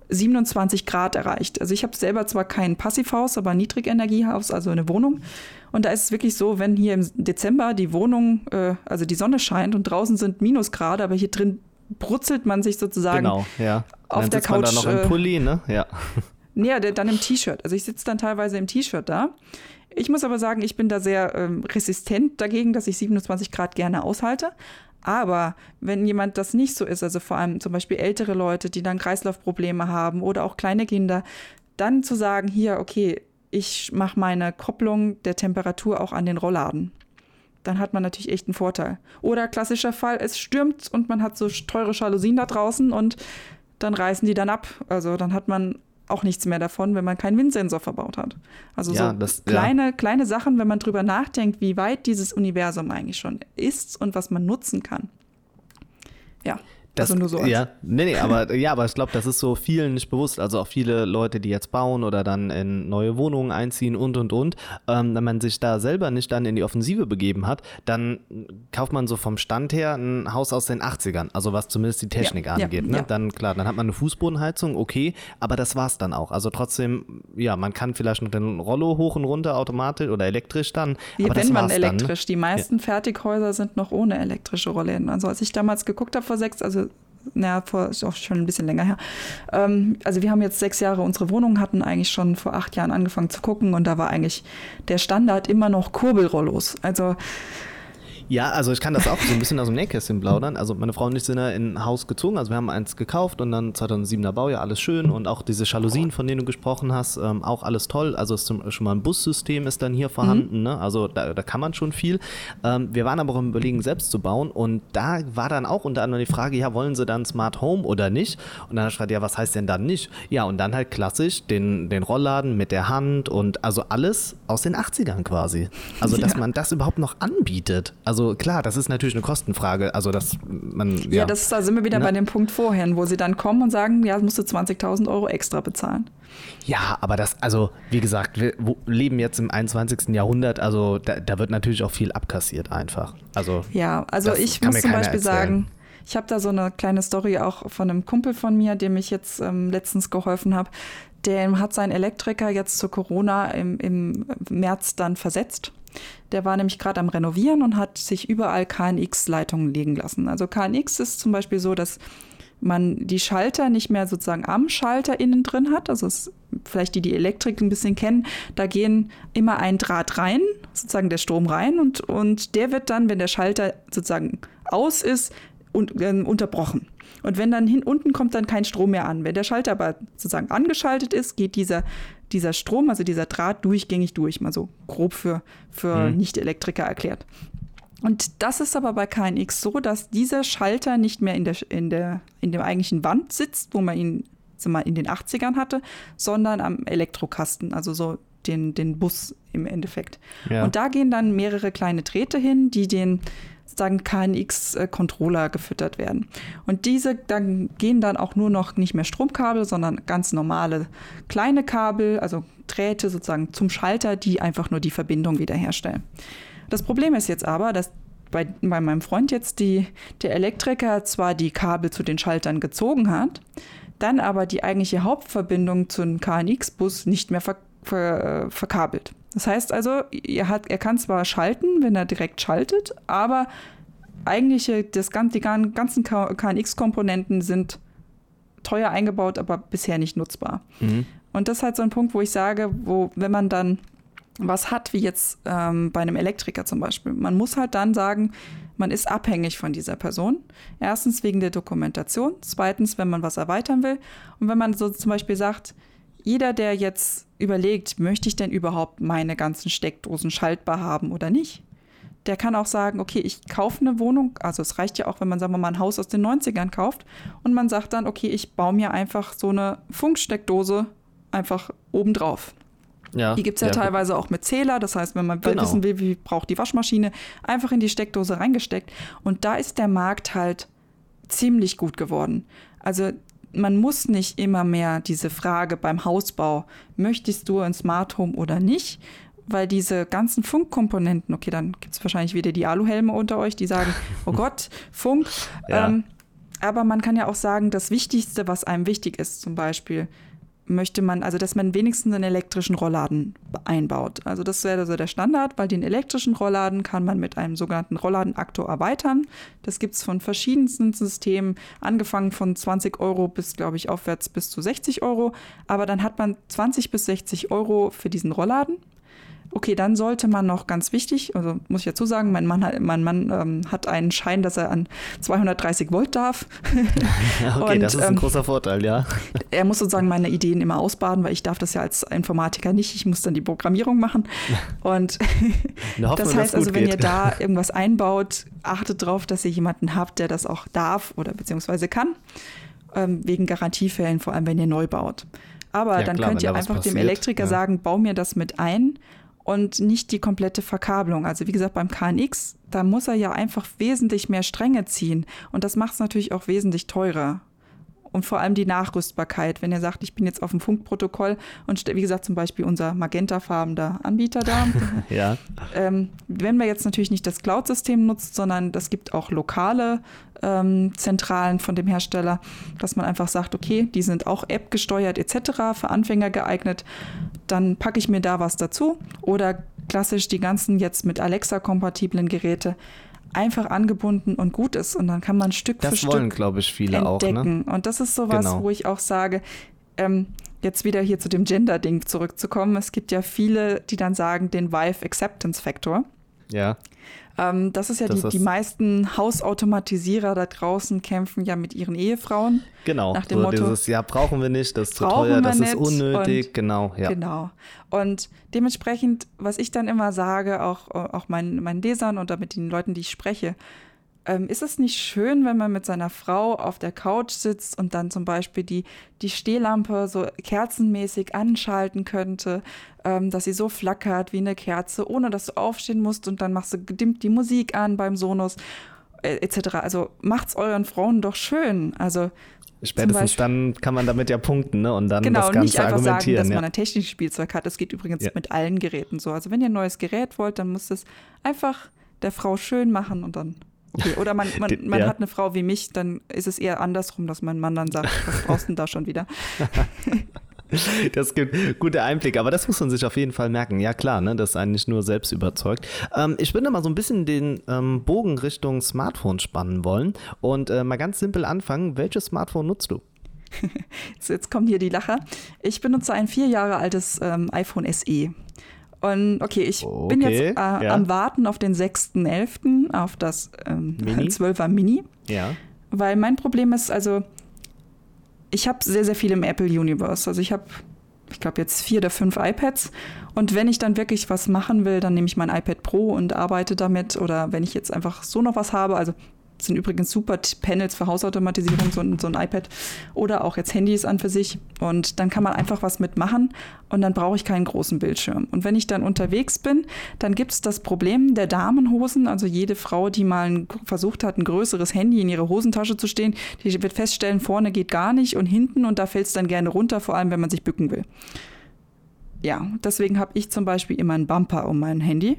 27 Grad erreicht. Also ich habe selber zwar kein Passivhaus, aber ein Niedrigenergiehaus, also eine Wohnung. Und da ist es wirklich so, wenn hier im Dezember die Wohnung, äh, also die Sonne scheint und draußen sind Minusgrade, aber hier drin brutzelt man sich sozusagen genau, ja. auf dann der Couch. Man da noch im äh, Pulli, ne? Ja. Nee, dann im T-Shirt. Also ich sitze dann teilweise im T-Shirt da. Ich muss aber sagen, ich bin da sehr ähm, resistent dagegen, dass ich 27 Grad gerne aushalte. Aber wenn jemand das nicht so ist, also vor allem zum Beispiel ältere Leute, die dann Kreislaufprobleme haben oder auch kleine Kinder, dann zu sagen, hier, okay, ich mache meine Kopplung der Temperatur auch an den Rollladen. Dann hat man natürlich echt einen Vorteil. Oder klassischer Fall, es stürmt und man hat so teure Jalousien da draußen und dann reißen die dann ab. Also dann hat man auch nichts mehr davon, wenn man keinen Windsensor verbaut hat. Also ja, so das, kleine, ja. kleine Sachen, wenn man drüber nachdenkt, wie weit dieses Universum eigentlich schon ist und was man nutzen kann. Ja. Das, also nur so. Ja, nee, nee, aber ja, aber ich glaube, das ist so vielen nicht bewusst. Also auch viele Leute, die jetzt bauen oder dann in neue Wohnungen einziehen und und und. Ähm, wenn man sich da selber nicht dann in die Offensive begeben hat, dann kauft man so vom Stand her ein Haus aus den 80ern, also was zumindest die Technik ja, angeht. Ja, ne? Ja. Dann klar, dann hat man eine Fußbodenheizung, okay, aber das war's dann auch. Also trotzdem, ja, man kann vielleicht noch den Rollo hoch und runter automatisch oder elektrisch dann. Wie aber wenn man elektrisch. Dann, ne? Die meisten Fertighäuser sind noch ohne elektrische Rollläden. Also als ich damals geguckt habe vor sechs, also naja, vor, ist auch schon ein bisschen länger her. Ähm, also wir haben jetzt sechs Jahre unsere Wohnung, hatten eigentlich schon vor acht Jahren angefangen zu gucken und da war eigentlich der Standard immer noch Kurbelrollos. Also ja, also ich kann das auch so ein bisschen aus dem Nähkästchen plaudern. Also meine Frau und ich sind ja in ein Haus gezogen, also wir haben eins gekauft und dann 2007er Baujahr, alles schön und auch diese Jalousien, von denen du gesprochen hast, ähm, auch alles toll. Also zum, schon mal ein Bussystem ist dann hier vorhanden, mhm. ne? also da, da, kann man schon viel. Ähm, wir waren aber auch im Überlegen, selbst zu bauen und da war dann auch unter anderem die Frage, ja, wollen sie dann Smart Home oder nicht? Und dann schreibt ja, was heißt denn dann nicht? Ja, und dann halt klassisch den, den Rollladen mit der Hand und also alles aus den 80ern quasi. Also, dass ja. man das überhaupt noch anbietet. Also also klar, das ist natürlich eine Kostenfrage. Also dass man. Ja, ja das, da sind wir wieder ne? bei dem Punkt vorhin, wo sie dann kommen und sagen, ja, musst du 20.000 Euro extra bezahlen. Ja, aber das, also wie gesagt, wir leben jetzt im 21. Jahrhundert, also da, da wird natürlich auch viel abkassiert einfach. Also ja, also ich muss zum Beispiel erzählen. sagen, ich habe da so eine kleine Story auch von einem Kumpel von mir, dem ich jetzt ähm, letztens geholfen habe. Der hat seinen Elektriker jetzt zu Corona im, im März dann versetzt. Der war nämlich gerade am Renovieren und hat sich überall KNX-Leitungen legen lassen. Also KNX ist zum Beispiel so, dass man die Schalter nicht mehr sozusagen am Schalter innen drin hat. Also es, vielleicht die, die Elektrik ein bisschen kennen, da gehen immer ein Draht rein, sozusagen der Strom rein und, und der wird dann, wenn der Schalter sozusagen aus ist, un, äh, unterbrochen. Und wenn dann hin unten kommt dann kein Strom mehr an. Wenn der Schalter aber sozusagen angeschaltet ist, geht dieser dieser Strom, also dieser Draht durchgängig durch, mal so grob für, für mhm. Nicht-Elektriker erklärt. Und das ist aber bei KNX so, dass dieser Schalter nicht mehr in der, in der, in der eigentlichen Wand sitzt, wo man ihn mal in den 80ern hatte, sondern am Elektrokasten, also so den, den Bus im Endeffekt. Ja. Und da gehen dann mehrere kleine Drähte hin, die den sozusagen KNX-Controller gefüttert werden. Und diese dann gehen dann auch nur noch nicht mehr Stromkabel, sondern ganz normale kleine Kabel, also Drähte sozusagen zum Schalter, die einfach nur die Verbindung wiederherstellen. Das Problem ist jetzt aber, dass bei, bei meinem Freund jetzt die, der Elektriker zwar die Kabel zu den Schaltern gezogen hat, dann aber die eigentliche Hauptverbindung zum KNX-Bus nicht mehr ver, ver, äh, verkabelt. Das heißt also, er, hat, er kann zwar schalten, wenn er direkt schaltet, aber eigentlich das, die ganzen KNX-Komponenten sind teuer eingebaut, aber bisher nicht nutzbar. Mhm. Und das ist halt so ein Punkt, wo ich sage, wo, wenn man dann was hat, wie jetzt ähm, bei einem Elektriker zum Beispiel, man muss halt dann sagen, man ist abhängig von dieser Person. Erstens wegen der Dokumentation, zweitens, wenn man was erweitern will. Und wenn man so zum Beispiel sagt, jeder, der jetzt überlegt, möchte ich denn überhaupt meine ganzen Steckdosen schaltbar haben oder nicht, der kann auch sagen, okay, ich kaufe eine Wohnung, also es reicht ja auch, wenn man, sagen wir mal, ein Haus aus den 90ern kauft und man sagt dann, okay, ich baue mir einfach so eine Funksteckdose einfach obendrauf. Ja, die gibt es ja, ja, teilweise auch mit Zähler. Das heißt, wenn man genau. wissen will, wie braucht die Waschmaschine, einfach in die Steckdose reingesteckt. Und da ist der Markt halt ziemlich gut geworden. Also man muss nicht immer mehr diese Frage beim Hausbau, möchtest du ein Smart Home oder nicht? Weil diese ganzen Funkkomponenten, okay, dann gibt es wahrscheinlich wieder die Aluhelme unter euch, die sagen, oh Gott, Funk. Ja. Ähm, aber man kann ja auch sagen, das Wichtigste, was einem wichtig ist, zum Beispiel, möchte man, also dass man wenigstens einen elektrischen Rollladen einbaut. Also das wäre so der Standard, weil den elektrischen Rollladen kann man mit einem sogenannten Rollladenaktor erweitern. Das gibt es von verschiedensten Systemen, angefangen von 20 Euro bis, glaube ich, aufwärts bis zu 60 Euro. Aber dann hat man 20 bis 60 Euro für diesen Rollladen. Okay, dann sollte man noch ganz wichtig, also muss ich dazu sagen, mein Mann, hat, mein Mann ähm, hat einen Schein, dass er an 230 Volt darf. okay, und, das ist ein ähm, großer Vorteil, ja. Er muss sozusagen meine Ideen immer ausbaden, weil ich darf das ja als Informatiker nicht. Ich muss dann die Programmierung machen. Und das heißt also, wenn geht. ihr da irgendwas einbaut, achtet darauf, dass ihr jemanden habt, der das auch darf oder beziehungsweise kann. Ähm, wegen Garantiefällen, vor allem wenn ihr neu baut. Aber ja, dann klar, könnt ihr einfach dem Elektriker ja. sagen, bau mir das mit ein und nicht die komplette Verkabelung. Also wie gesagt, beim KNX, da muss er ja einfach wesentlich mehr Stränge ziehen und das macht es natürlich auch wesentlich teurer. Und vor allem die Nachrüstbarkeit, wenn er sagt, ich bin jetzt auf dem Funkprotokoll und wie gesagt, zum Beispiel unser magentafarbener Anbieter da. ja. Ähm, wenn man jetzt natürlich nicht das Cloud-System nutzt, sondern das gibt auch lokale ähm, Zentralen von dem Hersteller, dass man einfach sagt, okay, die sind auch App gesteuert etc., für Anfänger geeignet, dann packe ich mir da was dazu. Oder klassisch die ganzen jetzt mit Alexa-kompatiblen Geräte einfach angebunden und gut ist. Und dann kann man Stück das für wollen, Stück glaube ich, viele entdecken. Auch, ne? Und das ist sowas, genau. wo ich auch sage, ähm, jetzt wieder hier zu dem Gender-Ding zurückzukommen. Es gibt ja viele, die dann sagen, den Vive Acceptance Factor. Ja. Ähm, das ist ja das die, ist die meisten Hausautomatisierer da draußen kämpfen ja mit ihren Ehefrauen. Genau. Nach dem so Motto, dieses, ja, brauchen wir nicht, das ist zu teuer, das ist unnötig, und, genau, ja. Genau. Und dementsprechend, was ich dann immer sage, auch, auch meinen, meinen Lesern oder mit den Leuten, die ich spreche, ähm, ist es nicht schön, wenn man mit seiner Frau auf der Couch sitzt und dann zum Beispiel die, die Stehlampe so kerzenmäßig anschalten könnte, ähm, dass sie so flackert wie eine Kerze, ohne dass du aufstehen musst und dann machst du gedimmt die Musik an beim Sonos äh, etc. Also macht's euren Frauen doch schön. Also Spätestens dann kann man damit ja punkten ne? und dann genau, das Ganze nicht einfach argumentieren. Sagen, dass ja. man ein technisches Spielzeug hat. Das geht übrigens ja. mit allen Geräten so. Also wenn ihr ein neues Gerät wollt, dann muss es einfach der Frau schön machen und dann Okay, oder man, man, man ja. hat eine Frau wie mich, dann ist es eher andersrum, dass mein Mann dann sagt, was brauchst du denn da schon wieder? Das gibt gute Einblicke, aber das muss man sich auf jeden Fall merken. Ja, klar, ne, das ist eigentlich nur selbst überzeugt. Ähm, ich würde mal so ein bisschen den ähm, Bogen Richtung Smartphone spannen wollen und äh, mal ganz simpel anfangen. Welches Smartphone nutzt du? Jetzt kommen hier die Lacher. Ich benutze ein vier Jahre altes ähm, iPhone SE. Und okay, ich okay, bin jetzt äh, ja. am Warten auf den 6.11., auf das ähm, Mini? 12er Mini. Ja. Weil mein Problem ist, also, ich habe sehr, sehr viel im Apple Universe. Also ich habe ich glaube jetzt vier oder fünf iPads. Und wenn ich dann wirklich was machen will, dann nehme ich mein iPad Pro und arbeite damit. Oder wenn ich jetzt einfach so noch was habe, also sind übrigens super Panels für Hausautomatisierung, so ein, so ein iPad oder auch jetzt Handys an für sich. Und dann kann man einfach was mitmachen und dann brauche ich keinen großen Bildschirm. Und wenn ich dann unterwegs bin, dann gibt es das Problem der Damenhosen. Also jede Frau, die mal versucht hat, ein größeres Handy in ihre Hosentasche zu stehen, die wird feststellen, vorne geht gar nicht und hinten und da fällt es dann gerne runter, vor allem wenn man sich bücken will. Ja, deswegen habe ich zum Beispiel immer einen Bumper um mein Handy.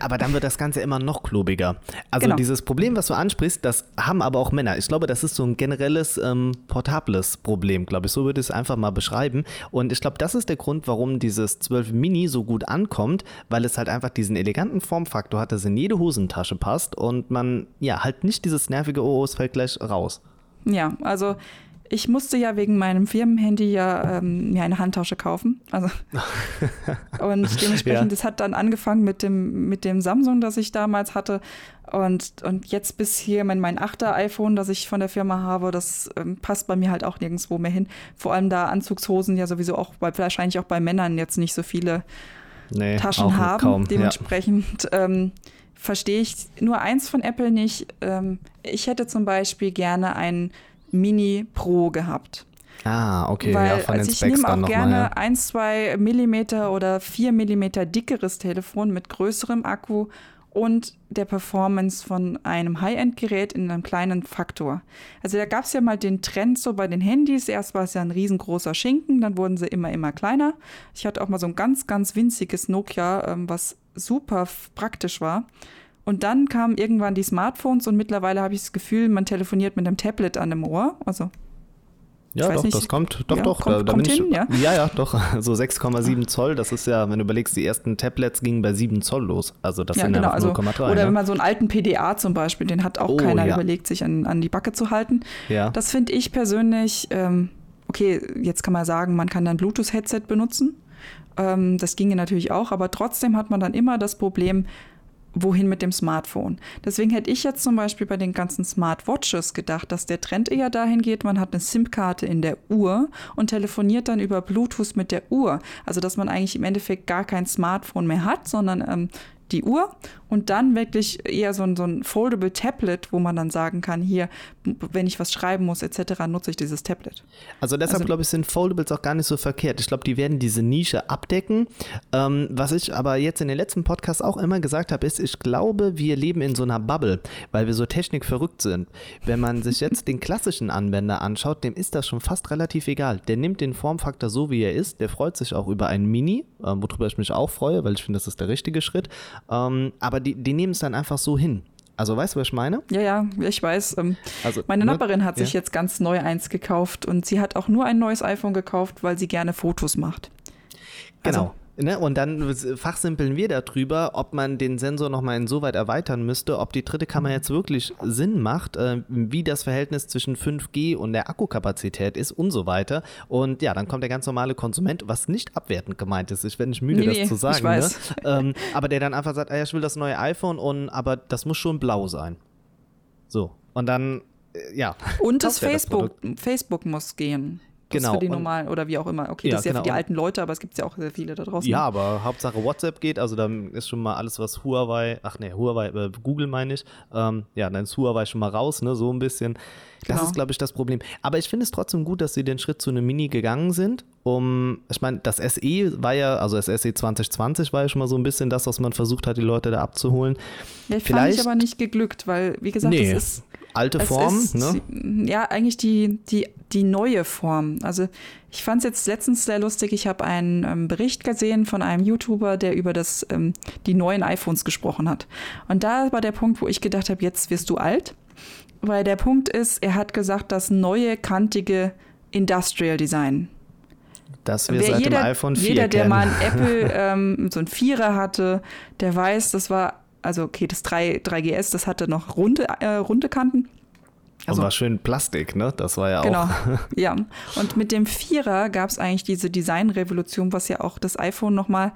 Aber dann wird das Ganze immer noch klobiger. Also genau. dieses Problem, was du ansprichst, das haben aber auch Männer. Ich glaube, das ist so ein generelles ähm, portables Problem, glaube ich. So würde ich es einfach mal beschreiben. Und ich glaube, das ist der Grund, warum dieses 12 Mini so gut ankommt, weil es halt einfach diesen eleganten Formfaktor hat, dass in jede Hosentasche passt und man ja halt nicht dieses nervige Oh, es fällt gleich raus. Ja, also ich musste ja wegen meinem Firmenhandy ja ähm, mir eine Handtasche kaufen. Also und dementsprechend, ja. das hat dann angefangen mit dem, mit dem Samsung, das ich damals hatte. Und, und jetzt bis hier mein, mein 8er iPhone, das ich von der Firma habe, das ähm, passt bei mir halt auch nirgendwo mehr hin. Vor allem da Anzugshosen ja sowieso auch bei, wahrscheinlich auch bei Männern jetzt nicht so viele nee, Taschen haben. Kaum. Dementsprechend ja. ähm, verstehe ich nur eins von Apple nicht. Ähm, ich hätte zum Beispiel gerne einen Mini Pro gehabt. Ah, okay. Weil, ja, von also den ich nehme auch gerne mal, ja. 1, 2 Millimeter oder 4 Millimeter dickeres Telefon mit größerem Akku und der Performance von einem High-End-Gerät in einem kleinen Faktor. Also da gab es ja mal den Trend so bei den Handys. Erst war es ja ein riesengroßer Schinken, dann wurden sie immer, immer kleiner. Ich hatte auch mal so ein ganz, ganz winziges Nokia, ähm, was super praktisch war. Und dann kamen irgendwann die Smartphones und mittlerweile habe ich das Gefühl, man telefoniert mit einem Tablet an dem Ohr. Also ja, doch, nicht, das kommt, doch, ja, doch. Kommt, da, da kommt hin, ich, ja? ja, ja, doch. So 6,7 Zoll, das ist ja, wenn du überlegst, die ersten Tablets gingen bei 7 Zoll los. Also das ja, sind genau, ja also, 0,3. Oder ne? wenn man so einen alten PDA zum Beispiel, den hat auch oh, keiner ja. überlegt, sich an, an die Backe zu halten. Ja. Das finde ich persönlich, ähm, okay, jetzt kann man sagen, man kann dann Bluetooth-Headset benutzen. Ähm, das ginge natürlich auch, aber trotzdem hat man dann immer das Problem, wohin mit dem Smartphone. Deswegen hätte ich jetzt zum Beispiel bei den ganzen Smartwatches gedacht, dass der Trend eher dahin geht, man hat eine SIM-Karte in der Uhr und telefoniert dann über Bluetooth mit der Uhr. Also dass man eigentlich im Endeffekt gar kein Smartphone mehr hat, sondern ähm, die Uhr und dann wirklich eher so ein, so ein Foldable Tablet, wo man dann sagen kann, hier, wenn ich was schreiben muss etc., nutze ich dieses Tablet. Also deshalb also, glaube ich, sind Foldables auch gar nicht so verkehrt. Ich glaube, die werden diese Nische abdecken. Ähm, was ich aber jetzt in den letzten Podcasts auch immer gesagt habe, ist, ich glaube, wir leben in so einer Bubble, weil wir so technikverrückt sind. Wenn man sich jetzt den klassischen Anwender anschaut, dem ist das schon fast relativ egal. Der nimmt den Formfaktor so, wie er ist. Der freut sich auch über ein Mini, äh, worüber ich mich auch freue, weil ich finde, das ist der richtige Schritt. Ähm, aber die, die nehmen es dann einfach so hin. Also weißt du, was ich meine? Ja, ja, ich weiß. Ähm, also, meine ne? Nachbarin hat sich ja. jetzt ganz neu eins gekauft und sie hat auch nur ein neues iPhone gekauft, weil sie gerne Fotos macht. Genau. Also, Ne? Und dann fachsimpeln wir darüber, ob man den Sensor nochmal insoweit erweitern müsste, ob die dritte Kamera jetzt wirklich Sinn macht, äh, wie das Verhältnis zwischen 5G und der Akkukapazität ist und so weiter. Und ja, dann kommt der ganz normale Konsument, was nicht abwertend gemeint ist. Ich werde nicht müde, nee, das zu sagen. Ne? Ähm, aber der dann einfach sagt, ah, ich will das neue iPhone und aber das muss schon blau sein. So. Und dann, äh, ja. Und das Facebook, das Facebook muss gehen genau. für die normalen oder wie auch immer. Okay, ja, das ist ja genau. für die alten Leute, aber es gibt ja auch sehr viele da draußen. Ja, aber Hauptsache WhatsApp geht, also dann ist schon mal alles, was Huawei, ach nee, Huawei, äh, Google meine ich, ähm, ja, dann ist Huawei schon mal raus, ne, so ein bisschen. Das genau. ist, glaube ich, das Problem. Aber ich finde es trotzdem gut, dass sie den Schritt zu einem Mini gegangen sind. Um, ich meine, das SE war ja, also das SE 2020 war ja schon mal so ein bisschen das, was man versucht hat, die Leute da abzuholen. Ja, Vielleicht, fand ich aber nicht geglückt, weil, wie gesagt, nee. es ist alte Form, ist, ne? Ja, eigentlich die, die, die neue Form. Also ich fand es jetzt letztens sehr lustig. Ich habe einen ähm, Bericht gesehen von einem YouTuber, der über das, ähm, die neuen iPhones gesprochen hat. Und da war der Punkt, wo ich gedacht habe, jetzt wirst du alt. Weil der Punkt ist, er hat gesagt, das neue, kantige Industrial Design. Das wir seit jeder, dem iPhone 4 Jeder, der kennen. mal ein Apple, ähm, so ein Vierer hatte, der weiß, das war also okay, das 3, 3GS, das hatte noch runde, äh, runde Kanten. Also, und war schön Plastik, ne? Das war ja genau, auch. Genau, ja. Und mit dem Vierer gab es eigentlich diese Designrevolution, was ja auch das iPhone nochmal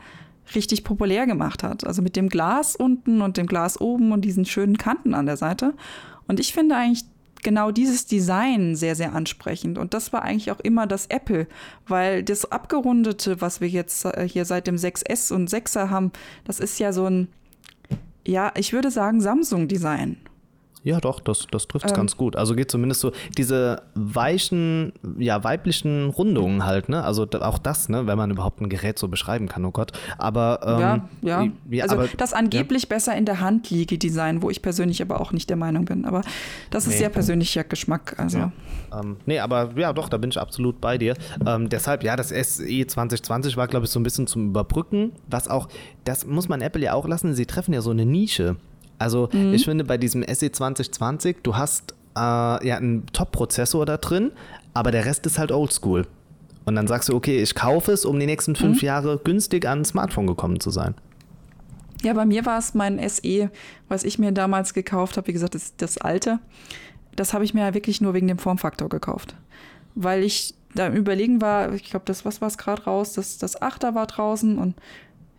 richtig populär gemacht hat. Also mit dem Glas unten und dem Glas oben und diesen schönen Kanten an der Seite. Und ich finde eigentlich, genau dieses Design sehr, sehr ansprechend. Und das war eigentlich auch immer das Apple, weil das Abgerundete, was wir jetzt äh, hier seit dem 6S und 6er haben, das ist ja so ein, ja, ich würde sagen Samsung-Design. Ja, doch, das, das trifft es ähm, ganz gut. Also geht zumindest so diese weichen, ja, weiblichen Rundungen halt, ne? Also auch das, ne, wenn man überhaupt ein Gerät so beschreiben kann, oh Gott. Aber ähm, ja, ja. ja. Also aber, das angeblich ja. besser in der Hand liege Design, wo ich persönlich aber auch nicht der Meinung bin. Aber das ist nee. sehr persönlicher Geschmack. Also. Ja. Ähm, nee, aber ja, doch, da bin ich absolut bei dir. Ähm, deshalb, ja, das SE 2020 war, glaube ich, so ein bisschen zum Überbrücken, was auch, das muss man Apple ja auch lassen, sie treffen ja so eine Nische. Also mhm. ich finde bei diesem SE 2020, du hast äh, ja einen Top-Prozessor da drin, aber der Rest ist halt oldschool. Und dann sagst du, okay, ich kaufe es, um die nächsten fünf mhm. Jahre günstig an ein Smartphone gekommen zu sein. Ja, bei mir war es mein SE, was ich mir damals gekauft habe. Wie gesagt, das, das alte. Das habe ich mir ja wirklich nur wegen dem Formfaktor gekauft. Weil ich da im Überlegen war, ich glaube, das, was war es gerade raus? Das, das 8er war draußen und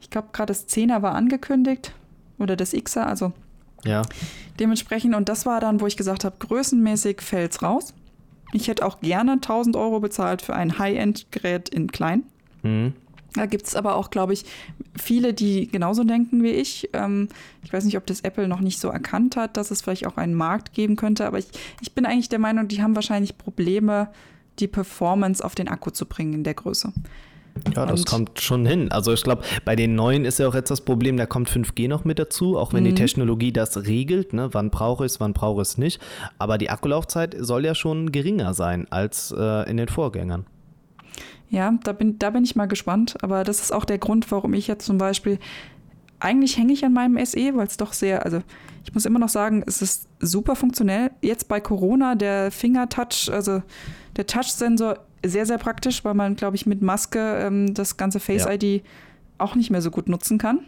ich glaube, gerade das 10er war angekündigt. Oder das Xer, also ja. Dementsprechend, und das war dann, wo ich gesagt habe, größenmäßig fällt es raus. Ich hätte auch gerne 1000 Euro bezahlt für ein High-End-Gerät in klein. Mhm. Da gibt es aber auch, glaube ich, viele, die genauso denken wie ich. Ähm, ich weiß nicht, ob das Apple noch nicht so erkannt hat, dass es vielleicht auch einen Markt geben könnte, aber ich, ich bin eigentlich der Meinung, die haben wahrscheinlich Probleme, die Performance auf den Akku zu bringen in der Größe. Ja, das und kommt schon hin. Also ich glaube, bei den neuen ist ja auch jetzt das Problem, da kommt 5G noch mit dazu, auch wenn mhm. die Technologie das regelt, ne? wann brauche ich es, wann brauche ich es nicht. Aber die Akkulaufzeit soll ja schon geringer sein als äh, in den Vorgängern. Ja, da bin, da bin ich mal gespannt. Aber das ist auch der Grund, warum ich jetzt zum Beispiel, eigentlich hänge ich an meinem SE, weil es doch sehr, also ich muss immer noch sagen, es ist super funktionell. Jetzt bei Corona, der Finger-Touch, also der Touch-Sensor sehr, sehr praktisch, weil man, glaube ich, mit Maske ähm, das ganze Face ja. ID auch nicht mehr so gut nutzen kann.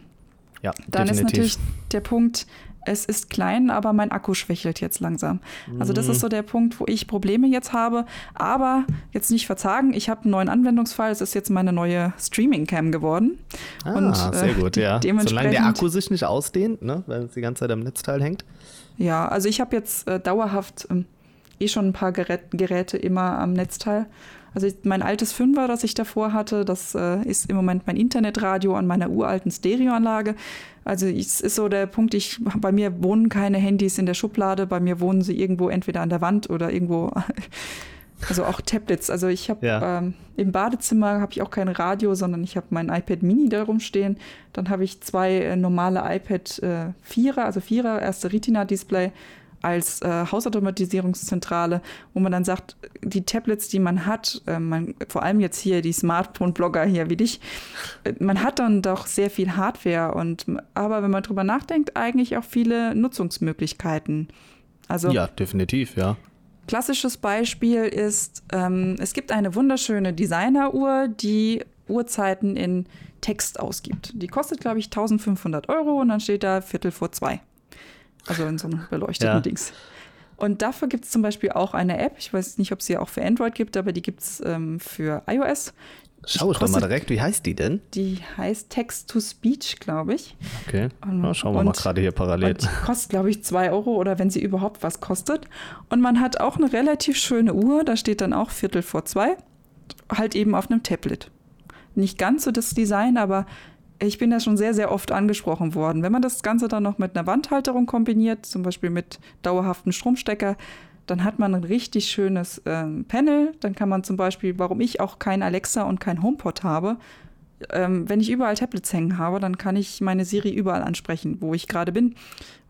Ja, Dann definitiv. ist natürlich der Punkt, es ist klein, aber mein Akku schwächelt jetzt langsam. Also das ist mhm. so der Punkt, wo ich Probleme jetzt habe. Aber jetzt nicht verzagen, ich habe einen neuen Anwendungsfall. Es ist jetzt meine neue Streaming-Cam geworden. Ah, Und, sehr äh, gut, ja. Solange der Akku sich nicht ausdehnt, ne, weil es die ganze Zeit am Netzteil hängt. Ja, also ich habe jetzt äh, dauerhaft äh, eh schon ein paar Gerät, Geräte immer am Netzteil. Also mein altes Fünfer, das ich davor hatte, das äh, ist im Moment mein Internetradio an meiner uralten Stereoanlage. Also es ist so der Punkt, ich, bei mir wohnen keine Handys in der Schublade, bei mir wohnen sie irgendwo entweder an der Wand oder irgendwo, also auch Tablets. Also ich habe ja. ähm, im Badezimmer habe ich auch kein Radio, sondern ich habe mein iPad Mini da rumstehen. Dann habe ich zwei äh, normale iPad äh, Vierer, also Vierer, erste Retina-Display als äh, Hausautomatisierungszentrale, wo man dann sagt, die Tablets, die man hat, äh, man, vor allem jetzt hier die Smartphone-Blogger hier wie dich, äh, man hat dann doch sehr viel Hardware und aber wenn man drüber nachdenkt, eigentlich auch viele Nutzungsmöglichkeiten. Also ja, definitiv, ja. Klassisches Beispiel ist, ähm, es gibt eine wunderschöne Designeruhr, die Uhrzeiten in Text ausgibt. Die kostet, glaube ich, 1500 Euro und dann steht da Viertel vor zwei. Also in so einem beleuchteten ja. Dings. Und dafür gibt es zum Beispiel auch eine App. Ich weiß nicht, ob es sie auch für Android gibt, aber die gibt es ähm, für iOS. Schau ich doch mal direkt, wie heißt die denn? Die heißt Text-to-Speech, glaube ich. Okay, Na, schauen wir und, mal gerade hier parallel. Und die kostet, glaube ich, 2 Euro oder wenn sie überhaupt was kostet. Und man hat auch eine relativ schöne Uhr, da steht dann auch Viertel vor zwei, halt eben auf einem Tablet. Nicht ganz so das Design, aber ich bin ja schon sehr, sehr oft angesprochen worden. Wenn man das Ganze dann noch mit einer Wandhalterung kombiniert, zum Beispiel mit dauerhaften Stromstecker, dann hat man ein richtig schönes äh, Panel. Dann kann man zum Beispiel, warum ich auch kein Alexa und kein HomePod habe, ähm, wenn ich überall Tablets hängen habe, dann kann ich meine Siri überall ansprechen, wo ich gerade bin.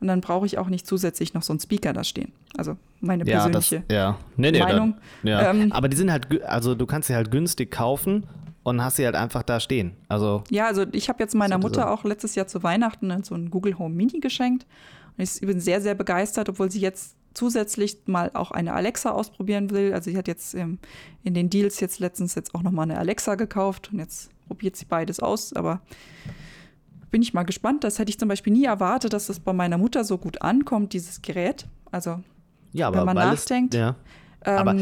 Und dann brauche ich auch nicht zusätzlich noch so einen Speaker da stehen. Also meine persönliche ja, das, ja. Nee, nee, Meinung. Dann, ja. Ähm, Aber die sind halt, also du kannst sie halt günstig kaufen und hast sie halt einfach da stehen. Also ja, also ich habe jetzt meiner Mutter auch letztes Jahr zu Weihnachten so ein Google Home Mini geschenkt und ich bin sehr sehr begeistert, obwohl sie jetzt zusätzlich mal auch eine Alexa ausprobieren will. Also sie hat jetzt ähm, in den Deals jetzt letztens jetzt auch noch mal eine Alexa gekauft und jetzt probiert sie beides aus, aber bin ich mal gespannt. Das hätte ich zum Beispiel nie erwartet, dass das bei meiner Mutter so gut ankommt, dieses Gerät. Also ja, wenn man nachdenkt. Es, ja. Ähm, aber,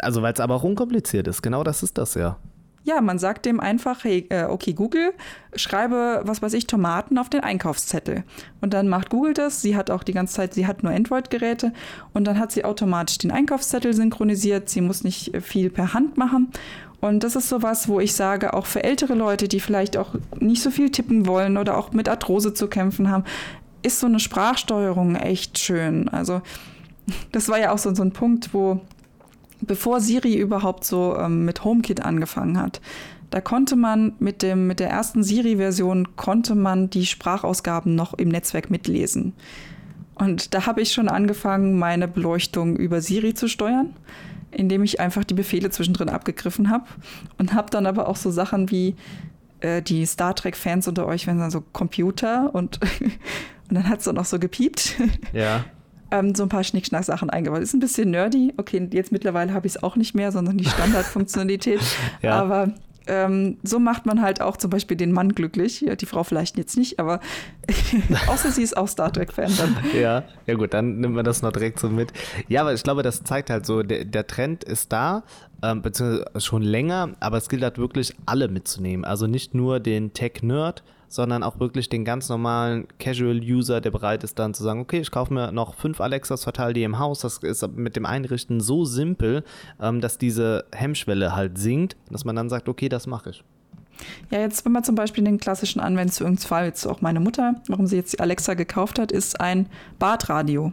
also weil es aber auch unkompliziert ist, genau das ist das ja. Ja, man sagt dem einfach, hey, äh, okay, Google, schreibe, was weiß ich, Tomaten auf den Einkaufszettel. Und dann macht Google das. Sie hat auch die ganze Zeit, sie hat nur Android-Geräte. Und dann hat sie automatisch den Einkaufszettel synchronisiert. Sie muss nicht viel per Hand machen. Und das ist sowas, wo ich sage, auch für ältere Leute, die vielleicht auch nicht so viel tippen wollen oder auch mit Arthrose zu kämpfen haben, ist so eine Sprachsteuerung echt schön. Also das war ja auch so, so ein Punkt, wo bevor Siri überhaupt so ähm, mit HomeKit angefangen hat, da konnte man mit, dem, mit der ersten Siri-Version konnte man die Sprachausgaben noch im Netzwerk mitlesen. Und da habe ich schon angefangen, meine Beleuchtung über Siri zu steuern, indem ich einfach die Befehle zwischendrin abgegriffen habe und habe dann aber auch so Sachen wie äh, die Star Trek-Fans unter euch, wenn dann so Computer und, und dann hat es dann auch so gepiept. Ja ähm, so ein paar Schnickschnack-Sachen eingebaut. Ist ein bisschen nerdy. Okay, jetzt mittlerweile habe ich es auch nicht mehr, sondern die Standardfunktionalität. ja. Aber ähm, so macht man halt auch zum Beispiel den Mann glücklich. Ja, die Frau vielleicht jetzt nicht, aber außer sie ist auch Star Trek-Fan dann. Ja, ja gut, dann nimmt man das noch direkt so mit. Ja, aber ich glaube, das zeigt halt so, der, der Trend ist da, ähm, beziehungsweise schon länger, aber es gilt halt wirklich alle mitzunehmen. Also nicht nur den Tech-Nerd, sondern auch wirklich den ganz normalen Casual-User, der bereit ist dann zu sagen, okay, ich kaufe mir noch fünf Alexas, verteile die im Haus. Das ist mit dem Einrichten so simpel, ähm, dass diese Hemmschwelle halt sinkt, dass man dann sagt, okay, das mache ich. Ja, jetzt, wenn man zum Beispiel den klassischen Anwendungsfall, jetzt auch meine Mutter, warum sie jetzt die Alexa gekauft hat, ist ein Badradio.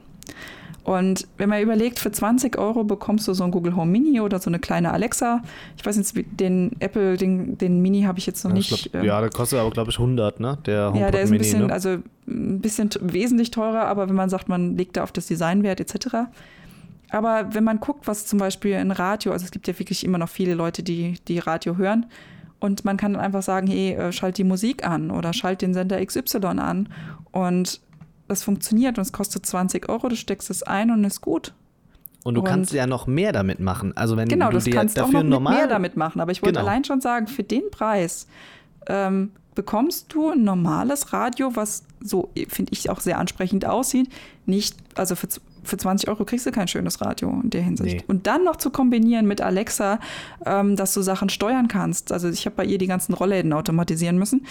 Und wenn man überlegt, für 20 Euro bekommst du so ein Google Home Mini oder so eine kleine Alexa. Ich weiß nicht, den Apple, den, den Mini habe ich jetzt noch ja, nicht. Glaub, ähm, ja, der kostet aber, glaube ich, 100, ne? Der HomePod ja, der ist ein Mini, bisschen, ne? also ein bisschen wesentlich teurer, aber wenn man sagt, man legt da auf das Designwert etc. Aber wenn man guckt, was zum Beispiel in Radio, also es gibt ja wirklich immer noch viele Leute, die, die Radio hören. Und man kann dann einfach sagen, hey, äh, schalt die Musik an oder schalt den Sender XY an. Und das funktioniert und es kostet 20 Euro, du steckst es ein und ist gut. Und du und kannst ja noch mehr damit machen. Also wenn genau, du das dir kannst dafür auch noch normal mehr damit machen. Aber ich wollte Genau. allein schon sagen, für den Preis ähm, bekommst du ein normales Radio, was so, finde ich, auch sehr ansprechend aussieht. Nicht, also für, für 20 Euro kriegst du kein schönes Radio in der Hinsicht. Nee. Und dann noch zu kombinieren mit Alexa, ähm, dass du Sachen steuern kannst. Also ich habe bei ihr die ganzen Rollläden automatisieren müssen.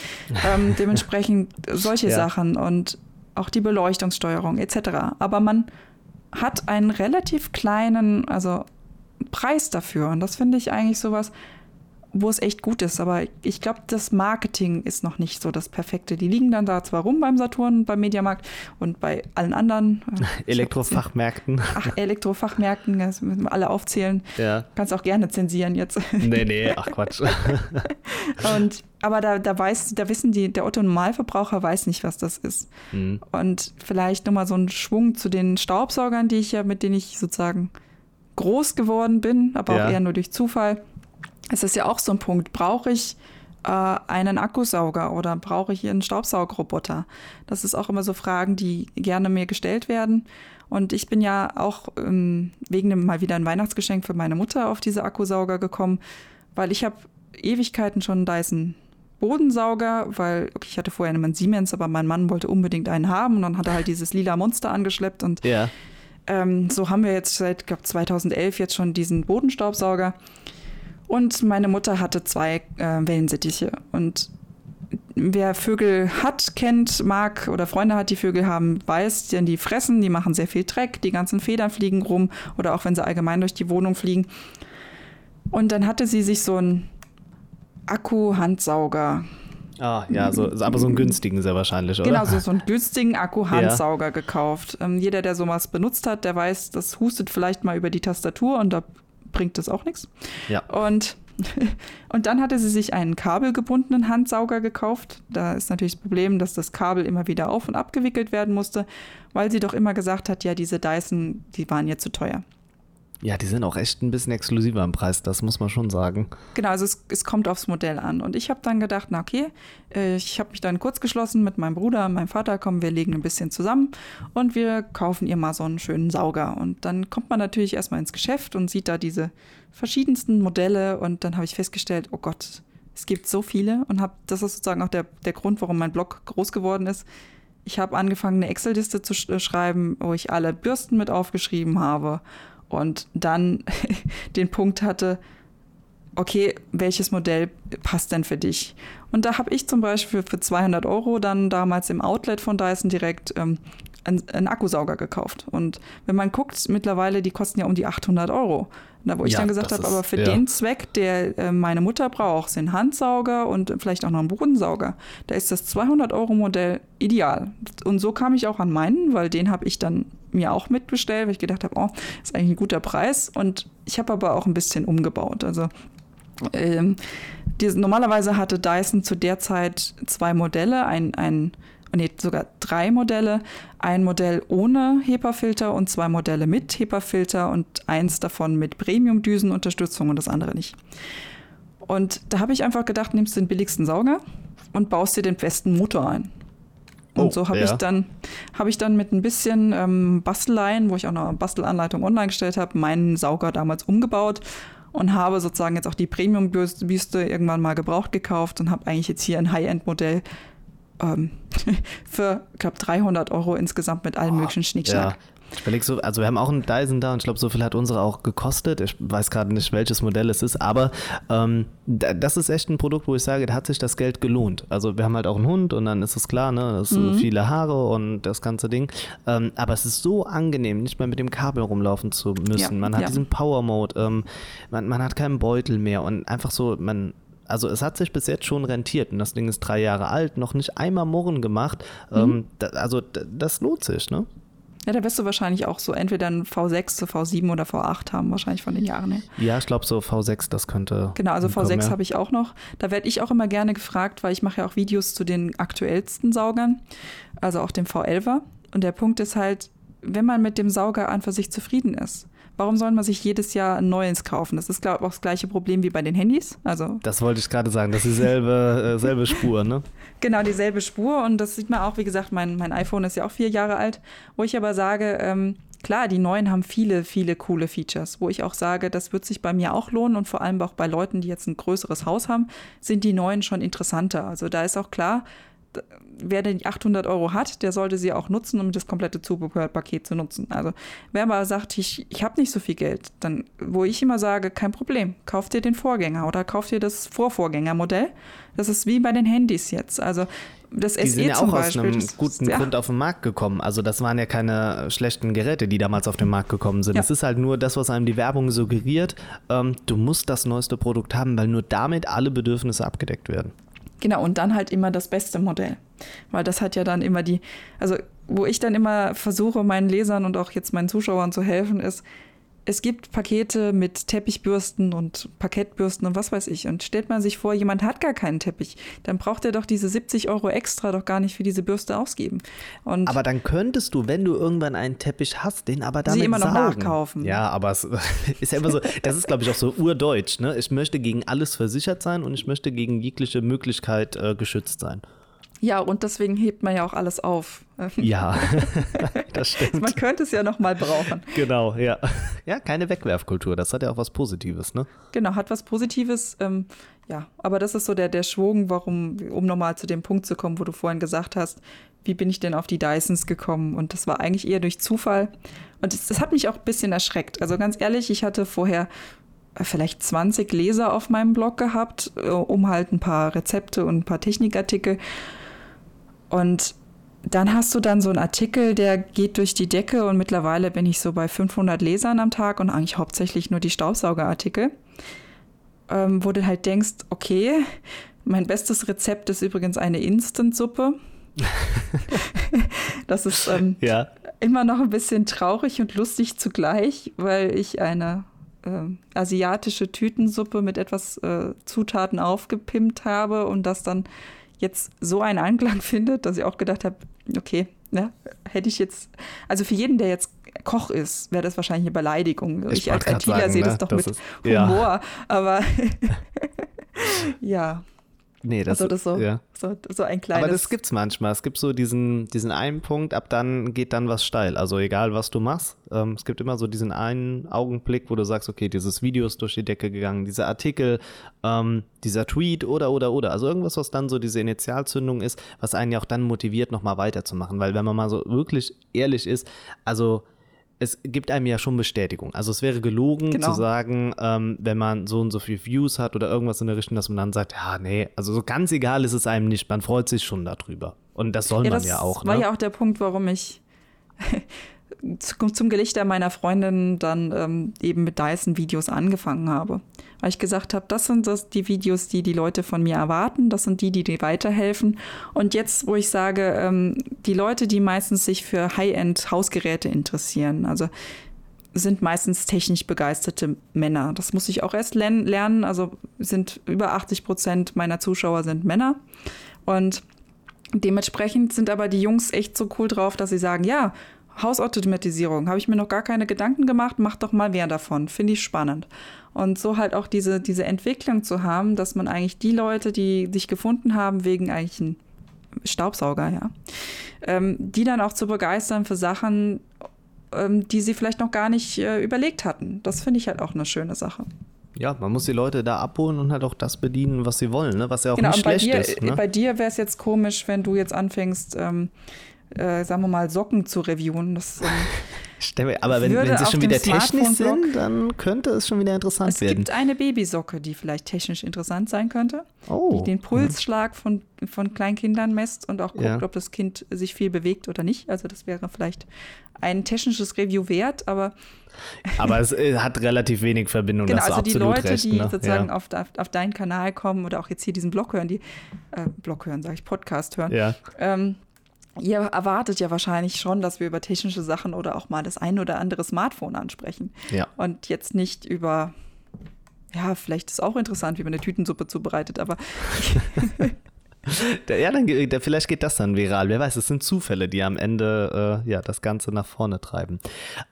Ähm, dementsprechend solche Ja. Sachen und auch die Beleuchtungssteuerung etc. Aber man hat einen relativ kleinen, also Preis dafür. Und das finde ich eigentlich sowas, wo es echt gut ist. Aber ich glaube, das Marketing ist noch nicht so das Perfekte. Die liegen dann da zwar rum beim Saturn, beim Mediamarkt und bei allen anderen. äh, Elektrofachmärkten. Ach, Elektrofachmärkten, das müssen wir alle aufzählen. ja. Kannst auch gerne zensieren jetzt. Nee, nee, ach Quatsch. Und, aber da, da weiß, da wissen die, der Otto Normalverbraucher weiß nicht, was das ist. Hm. Und vielleicht nochmal so ein Schwung zu den Staubsaugern, die ich ja, mit denen ich sozusagen groß geworden bin, aber Ja. auch eher nur durch Zufall. Es ist ja auch so ein Punkt. Brauche ich äh, einen Akkusauger oder brauche ich einen Staubsaugroboter? Das ist auch immer so Fragen, die gerne mir gestellt werden. Und ich bin ja auch ähm, wegen dem mal wieder ein Weihnachtsgeschenk für meine Mutter auf diese Akkusauger gekommen, weil ich habe Ewigkeiten schon einen Dyson Bodensauger, weil okay, ich hatte vorher einen Siemens, aber mein Mann wollte unbedingt einen haben und dann hat er halt dieses lila Monster angeschleppt und Ja. ähm, so haben wir jetzt seit glaub, 2011 jetzt schon diesen Bodenstaubsauger. Und meine Mutter hatte zwei äh, Wellensittiche. Und wer Vögel hat, kennt, mag oder Freunde hat, die Vögel haben, weiß, denn die fressen, die machen sehr viel Dreck, die ganzen Federn fliegen rum oder auch wenn sie allgemein durch die Wohnung fliegen. Und dann hatte sie sich so einen Akku-Handsauger Ah, ja, so, aber so einen günstigen sehr wahrscheinlich, oder? Genau, so, so einen günstigen Akku-Handsauger gekauft. Ähm, jeder, der sowas benutzt hat, der weiß, das hustet vielleicht mal über die Tastatur und da bringt das auch nichts. Ja. Und, und dann hatte sie sich einen kabelgebundenen Handsauger gekauft. Da ist natürlich das Problem, dass das Kabel immer wieder auf- und abgewickelt werden musste, weil sie doch immer gesagt hat, ja, diese Dyson, die waren ihr zu teuer. Ja, die sind auch echt ein bisschen exklusiver im Preis, das muss man schon sagen. Genau, also es, es kommt aufs Modell an. Und ich habe dann gedacht, na okay, äh, ich habe mich dann kurz geschlossen mit meinem Bruder meinem Vater, kommen wir legen ein bisschen zusammen und wir kaufen ihr mal so einen schönen Sauger. Und dann kommt man natürlich erstmal ins Geschäft und sieht da diese verschiedensten Modelle und dann habe ich festgestellt, oh Gott, es gibt so viele und habe, das ist sozusagen auch der, der Grund, warum mein Blog groß geworden ist. Ich habe angefangen, eine Excel-Liste zu sch äh, schreiben, wo ich alle Bürsten mit aufgeschrieben habe und dann den Punkt hatte, okay, welches Modell passt denn für dich? Und da habe ich zum Beispiel für 200 Euro dann damals im Outlet von Dyson direkt ähm, einen, einen, Akkusauger gekauft. Und wenn man guckt, mittlerweile, die kosten ja um die 800 Euro. Da, wo ich ja, dann gesagt habe, aber für ja. den Zweck, der äh, meine Mutter braucht, sind Handsauger und vielleicht auch noch ein Bodensauger. Da ist das 200-Euro-Modell ideal. Und so kam ich auch an meinen, weil den habe ich dann mir auch mitbestellt, weil ich gedacht habe, oh, ist eigentlich ein guter Preis. Und ich habe aber auch ein bisschen umgebaut. Also ähm, die, normalerweise hatte Dyson zu der Zeit zwei Modelle, ein, ein nee, sogar drei Modelle. Ein Modell ohne HEPA-Filter und zwei Modelle mit HEPA-Filter und eins davon mit Premium-Düsenunterstützung und das andere nicht. Und da habe ich einfach gedacht, nimmst den billigsten Sauger und baust dir den besten Motor ein. Und oh, so habe ja. ich dann habe ich dann mit ein bisschen ähm, Basteleien, wo ich auch noch eine Bastelanleitung online gestellt habe, meinen Sauger damals umgebaut und habe sozusagen jetzt auch die Premium-Büste irgendwann mal gebraucht gekauft und habe eigentlich jetzt hier ein High-End-Modell ähm, für, ich glaube, 300 Euro insgesamt mit allem oh, möglichen Schnickschnack. Ja. Ich überlege so, also wir haben auch einen Dyson da und ich glaube, so viel hat unsere auch gekostet. Ich weiß gerade nicht, welches Modell es ist, aber ähm, das ist echt ein Produkt, wo ich sage, da hat sich das Geld gelohnt. Also wir haben halt auch einen Hund und dann ist es klar, ne, das mhm. viele Haare und das ganze Ding. Ähm, aber es ist so angenehm, nicht mehr mit dem Kabel rumlaufen zu müssen. Ja, man hat ja. diesen Power Mode, ähm, man, man hat keinen Beutel mehr und einfach so, man also es hat sich bis jetzt schon rentiert und das Ding ist drei Jahre alt, noch nicht einmal Murren gemacht. Mhm. Ähm, also das lohnt sich, ne? Ja, da wirst du wahrscheinlich auch so entweder ein V6 zu V7 oder V8 haben, wahrscheinlich von den Jahren her. Ja, ich glaube so V6, das könnte. Genau, also V6 ja. habe ich auch noch. Da werde ich auch immer gerne gefragt, weil ich mache ja auch Videos zu den aktuellsten Saugern, also auch dem V11er. Und der Punkt ist halt, wenn man mit dem Sauger an für sich zufrieden ist, warum soll man sich jedes Jahr ein neues kaufen? Das ist, glaube ich, auch das gleiche Problem wie bei den Handys. Also das wollte ich gerade sagen, das ist dieselbe äh, selbe Spur, ne? Genau, dieselbe Spur. Und das sieht man auch, wie gesagt, mein, mein iPhone ist ja auch vier Jahre alt, wo ich aber sage, ähm, klar, die neuen haben viele, viele coole Features, wo ich auch sage, das wird sich bei mir auch lohnen und vor allem auch bei Leuten, die jetzt ein größeres Haus haben, sind die neuen schon interessanter. Also da ist auch klar, wer denn die 800 Euro hat, der sollte sie auch nutzen, um das komplette Zubehörpaket zu nutzen. Also wer aber sagt, ich, ich habe nicht so viel Geld, dann, wo ich immer sage, kein Problem, kauf dir den Vorgänger oder kauf dir das Vorvorgängermodell. Das ist wie bei den Handys jetzt. Also das die SE sind ja auch Beispiel, aus einem guten ja. Grund auf den Markt gekommen. Also das waren ja keine schlechten Geräte, die damals auf den Markt gekommen sind. Es ist halt nur das, was einem die Werbung suggeriert. Ähm, du musst das neueste Produkt haben, weil nur damit alle Bedürfnisse abgedeckt werden. Genau, und dann halt immer das beste Modell. Weil das hat ja dann immer die, also wo ich dann immer versuche, meinen Lesern und auch jetzt meinen Zuschauern zu helfen, ist, es gibt Pakete mit Teppichbürsten und Parkettbürsten und was weiß ich. Und stellt man sich vor, jemand hat gar keinen Teppich, dann braucht er doch diese 70 Euro extra doch gar nicht für diese Bürste ausgeben. Und aber dann könntest du, wenn du irgendwann einen Teppich hast, den aber damit sie immer noch sagen. nachkaufen. Ja, aber es ist ja immer so, das ist glaube ich auch so urdeutsch. Ne? Ich möchte gegen alles versichert sein und ich möchte gegen jegliche Möglichkeit äh, geschützt sein. Ja, und deswegen hebt man ja auch alles auf. Ja, das stimmt. Man könnte es ja noch mal brauchen. Genau, ja. Ja, keine Wegwerfkultur, das hat ja auch was Positives, ne? Genau, hat was Positives. Ähm, ja, aber das ist so der, der Schwung, warum, um nochmal zu dem Punkt zu kommen, wo du vorhin gesagt hast, wie bin ich denn auf die Dysons gekommen? Und das war eigentlich eher durch Zufall. Und das, das hat mich auch ein bisschen erschreckt. Also ganz ehrlich, ich hatte vorher äh, vielleicht 20 Leser auf meinem Blog gehabt, äh, um halt ein paar Rezepte und ein paar Technikartikel. Und dann hast du dann so einen Artikel, der geht durch die Decke und mittlerweile bin ich so bei 500 Lesern am Tag und eigentlich hauptsächlich nur die Staubsaugerartikel, ähm, wo du halt denkst, okay, mein bestes Rezept ist übrigens eine Instant-Suppe. das ist ähm, ja. immer noch ein bisschen traurig und lustig zugleich, weil ich eine äh, asiatische Tütensuppe mit etwas äh, Zutaten aufgepimpt habe und das dann jetzt so einen Anklang findet, dass ich auch gedacht habe, okay, ne, hätte ich jetzt, also für jeden, der jetzt Koch ist, wäre das wahrscheinlich eine Beleidigung. Ich, ich als ITler sehe ne? das doch das mit ist, Humor, ja. aber ja. Nee, das, also das so, ja. so, so ein kleines. Aber das gibt es manchmal. Es gibt so diesen, diesen einen Punkt, ab dann geht dann was steil. Also egal, was du machst. Ähm, es gibt immer so diesen einen Augenblick, wo du sagst, okay, dieses Video ist durch die Decke gegangen, dieser Artikel, ähm, dieser Tweet oder, oder, oder. Also irgendwas, was dann so diese Initialzündung ist, was einen ja auch dann motiviert, nochmal weiterzumachen. Weil wenn man mal so wirklich ehrlich ist, also es gibt einem ja schon Bestätigung. Also es wäre gelogen Genau. zu sagen, ähm, wenn man so und so viel Views hat oder irgendwas in der Richtung, dass man dann sagt, ja, nee, also so ganz egal ist es einem nicht. Man freut sich schon darüber. Und das soll Ja, man das ja auch. war ne? ja auch der Punkt, warum ich zum Gelichter meiner Freundin dann ähm, eben mit Dyson-Videos angefangen habe. Weil ich gesagt habe, das sind das die Videos, die die Leute von mir erwarten, das sind die, die dir weiterhelfen. Und jetzt, wo ich sage, ähm, die Leute, die meistens sich für High-End-Hausgeräte interessieren, also sind meistens technisch begeisterte Männer. Das muss ich auch erst lernen. lernen. Also sind über 80 Prozent meiner Zuschauer sind Männer. Und Dementsprechend sind aber die Jungs echt so cool drauf, dass sie sagen, ja, Hausautomatisierung, habe ich mir noch gar keine Gedanken gemacht, mach doch mal mehr davon, finde ich spannend. Und so halt auch diese, diese Entwicklung zu haben, dass man eigentlich die Leute, die sich gefunden haben, wegen eigentlich ein Staubsauger, ja, ähm, die dann auch zu begeistern für Sachen, ähm, die sie vielleicht noch gar nicht äh, überlegt hatten. Das finde ich halt auch eine schöne Sache. Ja, man muss die Leute da abholen und halt auch das bedienen, was sie wollen, ne? was ja auch Genau, nicht schlecht dir, ist. Ne? bei dir wäre es jetzt komisch, wenn du jetzt anfängst, ähm, äh, sagen wir mal, Socken zu reviewen. Das, ähm, mir- Aber wenn, wenn sie schon wieder technisch sind, dann könnte es schon wieder interessant es werden. gibt eine Babysocke, die vielleicht technisch interessant sein könnte, oh. die den Pulsschlag von, von Kleinkindern messt und auch guckt, Ja. ob das Kind sich viel bewegt oder nicht. Also das wäre vielleicht ein technisches Review wert, aber Aber es äh, hat relativ wenig Verbindung, genau, also die Leute, recht. die ne? sozusagen ja. auf, auf, auf deinen Kanal kommen oder auch jetzt hier diesen Blog hören, die äh, Blog hören, sage ich, Podcast hören, ja. Ähm, ihr erwartet ja wahrscheinlich schon, dass wir über technische Sachen oder auch mal das ein oder andere Smartphone ansprechen. Ja. Und jetzt nicht über, ja, vielleicht ist auch interessant, wie man eine Tütensuppe zubereitet, aber Ja, dann, vielleicht geht das dann viral. Wer weiß, es sind Zufälle, die am Ende äh, ja, das Ganze nach vorne treiben.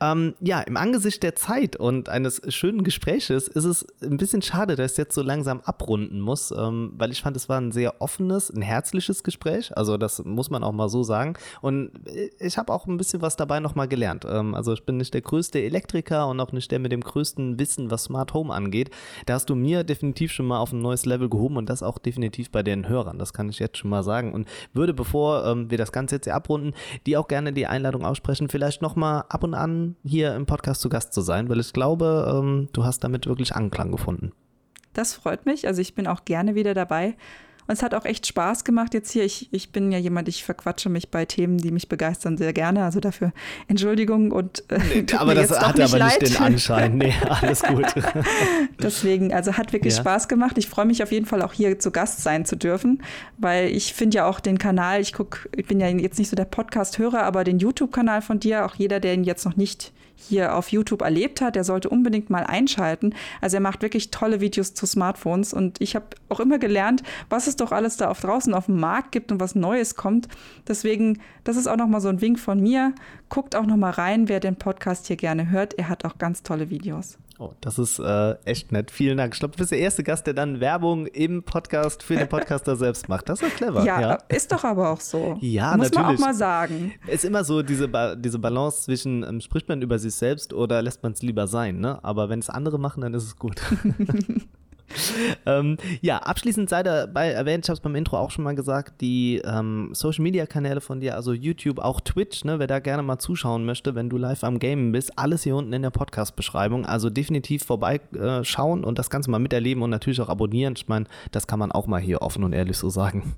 Ähm, ja, im Angesicht der Zeit und eines schönen Gespräches ist es ein bisschen schade, dass ich jetzt so langsam abrunden muss, ähm, weil ich fand, es war ein sehr offenes, ein herzliches Gespräch. Also das muss man auch mal so sagen. Und äh, ich habe auch ein bisschen was dabei nochmal gelernt. Ähm, also ich bin nicht der größte Elektriker und auch nicht der mit dem größten Wissen, was Smart Home angeht. Da hast du mir definitiv schon mal auf ein neues Level gehoben und das auch definitiv bei den Hörern. Das kann ich jetzt schon mal sagen. Und würde, bevor ähm, wir das Ganze jetzt hier abrunden, die auch gerne die Einladung aussprechen, vielleicht nochmal ab und an hier im Podcast zu Gast zu sein, weil ich glaube, ähm, du hast damit wirklich Anklang gefunden. das freut mich. Also ich bin auch gerne wieder dabei. Und es hat auch echt Spaß gemacht jetzt hier. Ich, ich bin ja jemand, ich verquatsche mich bei Themen, die mich begeistern, sehr gerne. Also dafür Entschuldigung und äh, tut aber das hat nicht aber leid. nicht den Anschein. Nee, alles gut. Deswegen, also hat wirklich Ja. Spaß gemacht. Ich freue mich auf jeden Fall auch hier zu Gast sein zu dürfen, weil ich finde ja auch den Kanal, ich gucke, ich bin ja jetzt nicht so der Podcast-Hörer, aber den YouTube-Kanal von dir, auch jeder, der ihn jetzt noch nicht hier auf YouTube erlebt hat, der sollte unbedingt mal einschalten. Also er macht wirklich tolle Videos zu Smartphones und ich habe auch immer gelernt, was es doch alles da auf draußen auf dem Markt gibt und was Neues kommt. Deswegen, das ist auch noch mal so ein Wink von mir. Guckt auch noch mal rein, wer den Podcast hier gerne hört. Er hat auch ganz tolle Videos. Oh, das ist äh, echt nett. Vielen Dank. Ich glaube, du bist der erste Gast, der dann Werbung im Podcast für den Podcaster selbst macht. Das ist ja clever. Ja, ist doch aber auch so. Ja, Muss man auch natürlich. mal sagen. Es ist immer so diese, ba diese Balance zwischen, ähm, spricht man über sich selbst oder lässt man es lieber sein, ne? Aber wenn es andere machen, dann ist es gut. ähm, ja, abschließend sei dabei erwähnt, ich habe es beim Intro auch schon mal gesagt, die ähm, Social Media Kanäle von dir, also YouTube, auch Twitch, ne, wer da gerne mal zuschauen möchte, wenn du live am Gamen bist, alles hier unten in der Podcast-Beschreibung. Also definitiv vorbeischauen äh, und das Ganze mal miterleben und natürlich auch abonnieren. Ich meine, das kann man auch mal hier offen und ehrlich so sagen.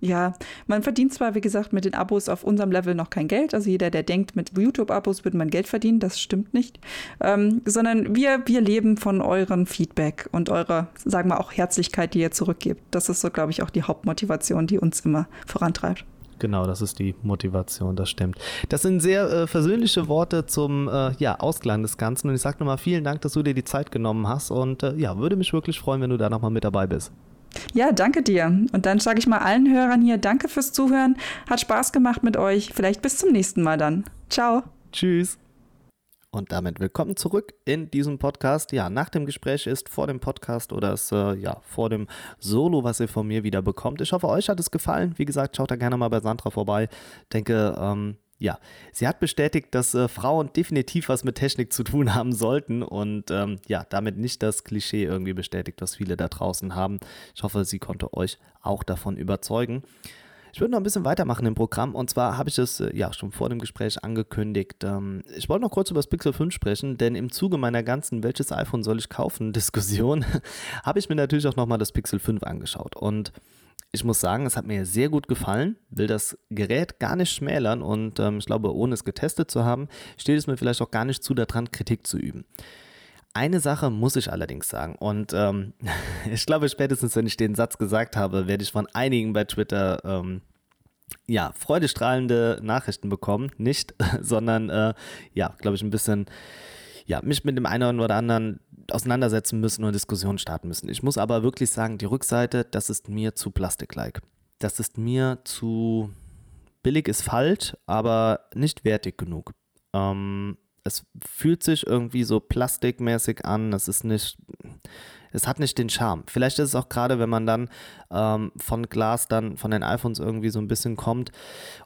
Ja, man verdient zwar, wie gesagt, mit den Abos auf unserem Level noch kein Geld. Also jeder, der denkt, mit YouTube-Abos würde man Geld verdienen, das stimmt nicht. Ähm, sondern wir, wir leben von euren Feedback und eurer, sagen wir auch, Herzlichkeit, die ihr zurückgebt. Das ist so, glaube ich, auch die Hauptmotivation, die uns immer vorantreibt. Genau, das ist die Motivation, das stimmt. Das sind sehr äh, versöhnliche Worte zum äh, ja, Ausklang des Ganzen. Und ich sage nochmal vielen Dank, dass du dir die Zeit genommen hast. Und äh, ja, würde mich wirklich freuen, wenn du da nochmal mit dabei bist. Ja, danke dir. Und dann sage ich mal allen Hörern hier, danke fürs Zuhören. Hat Spaß gemacht mit euch. Vielleicht bis zum nächsten Mal dann. Ciao. Tschüss. Und damit willkommen zurück in diesem Podcast. Ja, nach dem Gespräch ist vor dem Podcast oder ist, äh, ja, vor dem Solo, was ihr von mir wieder bekommt. Ich hoffe, euch hat es gefallen. Wie gesagt, schaut da gerne mal bei Sandra vorbei. Denke, ähm, ja, sie hat bestätigt, dass äh, Frauen definitiv was mit Technik zu tun haben sollten und ähm, ja, damit nicht das Klischee irgendwie bestätigt, was viele da draußen haben. Ich hoffe, sie konnte euch auch davon überzeugen. Ich würde noch ein bisschen weitermachen im Programm und zwar habe ich es äh, ja schon vor dem Gespräch angekündigt. Ähm, ich wollte noch kurz über das Pixel 5 sprechen, denn im Zuge meiner ganzen welches iPhone soll ich kaufen Diskussion habe ich mir natürlich auch nochmal das Pixel 5 angeschaut und ich muss sagen, es hat mir sehr gut gefallen, will das Gerät gar nicht schmälern und ähm, ich glaube, ohne es getestet zu haben, steht es mir vielleicht auch gar nicht zu daran, Kritik zu üben. Eine Sache muss ich allerdings sagen und ähm, ich glaube, spätestens wenn ich den Satz gesagt habe, werde ich von einigen bei Twitter ähm, ja, freudestrahlende Nachrichten bekommen. Nicht, sondern äh, ja, glaube ich, ein bisschen ja, mich mit dem einen oder anderen auseinandersetzen müssen und Diskussionen starten müssen. Ich muss aber wirklich sagen, die Rückseite, das ist mir zu plastik-like. Das ist mir zu billig ist falsch, aber nicht wertig genug. Ähm, es fühlt sich irgendwie so plastikmäßig an. Es ist nicht, es hat nicht den Charme. Vielleicht ist es auch gerade, wenn man dann ähm, von Glas dann von den iPhones irgendwie so ein bisschen kommt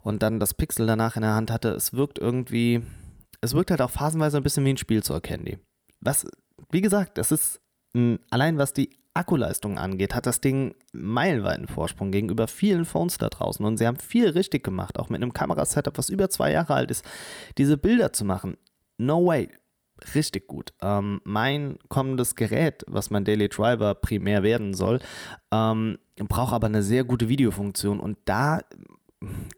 und dann das Pixel danach in der Hand hatte, es wirkt irgendwie, es wirkt halt auch phasenweise ein bisschen wie ein Spielzeug-Handy. Was, wie gesagt, das ist allein was die Akkuleistung angeht, hat das Ding meilenweiten Vorsprung gegenüber vielen Phones da draußen. Und sie haben viel richtig gemacht, auch mit einem Kamerasetup, was über zwei Jahre alt ist, diese Bilder zu machen. No way richtig gut. Ähm, mein kommendes Gerät, was mein Daily Driver primär werden soll, ähm, braucht aber eine sehr gute Videofunktion und da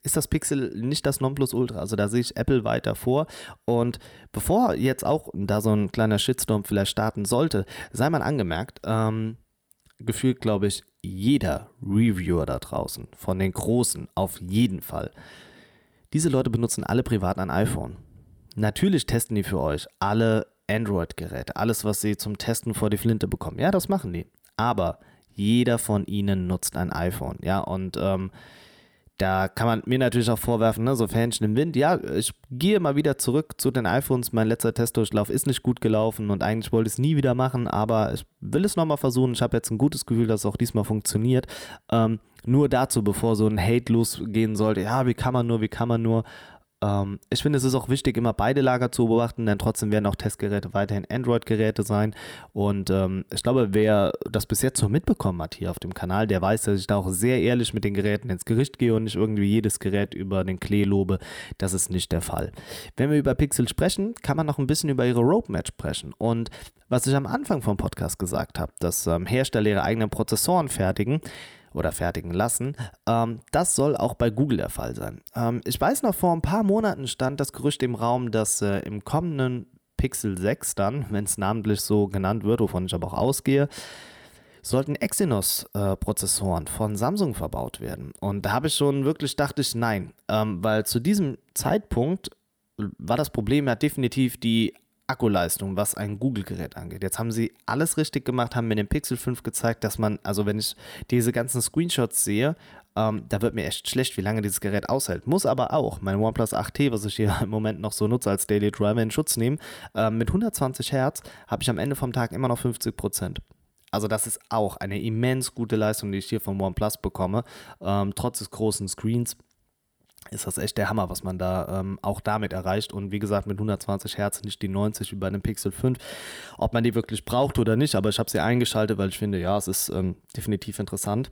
ist das Pixel nicht das Nonplusultra. Also da sehe ich Apple weiter vor. Und bevor jetzt auch da so ein kleiner Shitstorm vielleicht starten sollte, sei mal angemerkt, ähm, gefühlt glaube ich jeder Reviewer da draußen, von den Großen auf jeden Fall, diese Leute benutzen alle privat ein iPhone. Natürlich testen die für euch alle Android-Geräte, alles, was sie zum Testen vor die Flinte bekommen. Ja, das machen die. Aber jeder von ihnen nutzt ein iPhone. Ja, und ähm, da kann man mir natürlich auch vorwerfen, ne, so Fähnchen im Wind. Ja, ich gehe mal wieder zurück zu den iPhones. Mein letzter Testdurchlauf ist nicht gut gelaufen und eigentlich wollte ich es nie wieder machen, aber ich will es nochmal versuchen. Ich habe jetzt ein gutes Gefühl, dass es auch diesmal funktioniert. Ähm, nur dazu, bevor so ein Hate losgehen sollte, ja, wie kann man nur, wie kann man nur. Ähm, ich finde, es ist auch wichtig, immer beide Lager zu beobachten, denn trotzdem werden auch Testgeräte weiterhin Android-Geräte sein. Und ähm, ich glaube, wer das bis jetzt so mitbekommen hat hier auf dem Kanal, der weiß, dass ich da auch sehr ehrlich mit den Geräten ins Gericht gehe und nicht irgendwie jedes Gerät über den Klee lobe. Das ist nicht der Fall. Wenn wir über Pixel sprechen, kann man noch ein bisschen über ihre Roadmap sprechen. Und was ich am Anfang vom Podcast gesagt habe, dass ähm, Hersteller ihre eigenen Prozessoren fertigen, oder fertigen lassen. Ähm, das soll auch bei Google der Fall sein. Ähm, ich weiß noch, vor ein paar Monaten stand das Gerücht im Raum, dass äh, im kommenden Pixel 6 dann, wenn es namentlich so genannt wird, wovon ich aber auch ausgehe, sollten Exynos-Prozessoren äh, von Samsung verbaut werden. Und da habe ich schon wirklich, dachte ich, nein, ähm, weil zu diesem Zeitpunkt war das Problem ja definitiv die Akkuleistung, was ein Google-Gerät angeht. Jetzt haben sie alles richtig gemacht, haben mir den Pixel 5 gezeigt, dass man, also wenn ich diese ganzen Screenshots sehe, ähm, da wird mir echt schlecht, wie lange dieses Gerät aushält. Muss aber auch mein OnePlus 8T, was ich hier im Moment noch so nutze als Daily Driver, in Schutz nehmen. Ähm, mit 120 Hertz habe ich am Ende vom Tag immer noch 50 Prozent. Also das ist auch eine immens gute Leistung, die ich hier vom OnePlus bekomme, ähm, trotz des großen Screens ist das echt der Hammer, was man da ähm, auch damit erreicht. Und wie gesagt, mit 120 Hertz nicht die 90 wie bei einem Pixel 5. Ob man die wirklich braucht oder nicht, aber ich habe sie eingeschaltet, weil ich finde, ja, es ist ähm, definitiv interessant.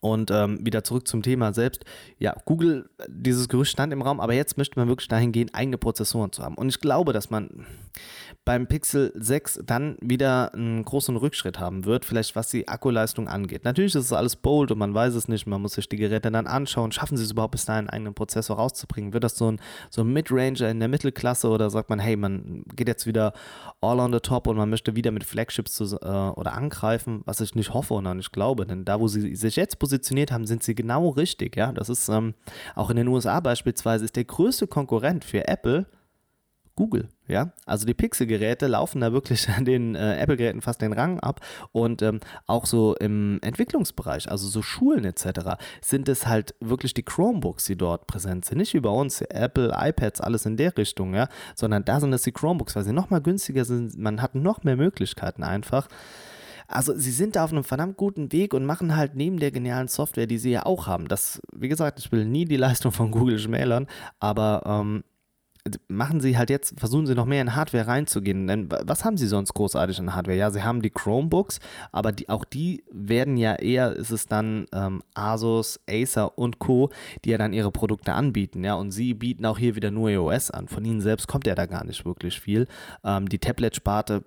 Und ähm, wieder zurück zum Thema selbst. Ja, Google, dieses Gerücht stand im Raum, aber jetzt möchte man wirklich dahin gehen, eigene Prozessoren zu haben. Und ich glaube, dass man beim Pixel 6 dann wieder einen großen Rückschritt haben wird, vielleicht was die Akkuleistung angeht. Natürlich ist es alles bold und man weiß es nicht, man muss sich die Geräte dann anschauen. Schaffen sie es überhaupt bis dahin, einen eigenen Prozessor rauszubringen? Wird das so ein, so ein Midranger in der Mittelklasse oder sagt man, hey, man geht jetzt wieder all on the top und man möchte wieder mit Flagships zu, äh, oder angreifen, was ich nicht hoffe und auch nicht glaube, denn da, wo sie sich jetzt positioniert haben, sind sie genau richtig. Ja, das ist ähm, auch in den USA beispielsweise ist der größte Konkurrent für Apple Google. Ja, also die Pixel-Geräte laufen da wirklich an den äh, Apple-Geräten fast den Rang ab und ähm, auch so im Entwicklungsbereich, also so Schulen etc., sind es halt wirklich die Chromebooks, die dort präsent sind. Nicht wie bei uns, Apple, iPads, alles in der Richtung, ja, sondern da sind es die Chromebooks, weil sie nochmal günstiger sind, man hat noch mehr Möglichkeiten einfach. Also sie sind da auf einem verdammt guten Weg und machen halt neben der genialen Software, die sie ja auch haben, das, wie gesagt, ich will nie die Leistung von Google schmälern, aber ähm, machen sie halt jetzt, versuchen sie noch mehr in Hardware reinzugehen. Denn was haben sie sonst großartig in Hardware? Ja, sie haben die Chromebooks, aber die, auch die werden ja eher, ist es dann ähm, Asus, Acer und Co., die ja dann ihre Produkte anbieten. Ja, und sie bieten auch hier wieder nur iOS an. Von ihnen selbst kommt ja da gar nicht wirklich viel. Ähm, die Tablet-Sparte,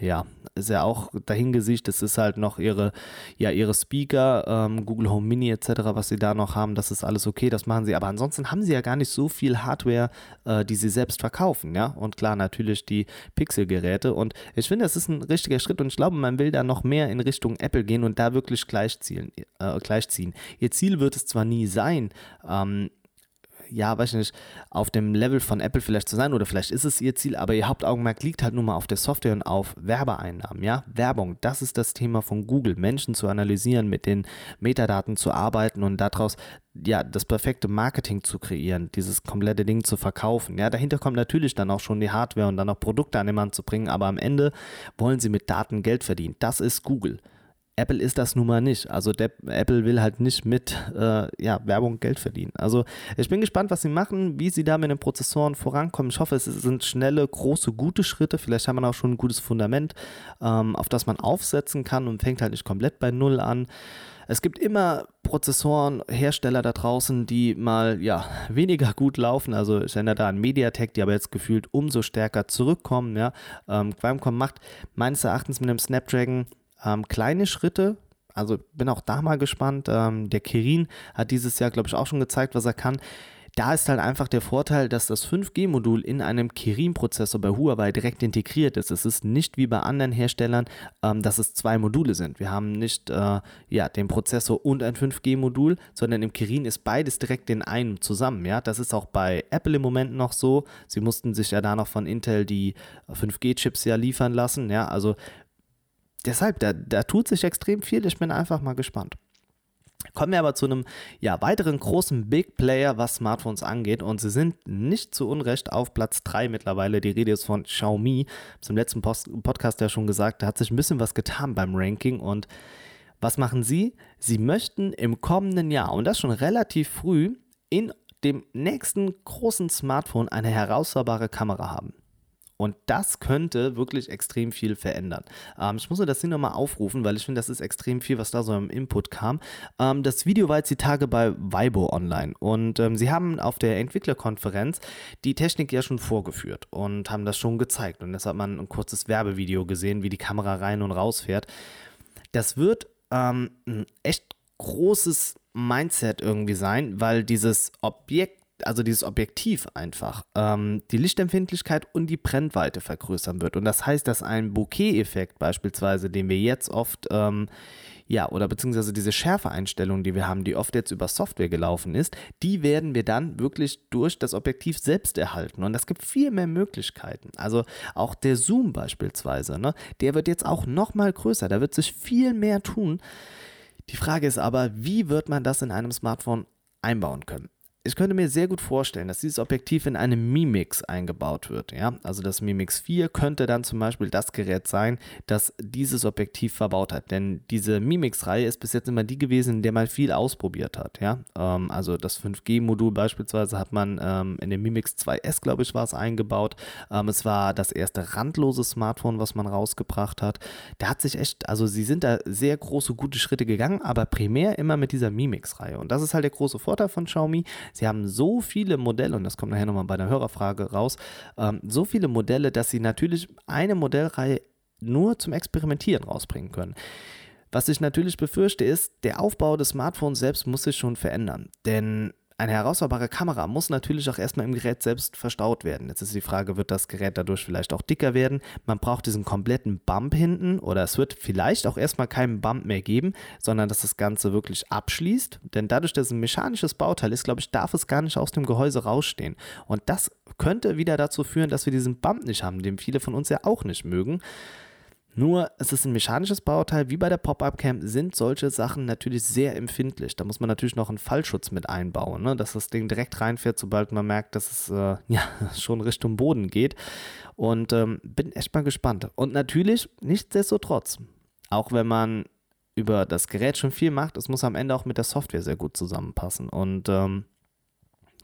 ja, ist ja auch dahingesicht. Es ist halt noch ihre, ja, ihre Speaker, ähm, Google Home Mini etc., was sie da noch haben. Das ist alles okay, das machen sie. Aber ansonsten haben sie ja gar nicht so viel Hardware, äh, die sie selbst verkaufen, ja. Und klar, natürlich die Pixel-Geräte. Und ich finde, das ist ein richtiger Schritt und ich glaube, man will da noch mehr in Richtung Apple gehen und da wirklich gleichziehen. Äh, gleichziehen. Ihr Ziel wird es zwar nie sein, ähm, ja, weiß ich nicht, auf dem Level von Apple vielleicht zu sein oder vielleicht ist es ihr Ziel, aber ihr Hauptaugenmerk liegt halt nur mal auf der Software und auf Werbeeinnahmen, ja. Werbung, das ist das Thema von Google, Menschen zu analysieren, mit den Metadaten zu arbeiten und daraus ja, das perfekte Marketing zu kreieren, dieses komplette Ding zu verkaufen. Ja, dahinter kommt natürlich dann auch schon die Hardware und dann auch Produkte an den Mann zu bringen, aber am Ende wollen sie mit Daten Geld verdienen. Das ist Google. Apple ist das nun mal nicht. Also der, Apple will halt nicht mit äh, ja, Werbung Geld verdienen. Also ich bin gespannt, was sie machen, wie sie da mit den Prozessoren vorankommen. Ich hoffe, es sind schnelle, große, gute Schritte. Vielleicht haben wir auch schon ein gutes Fundament, ähm, auf das man aufsetzen kann und fängt halt nicht komplett bei Null an. Es gibt immer Prozessoren, Hersteller da draußen, die mal ja weniger gut laufen. Also ich erinnere da an MediaTek, die aber jetzt gefühlt umso stärker zurückkommen. Ja. Ähm, Qualcomm macht meines Erachtens mit dem Snapdragon ähm, kleine Schritte. Also bin auch da mal gespannt. Ähm, der Kirin hat dieses Jahr, glaube ich, auch schon gezeigt, was er kann. Da ist halt einfach der Vorteil, dass das 5G-Modul in einem Kirin-Prozessor bei Huawei direkt integriert ist. Es ist nicht wie bei anderen Herstellern, ähm, dass es zwei Module sind. Wir haben nicht äh, ja, den Prozessor und ein 5G-Modul, sondern im Kirin ist beides direkt in einem zusammen. Ja? Das ist auch bei Apple im Moment noch so. Sie mussten sich ja da noch von Intel die 5G-Chips ja liefern lassen. Ja? Also deshalb, da, da tut sich extrem viel. Ich bin einfach mal gespannt. Kommen wir aber zu einem ja, weiteren großen Big Player, was Smartphones angeht. Und sie sind nicht zu Unrecht auf Platz 3 mittlerweile. Die Rede ist von Xiaomi. Zum letzten Post Podcast ja schon gesagt, da hat sich ein bisschen was getan beim Ranking. Und was machen sie? Sie möchten im kommenden Jahr, und das schon relativ früh, in dem nächsten großen Smartphone eine herausfahrbare Kamera haben. Und das könnte wirklich extrem viel verändern. Ähm, ich muss mir das hier nochmal aufrufen, weil ich finde, das ist extrem viel, was da so im Input kam. Ähm, das Video war jetzt die Tage bei Vibo online und ähm, sie haben auf der Entwicklerkonferenz die Technik ja schon vorgeführt und haben das schon gezeigt. Und das hat man ein kurzes Werbevideo gesehen, wie die Kamera rein und raus fährt. Das wird ähm, ein echt großes Mindset irgendwie sein, weil dieses Objekt also dieses Objektiv einfach, ähm, die Lichtempfindlichkeit und die Brennweite vergrößern wird. Und das heißt, dass ein Bokeh-Effekt beispielsweise, den wir jetzt oft, ähm, ja, oder beziehungsweise diese Schärfeeinstellung, die wir haben, die oft jetzt über Software gelaufen ist, die werden wir dann wirklich durch das Objektiv selbst erhalten. Und das gibt viel mehr Möglichkeiten. Also auch der Zoom beispielsweise, ne, der wird jetzt auch nochmal größer, da wird sich viel mehr tun. Die Frage ist aber, wie wird man das in einem Smartphone einbauen können? Ich könnte mir sehr gut vorstellen, dass dieses Objektiv in einem Mimix eingebaut wird. Ja? Also das Mimix 4 könnte dann zum Beispiel das Gerät sein, das dieses Objektiv verbaut hat. Denn diese Mimix-Reihe ist bis jetzt immer die gewesen, in der man viel ausprobiert hat. Ja? Ähm, also das 5G-Modul beispielsweise hat man ähm, in dem Mimix 2S, glaube ich, war es eingebaut. Ähm, es war das erste randlose Smartphone, was man rausgebracht hat. Da hat sich echt, also sie sind da sehr große, gute Schritte gegangen, aber primär immer mit dieser Mimix-Reihe. Und das ist halt der große Vorteil von Xiaomi. Sie haben so viele Modelle, und das kommt nachher nochmal bei der Hörerfrage raus, ähm, so viele Modelle, dass sie natürlich eine Modellreihe nur zum Experimentieren rausbringen können. Was ich natürlich befürchte, ist, der Aufbau des Smartphones selbst muss sich schon verändern. Denn eine herausfahrbare Kamera muss natürlich auch erstmal im Gerät selbst verstaut werden. Jetzt ist die Frage, wird das Gerät dadurch vielleicht auch dicker werden? Man braucht diesen kompletten Bump hinten oder es wird vielleicht auch erstmal keinen Bump mehr geben, sondern dass das Ganze wirklich abschließt. Denn dadurch, dass es ein mechanisches Bauteil ist, glaube ich, darf es gar nicht aus dem Gehäuse rausstehen. Und das könnte wieder dazu führen, dass wir diesen Bump nicht haben, den viele von uns ja auch nicht mögen. Nur es ist ein mechanisches Bauteil, wie bei der Pop-Up-Cam sind solche Sachen natürlich sehr empfindlich. Da muss man natürlich noch einen Fallschutz mit einbauen, ne? dass das Ding direkt reinfährt, sobald man merkt, dass es äh, ja, schon Richtung Boden geht. Und ähm, bin echt mal gespannt. Und natürlich, nichtsdestotrotz, auch wenn man über das Gerät schon viel macht, es muss am Ende auch mit der Software sehr gut zusammenpassen. Und ähm,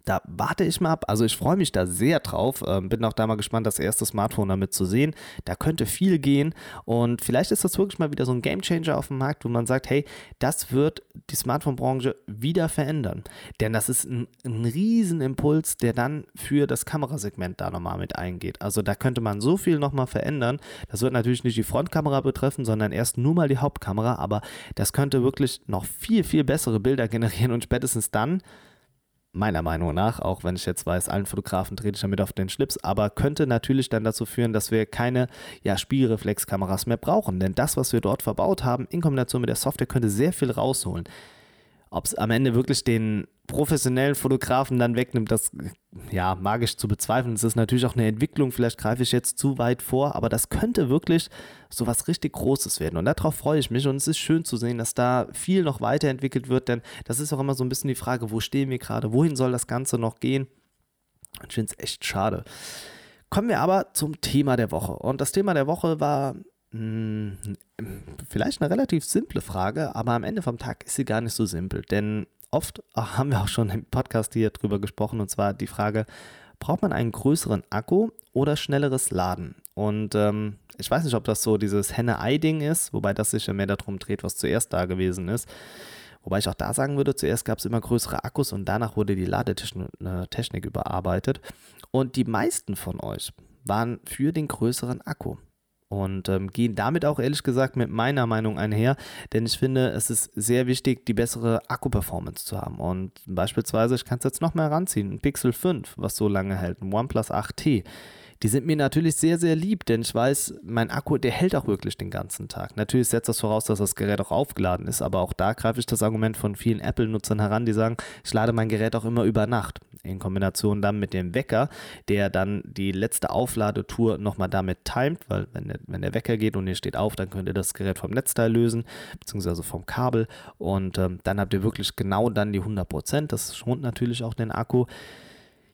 Da warte ich mal ab. Also ich freue mich da sehr drauf. Ähm, bin auch da mal gespannt, das erste Smartphone damit zu sehen. Da könnte viel gehen. Und vielleicht ist das wirklich mal wieder so ein Gamechanger auf dem Markt, wo man sagt, hey, das wird die Smartphone-Branche wieder verändern. Denn das ist ein, ein Riesenimpuls, der dann für das Kamerasegment da nochmal mit eingeht. Also da könnte man so viel nochmal verändern. Das wird natürlich nicht die Frontkamera betreffen, sondern erst nur mal die Hauptkamera. Aber das könnte wirklich noch viel, viel bessere Bilder generieren und spätestens dann meiner Meinung nach, auch wenn ich jetzt weiß, allen Fotografen trete ich damit auf den Schlips, aber könnte natürlich dann dazu führen, dass wir keine ja, Spiegelreflexkameras mehr brauchen. Denn das, was wir dort verbaut haben, in Kombination mit der Software, könnte sehr viel rausholen. Ob es am Ende wirklich den professionellen Fotografen dann wegnimmt, das ja magisch zu bezweifeln. Es ist natürlich auch eine Entwicklung, vielleicht greife ich jetzt zu weit vor, aber das könnte wirklich so was richtig Großes werden. Und darauf freue ich mich und es ist schön zu sehen, dass da viel noch weiterentwickelt wird, denn das ist auch immer so ein bisschen die Frage, wo stehen wir gerade, wohin soll das Ganze noch gehen? Ich finde es echt schade. Kommen wir aber zum Thema der Woche. Und das Thema der Woche war vielleicht eine relativ simple Frage, aber am Ende vom Tag ist sie gar nicht so simpel. Denn oft haben wir auch schon im Podcast hier drüber gesprochen, und zwar die Frage, braucht man einen größeren Akku oder schnelleres Laden? Und ähm, ich weiß nicht, ob das so dieses Henne-Ei-Ding ist, wobei das sich ja mehr darum dreht, was zuerst da gewesen ist. Wobei ich auch da sagen würde, zuerst gab es immer größere Akkus und danach wurde die Ladetechnik überarbeitet. Und die meisten von euch waren für den größeren Akku und ähm, gehen damit auch ehrlich gesagt mit meiner Meinung einher, denn ich finde, es ist sehr wichtig, die bessere Akku-Performance zu haben. Und beispielsweise, ich kann es jetzt noch mal ranziehen, ein Pixel 5, was so lange hält, ein OnePlus 8T die sind mir natürlich sehr, sehr lieb, denn ich weiß, mein Akku, der hält auch wirklich den ganzen Tag. Natürlich setzt das voraus, dass das Gerät auch aufgeladen ist, aber auch da greife ich das Argument von vielen Apple-Nutzern heran, die sagen, ich lade mein Gerät auch immer über Nacht. In Kombination dann mit dem Wecker, der dann die letzte Aufladetour nochmal damit timet, weil wenn der, wenn der Wecker geht und ihr steht auf, dann könnt ihr das Gerät vom Netzteil lösen, beziehungsweise vom Kabel und ähm, dann habt ihr wirklich genau dann die 100%. Das schont natürlich auch den Akku.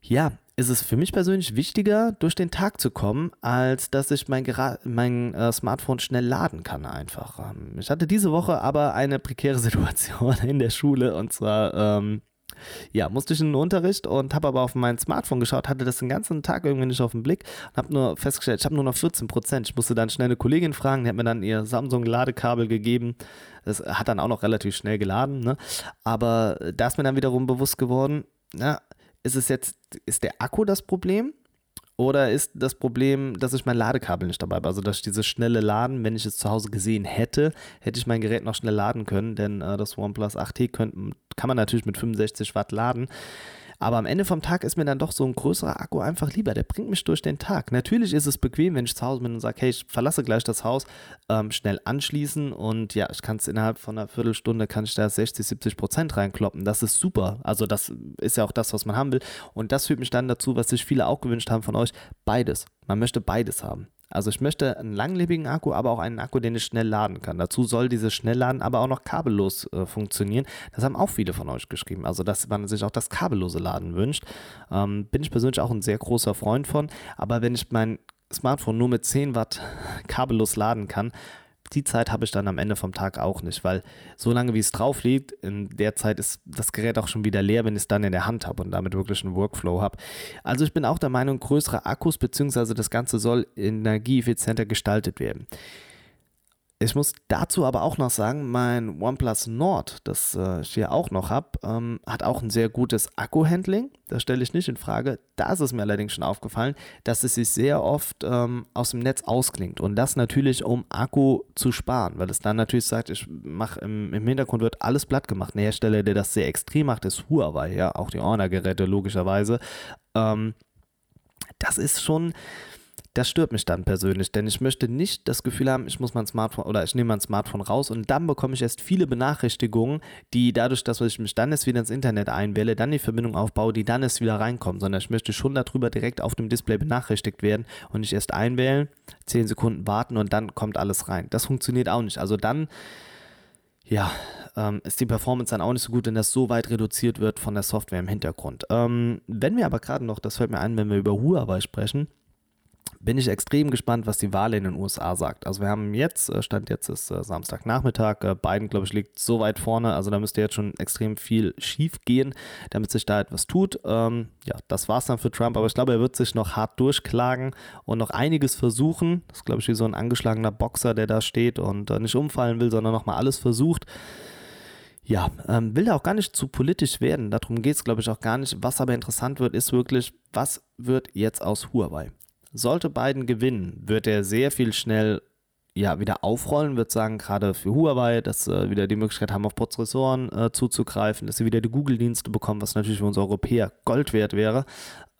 Ja, ist es für mich persönlich wichtiger, durch den Tag zu kommen, als dass ich mein, mein äh, Smartphone schnell laden kann einfach. Ähm, ich hatte diese Woche aber eine prekäre Situation in der Schule und zwar ähm, ja, musste ich in den Unterricht und habe aber auf mein Smartphone geschaut, hatte das den ganzen Tag irgendwie nicht auf den Blick und habe nur festgestellt, ich habe nur noch 14 Prozent. Ich musste dann schnell eine Kollegin fragen, die hat mir dann ihr Samsung-Ladekabel gegeben. Das hat dann auch noch relativ schnell geladen, ne? aber da ist mir dann wiederum bewusst geworden, ja, ist es jetzt, ist der Akku das Problem? Oder ist das Problem, dass ich mein Ladekabel nicht dabei habe? Also, dass ich dieses schnelle Laden, wenn ich es zu Hause gesehen hätte, hätte ich mein Gerät noch schnell laden können, denn äh, das OnePlus 8T könnt, kann man natürlich mit 65 Watt laden. Aber am Ende vom Tag ist mir dann doch so ein größerer Akku einfach lieber. Der bringt mich durch den Tag. Natürlich ist es bequem, wenn ich zu Hause bin und sage, hey, ich verlasse gleich das Haus, ähm, schnell anschließen und ja, ich kann es innerhalb von einer Viertelstunde, kann ich da 60, 70 Prozent reinkloppen. Das ist super. Also das ist ja auch das, was man haben will. Und das führt mich dann dazu, was sich viele auch gewünscht haben von euch, beides. Man möchte beides haben. Also ich möchte einen langlebigen Akku, aber auch einen Akku, den ich schnell laden kann. Dazu soll dieses Schnellladen aber auch noch kabellos äh, funktionieren. Das haben auch viele von euch geschrieben. Also dass man sich auch das kabellose Laden wünscht. Ähm, bin ich persönlich auch ein sehr großer Freund von. Aber wenn ich mein Smartphone nur mit 10 Watt kabellos laden kann, die Zeit habe ich dann am Ende vom Tag auch nicht, weil so lange wie es drauf liegt, in der Zeit ist das Gerät auch schon wieder leer, wenn ich es dann in der Hand habe und damit wirklich einen Workflow habe. Also ich bin auch der Meinung, größere Akkus bzw. das Ganze soll energieeffizienter gestaltet werden. Ich muss dazu aber auch noch sagen, mein OnePlus Nord, das äh, ich hier auch noch habe, ähm, hat auch ein sehr gutes Akku-Handling. Das stelle ich nicht in Frage. Da ist es mir allerdings schon aufgefallen, dass es sich sehr oft ähm, aus dem Netz ausklingt. Und das natürlich, um Akku zu sparen, weil es dann natürlich sagt, ich mache im, im, Hintergrund wird alles platt gemacht. Ein Hersteller, der das sehr extrem macht, ist Huawei, ja, auch die Honor-Geräte logischerweise. Ähm, das ist schon das stört mich dann persönlich, denn ich möchte nicht das Gefühl haben, ich muss mein Smartphone oder ich nehme mein Smartphone raus und dann bekomme ich erst viele Benachrichtigungen, die dadurch, dass ich mich dann erst wieder ins Internet einwähle, dann die Verbindung aufbaue, die dann erst wieder reinkommen, sondern ich möchte schon darüber direkt auf dem Display benachrichtigt werden und nicht erst einwählen, 10 Sekunden warten und dann kommt alles rein. Das funktioniert auch nicht. Also dann, ja, ähm, ist die Performance dann auch nicht so gut, wenn das so weit reduziert wird von der Software im Hintergrund. Ähm, wenn wir aber gerade noch, das fällt mir ein, wenn wir über Huawei sprechen, bin ich extrem gespannt, was die Wahl in den USA sagt. Also wir haben jetzt, äh, Stand jetzt ist äh, Samstagnachmittag, äh, Biden, glaube ich, liegt so weit vorne, also da müsste jetzt schon extrem viel schief gehen, damit sich da etwas tut. Ähm, ja, das war es dann für Trump, aber ich glaube, er wird sich noch hart durchklagen und noch einiges versuchen. Das ist, glaube ich, wie so ein angeschlagener Boxer, der da steht und nicht umfallen will, sondern nochmal alles versucht. Ja, ähm, will da auch gar nicht zu politisch werden. Darum geht es, glaube ich, auch gar nicht. Was aber interessant wird, ist wirklich, was wird jetzt aus Huawei? Sollte Biden gewinnen, wird er sehr viel schnell ja, wieder aufrollen, wird sagen, gerade für Huawei, dass sie äh, wieder die Möglichkeit haben, auf Prozessoren äh, zuzugreifen, dass sie wieder die Google-Dienste bekommen, was natürlich für uns Europäer Gold wert wäre.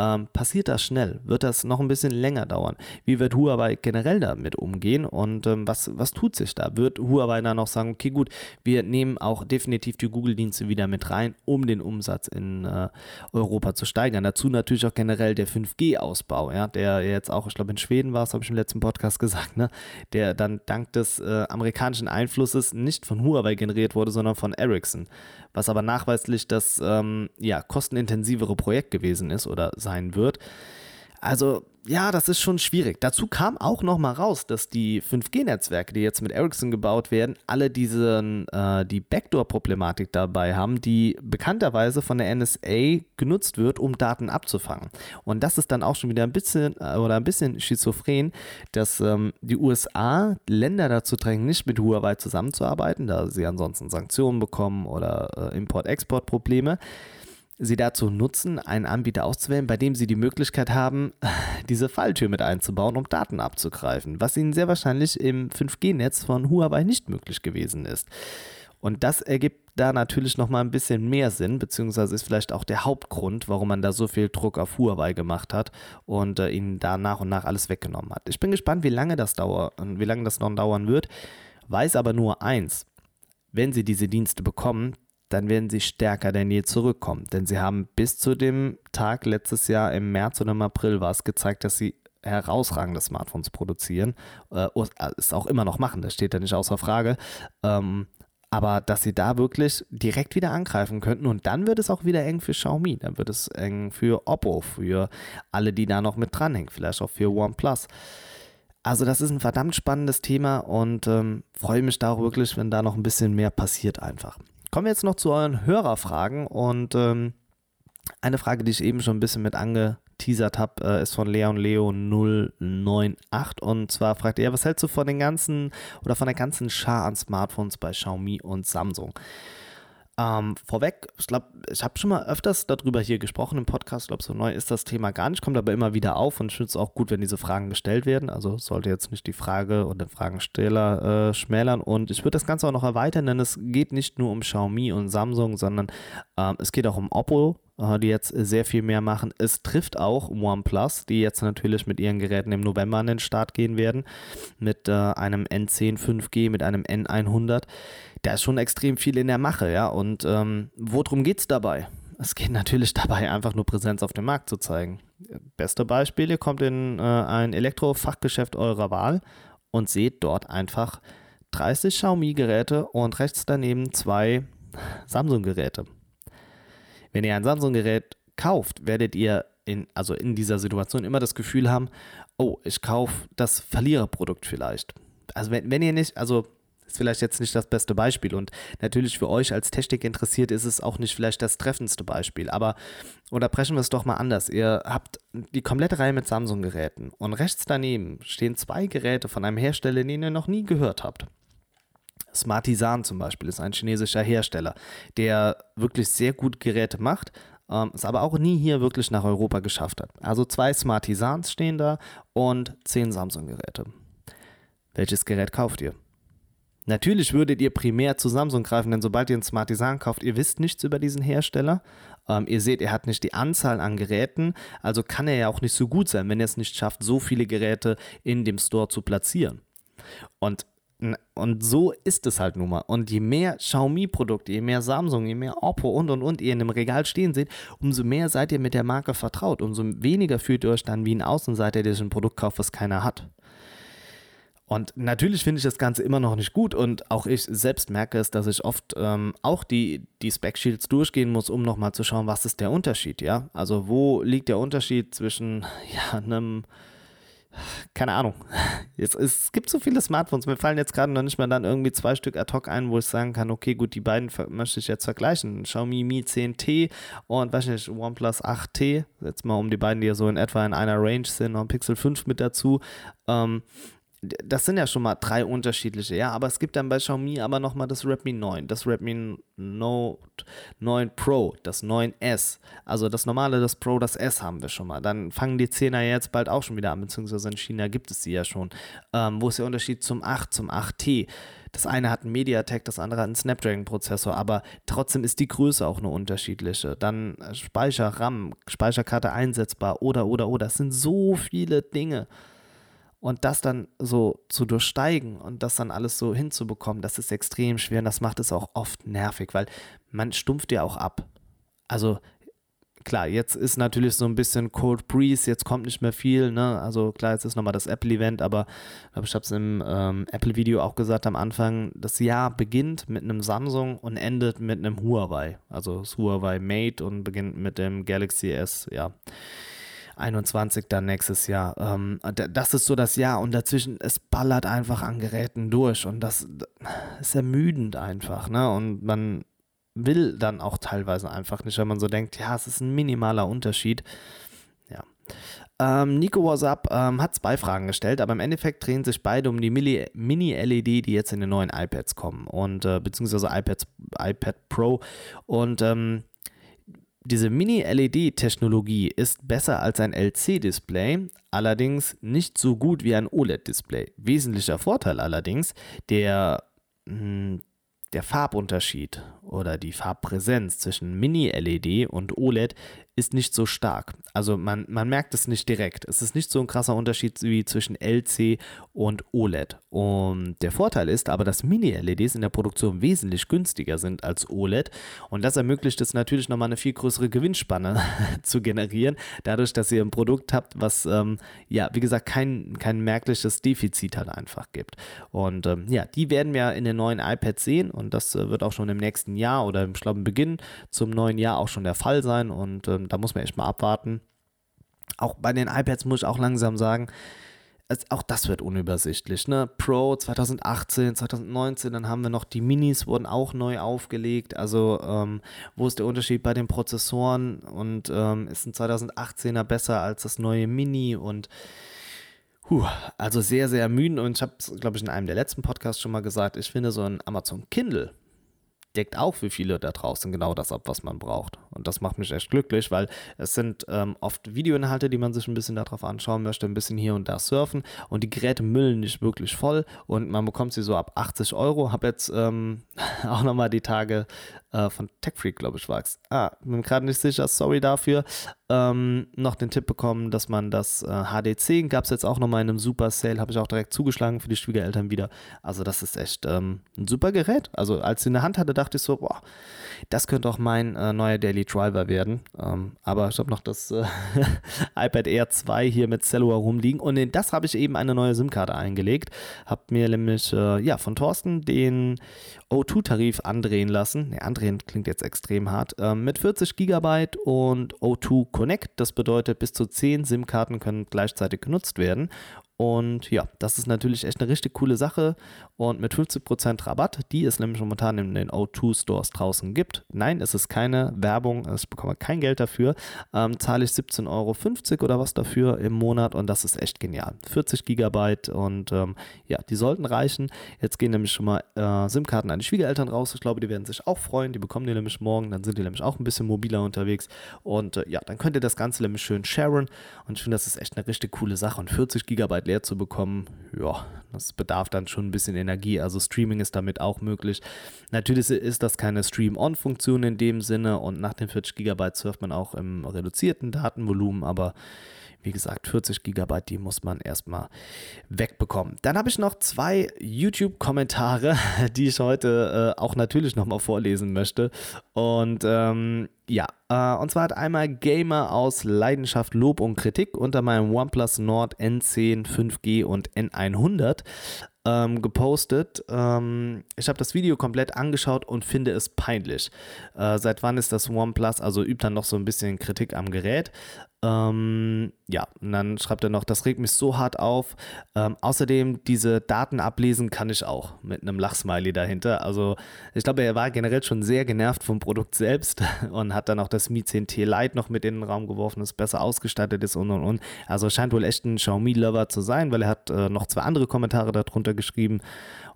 Ähm, passiert das schnell? Wird das noch ein bisschen länger dauern? Wie wird Huawei generell damit umgehen und ähm, was, was tut sich da? Wird Huawei dann noch sagen, okay gut, wir nehmen auch definitiv die Google-Dienste wieder mit rein, um den Umsatz in äh, Europa zu steigern? Dazu natürlich auch generell der 5G-Ausbau, ja, der jetzt auch, ich glaube in Schweden war es, habe ich im letzten Podcast gesagt, ne, der dann dank des äh, amerikanischen Einflusses nicht von Huawei generiert wurde, sondern von Ericsson was aber nachweislich das ähm, ja, kostenintensivere Projekt gewesen ist oder sein wird. Also ja, das ist schon schwierig. Dazu kam auch noch mal raus, dass die 5G-Netzwerke, die jetzt mit Ericsson gebaut werden, alle diesen, äh, die Backdoor-Problematik dabei haben, die bekannterweise von der NSA genutzt wird, um Daten abzufangen. Und das ist dann auch schon wieder ein bisschen äh, oder ein bisschen schizophren, dass ähm, die USA Länder dazu drängen, nicht mit Huawei zusammenzuarbeiten, da sie ansonsten Sanktionen bekommen oder äh, Import-Export-Probleme sie dazu nutzen, einen Anbieter auszuwählen, bei dem sie die Möglichkeit haben, diese Falltür mit einzubauen, um Daten abzugreifen, was ihnen sehr wahrscheinlich im 5G-Netz von Huawei nicht möglich gewesen ist. Und das ergibt da natürlich nochmal ein bisschen mehr Sinn, beziehungsweise ist vielleicht auch der Hauptgrund, warum man da so viel Druck auf Huawei gemacht hat und äh, ihnen da nach und nach alles weggenommen hat. Ich bin gespannt, wie lange das dauert und wie lange das noch dauern wird. Weiß aber nur eins. Wenn sie diese Dienste bekommen, dann werden sie stärker denn je zurückkommen. Denn sie haben bis zu dem Tag letztes Jahr im März oder im April war es gezeigt, dass sie herausragende Smartphones produzieren. Äh, es auch immer noch machen, das steht ja nicht außer Frage. Ähm, aber dass sie da wirklich direkt wieder angreifen könnten und dann wird es auch wieder eng für Xiaomi, dann wird es eng für Oppo, für alle, die da noch mit dranhängen, vielleicht auch für OnePlus. Also das ist ein verdammt spannendes Thema und ähm, freue mich da auch wirklich, wenn da noch ein bisschen mehr passiert einfach. Kommen wir jetzt noch zu euren Hörerfragen und ähm, eine Frage, die ich eben schon ein bisschen mit angeteasert habe, äh, ist von Leon Leo 098 und zwar fragt er, was hältst du von den ganzen oder von der ganzen Schar an Smartphones bei Xiaomi und Samsung? Ähm, vorweg, ich glaube, ich habe schon mal öfters darüber hier gesprochen im Podcast. Ich glaube, so neu ist das Thema gar nicht, kommt aber immer wieder auf und ich finde es auch gut, wenn diese Fragen gestellt werden. Also sollte jetzt nicht die Frage und den Fragensteller äh, schmälern. Und ich würde das Ganze auch noch erweitern, denn es geht nicht nur um Xiaomi und Samsung, sondern ähm, es geht auch um Oppo, die jetzt sehr viel mehr machen. Es trifft auch OnePlus, die jetzt natürlich mit ihren Geräten im November an den Start gehen werden, mit äh, einem N10 5G, mit einem N100 da ist schon extrem viel in der Mache, ja. Und ähm, worum geht es dabei? Es geht natürlich dabei, einfach nur Präsenz auf dem Markt zu zeigen. Beste Beispiel, ihr kommt in äh, ein Elektrofachgeschäft eurer Wahl und seht dort einfach 30 Xiaomi-Geräte und rechts daneben zwei Samsung-Geräte. Wenn ihr ein Samsung-Gerät kauft, werdet ihr in, also in dieser Situation immer das Gefühl haben, oh, ich kaufe das Verliererprodukt vielleicht. Also wenn, wenn ihr nicht, also ist vielleicht jetzt nicht das beste Beispiel und natürlich für euch als Technik interessiert ist es auch nicht vielleicht das treffendste Beispiel, aber oder brechen wir es doch mal anders. Ihr habt die komplette Reihe mit Samsung-Geräten und rechts daneben stehen zwei Geräte von einem Hersteller, den ihr noch nie gehört habt. Smartisan zum Beispiel ist ein chinesischer Hersteller, der wirklich sehr gut Geräte macht, ähm, es aber auch nie hier wirklich nach Europa geschafft hat. Also zwei Smartisans stehen da und zehn Samsung-Geräte. Welches Gerät kauft ihr? Natürlich würdet ihr primär zu Samsung greifen, denn sobald ihr ein Smart Design kauft, ihr wisst nichts über diesen Hersteller. Ähm, ihr seht, er hat nicht die Anzahl an Geräten, also kann er ja auch nicht so gut sein, wenn er es nicht schafft, so viele Geräte in dem Store zu platzieren. Und und so ist es halt nun mal. Und je mehr Xiaomi-Produkte, je mehr Samsung, je mehr Oppo und und und ihr in einem Regal stehen seht, umso mehr seid ihr mit der Marke vertraut. Umso weniger fühlt ihr euch dann wie ein Außenseiter, der sich ein Produkt kauft, was keiner hat. Und natürlich finde ich das Ganze immer noch nicht gut und auch ich selbst merke es, dass ich oft ähm, auch die, die Spec-Shields durchgehen muss, um nochmal zu schauen, was ist der Unterschied, ja? Also wo liegt der Unterschied zwischen ja, einem keine Ahnung. Jetzt, es gibt so viele Smartphones. Mir fallen jetzt gerade noch nicht mal dann irgendwie zwei Stück ad hoc ein, wo ich sagen kann, okay, gut, die beiden möchte ich jetzt vergleichen. Xiaomi Mi 10T und weiß nicht, OnePlus 8T. Jetzt mal um die beiden, die ja so in etwa in einer Range sind, noch ein Pixel 5 mit dazu. Ähm, das sind ja schon mal drei unterschiedliche, ja, aber es gibt dann bei Xiaomi aber nochmal das Redmi 9, das Redmi Note 9 Pro, das 9S, also das normale, das Pro, das S haben wir schon mal. Dann fangen die 10er jetzt bald auch schon wieder an, beziehungsweise in China gibt es sie ja schon. Ähm, wo ist der Unterschied zum 8, zum 8T? Das eine hat einen MediaTek, das andere hat einen Snapdragon-Prozessor, aber trotzdem ist die Größe auch eine unterschiedliche. Dann Speicher, RAM, Speicherkarte einsetzbar oder, oder, oder. Das sind so viele Dinge. Und das dann so zu durchsteigen und das dann alles so hinzubekommen, das ist extrem schwer und das macht es auch oft nervig, weil man stumpft ja auch ab. Also klar, jetzt ist natürlich so ein bisschen Cold Breeze, jetzt kommt nicht mehr viel, ne? Also klar, jetzt ist nochmal das Apple-Event, aber ich habe es im ähm, Apple-Video auch gesagt am Anfang, das Jahr beginnt mit einem Samsung und endet mit einem Huawei. Also das Huawei Mate und beginnt mit dem Galaxy S, ja. 21 dann nächstes Jahr. Ähm, das ist so das Jahr und dazwischen, es ballert einfach an Geräten durch und das ist ermüdend einfach, ne? Und man will dann auch teilweise einfach nicht, wenn man so denkt, ja, es ist ein minimaler Unterschied. Ja. Ähm, Nico WhatsApp ähm, hat zwei Fragen gestellt, aber im Endeffekt drehen sich beide um die Mini-LED, die jetzt in den neuen iPads kommen und äh, beziehungsweise iPads, iPad Pro. Und ähm, diese Mini-LED-Technologie ist besser als ein LC-Display, allerdings nicht so gut wie ein OLED-Display. Wesentlicher Vorteil allerdings, der, hm, der Farbunterschied oder die Farbpräsenz zwischen Mini-LED und OLED ist nicht so stark. Also man, man merkt es nicht direkt. Es ist nicht so ein krasser Unterschied wie zwischen LC und OLED. Und der Vorteil ist aber, dass Mini-LEDs in der Produktion wesentlich günstiger sind als OLED. Und das ermöglicht es natürlich nochmal eine viel größere Gewinnspanne zu generieren, dadurch, dass ihr ein Produkt habt, was, ähm, ja, wie gesagt, kein, kein merkliches Defizit halt einfach gibt. Und ähm, ja, die werden wir in den neuen iPads sehen und das äh, wird auch schon im nächsten Jahr oder im, glaube, Beginn zum neuen Jahr auch schon der Fall sein. Und ähm, da muss man echt mal abwarten. Auch bei den iPads muss ich auch langsam sagen, es, auch das wird unübersichtlich. Ne? Pro 2018, 2019, dann haben wir noch die Minis, wurden auch neu aufgelegt. Also, ähm, wo ist der Unterschied bei den Prozessoren? Und ähm, ist ein 2018er besser als das neue Mini? Und Puh, also sehr, sehr ermüdend und ich habe es, glaube ich, in einem der letzten Podcasts schon mal gesagt, ich finde so ein Amazon Kindle deckt auch für viele da draußen genau das ab, was man braucht. Und das macht mich echt glücklich, weil es sind ähm, oft Videoinhalte, die man sich ein bisschen darauf anschauen möchte, ein bisschen hier und da surfen und die Geräte müllen nicht wirklich voll und man bekommt sie so ab 80 Euro. Habe jetzt ähm, auch nochmal die Tage äh, von TechFreak, glaube ich, war es. Ah, bin gerade nicht sicher, sorry dafür. Ähm, noch den Tipp bekommen, dass man das äh, HD10 gab es jetzt auch nochmal in einem Super Sale, habe ich auch direkt zugeschlagen für die Schwiegereltern wieder. Also das ist echt ähm, ein super Gerät. Also als ich in der Hand hatte, dachte ich so, boah, das könnte auch mein äh, neuer Daily Driver werden. Ähm, aber ich habe noch das äh, iPad Air 2 hier mit Cellua rumliegen und in das habe ich eben eine neue SIM-Karte eingelegt. Habe mir nämlich äh, ja, von Thorsten den O2-Tarif andrehen lassen. Ne, andrehen klingt jetzt extrem hart. Ähm, mit 40 GB und O2 Connect. Das bedeutet, bis zu 10 SIM-Karten können gleichzeitig genutzt werden. Und ja, das ist natürlich echt eine richtig coole Sache. Und mit 50% Rabatt, die es nämlich momentan in den O2 Stores draußen gibt. Nein, es ist keine Werbung, also ich bekomme kein Geld dafür. Ähm, zahle ich 17,50 Euro oder was dafür im Monat und das ist echt genial. 40 Gigabyte und ähm, ja, die sollten reichen. Jetzt gehen nämlich schon mal äh, SIM-Karten an die Schwiegereltern raus. Ich glaube, die werden sich auch freuen. Die bekommen die nämlich morgen. Dann sind die nämlich auch ein bisschen mobiler unterwegs. Und äh, ja, dann könnt ihr das Ganze nämlich schön sharen. Und ich finde, das ist echt eine richtig coole Sache. Und 40 Gigabyte leer zu bekommen, ja, das bedarf dann schon ein bisschen Energie. Also Streaming ist damit auch möglich. Natürlich ist das keine Stream-On-Funktion in dem Sinne und nach den 40 GB surft man auch im reduzierten Datenvolumen, aber wie gesagt, 40 GB, die muss man erstmal wegbekommen. Dann habe ich noch zwei YouTube-Kommentare, die ich heute äh, auch natürlich nochmal vorlesen möchte. Und ähm, ja, äh, und zwar hat einmal Gamer aus Leidenschaft, Lob und Kritik unter meinem OnePlus Nord N10, 5G und N100 hat. Ähm, gepostet. Ähm, ich habe das Video komplett angeschaut und finde es peinlich. Äh, seit wann ist das OnePlus? Also übt dann noch so ein bisschen Kritik am Gerät. Ähm, ja, und dann schreibt er noch, das regt mich so hart auf. Ähm, außerdem, diese Daten ablesen kann ich auch mit einem Lachsmiley dahinter. Also, ich glaube, er war generell schon sehr genervt vom Produkt selbst und hat dann auch das Mi 10T Lite noch mit in den Raum geworfen, das besser ausgestattet ist und und und. Also, scheint wohl echt ein Xiaomi-Lover zu sein, weil er hat äh, noch zwei andere Kommentare darunter geschrieben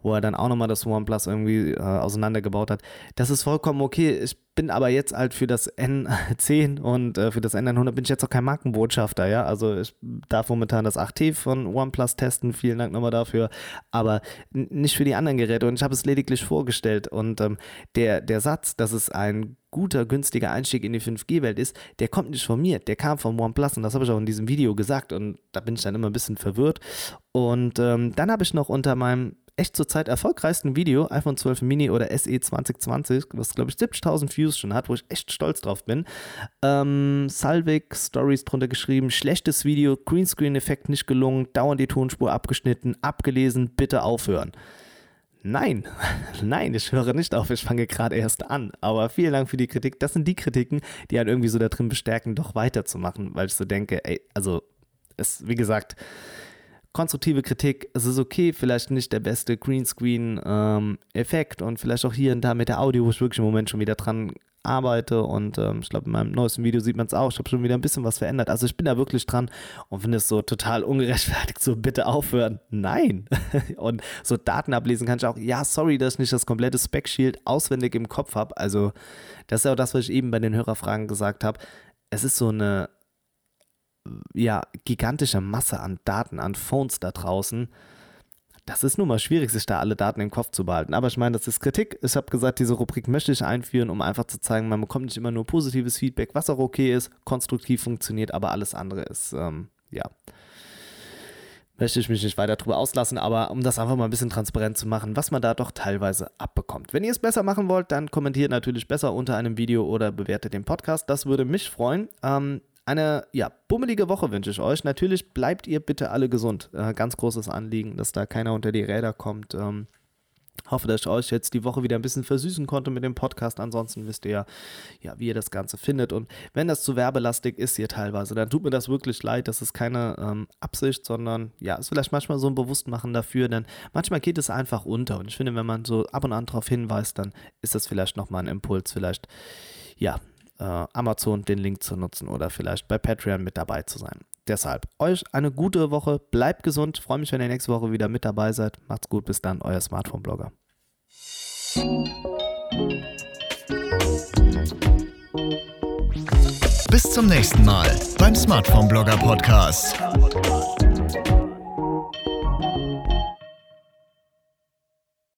wo er dann auch nochmal das OnePlus irgendwie äh, auseinandergebaut hat. Das ist vollkommen okay. Ich bin aber jetzt halt für das N10 und äh, für das N100 bin ich jetzt auch kein Markenbotschafter, ja. Also ich darf momentan das 8T von OnePlus testen. Vielen Dank nochmal dafür. Aber nicht für die anderen Geräte. Und ich habe es lediglich vorgestellt. Und ähm, der, der Satz, dass es ein guter, günstiger Einstieg in die 5G-Welt ist, der kommt nicht von mir, der kam vom OnePlus und das habe ich auch in diesem Video gesagt und da bin ich dann immer ein bisschen verwirrt. Und ähm, dann habe ich noch unter meinem echt zurzeit erfolgreichsten Video, iPhone 12 Mini oder SE 2020, was glaube ich 70.000 Views schon hat, wo ich echt stolz drauf bin. Ähm, Salvik Stories drunter geschrieben, schlechtes Video, Greenscreen-Effekt nicht gelungen, dauernd die Tonspur abgeschnitten, abgelesen, bitte aufhören. Nein, nein, ich höre nicht auf, ich fange gerade erst an. Aber vielen Dank für die Kritik. Das sind die Kritiken, die halt irgendwie so da drin bestärken, doch weiterzumachen, weil ich so denke, ey, also, es, wie gesagt, konstruktive Kritik. Es ist okay, vielleicht nicht der beste Greenscreen-Effekt ähm, und vielleicht auch hier und da mit der Audio, wo ich wirklich im Moment schon wieder dran arbeite und ähm, ich glaube, in meinem neuesten Video sieht man es auch. Ich habe schon wieder ein bisschen was verändert. Also ich bin da wirklich dran und finde es so total ungerechtfertigt. So bitte aufhören. Nein. und so Daten ablesen kann ich auch. Ja, sorry, dass ich nicht das komplette Spec-Shield auswendig im Kopf habe. Also das ist ja auch das, was ich eben bei den Hörerfragen gesagt habe. Es ist so eine ja, gigantische Masse an Daten, an Phones da draußen. Das ist nun mal schwierig, sich da alle Daten im Kopf zu behalten. Aber ich meine, das ist Kritik. Ich habe gesagt, diese Rubrik möchte ich einführen, um einfach zu zeigen, man bekommt nicht immer nur positives Feedback, was auch okay ist, konstruktiv funktioniert, aber alles andere ist, ähm, ja, möchte ich mich nicht weiter drüber auslassen, aber um das einfach mal ein bisschen transparent zu machen, was man da doch teilweise abbekommt. Wenn ihr es besser machen wollt, dann kommentiert natürlich besser unter einem Video oder bewertet den Podcast. Das würde mich freuen. Ähm, eine ja, bummelige Woche wünsche ich euch. Natürlich bleibt ihr bitte alle gesund. Äh, ganz großes Anliegen, dass da keiner unter die Räder kommt. Ähm, hoffe, dass ich euch jetzt die Woche wieder ein bisschen versüßen konnte mit dem Podcast. Ansonsten wisst ihr ja, ja, wie ihr das Ganze findet. Und wenn das zu werbelastig ist hier teilweise, dann tut mir das wirklich leid. Das ist keine ähm, Absicht, sondern ja, ist vielleicht manchmal so ein Bewusstmachen dafür, denn manchmal geht es einfach unter. Und ich finde, wenn man so ab und an darauf hinweist, dann ist das vielleicht nochmal ein Impuls, vielleicht ja, Amazon den Link zu nutzen oder vielleicht bei Patreon mit dabei zu sein. Deshalb euch eine gute Woche, bleibt gesund, freue mich, wenn ihr nächste Woche wieder mit dabei seid. Macht's gut, bis dann, euer Smartphone-Blogger. Bis zum nächsten Mal beim Smartphone-Blogger-Podcast.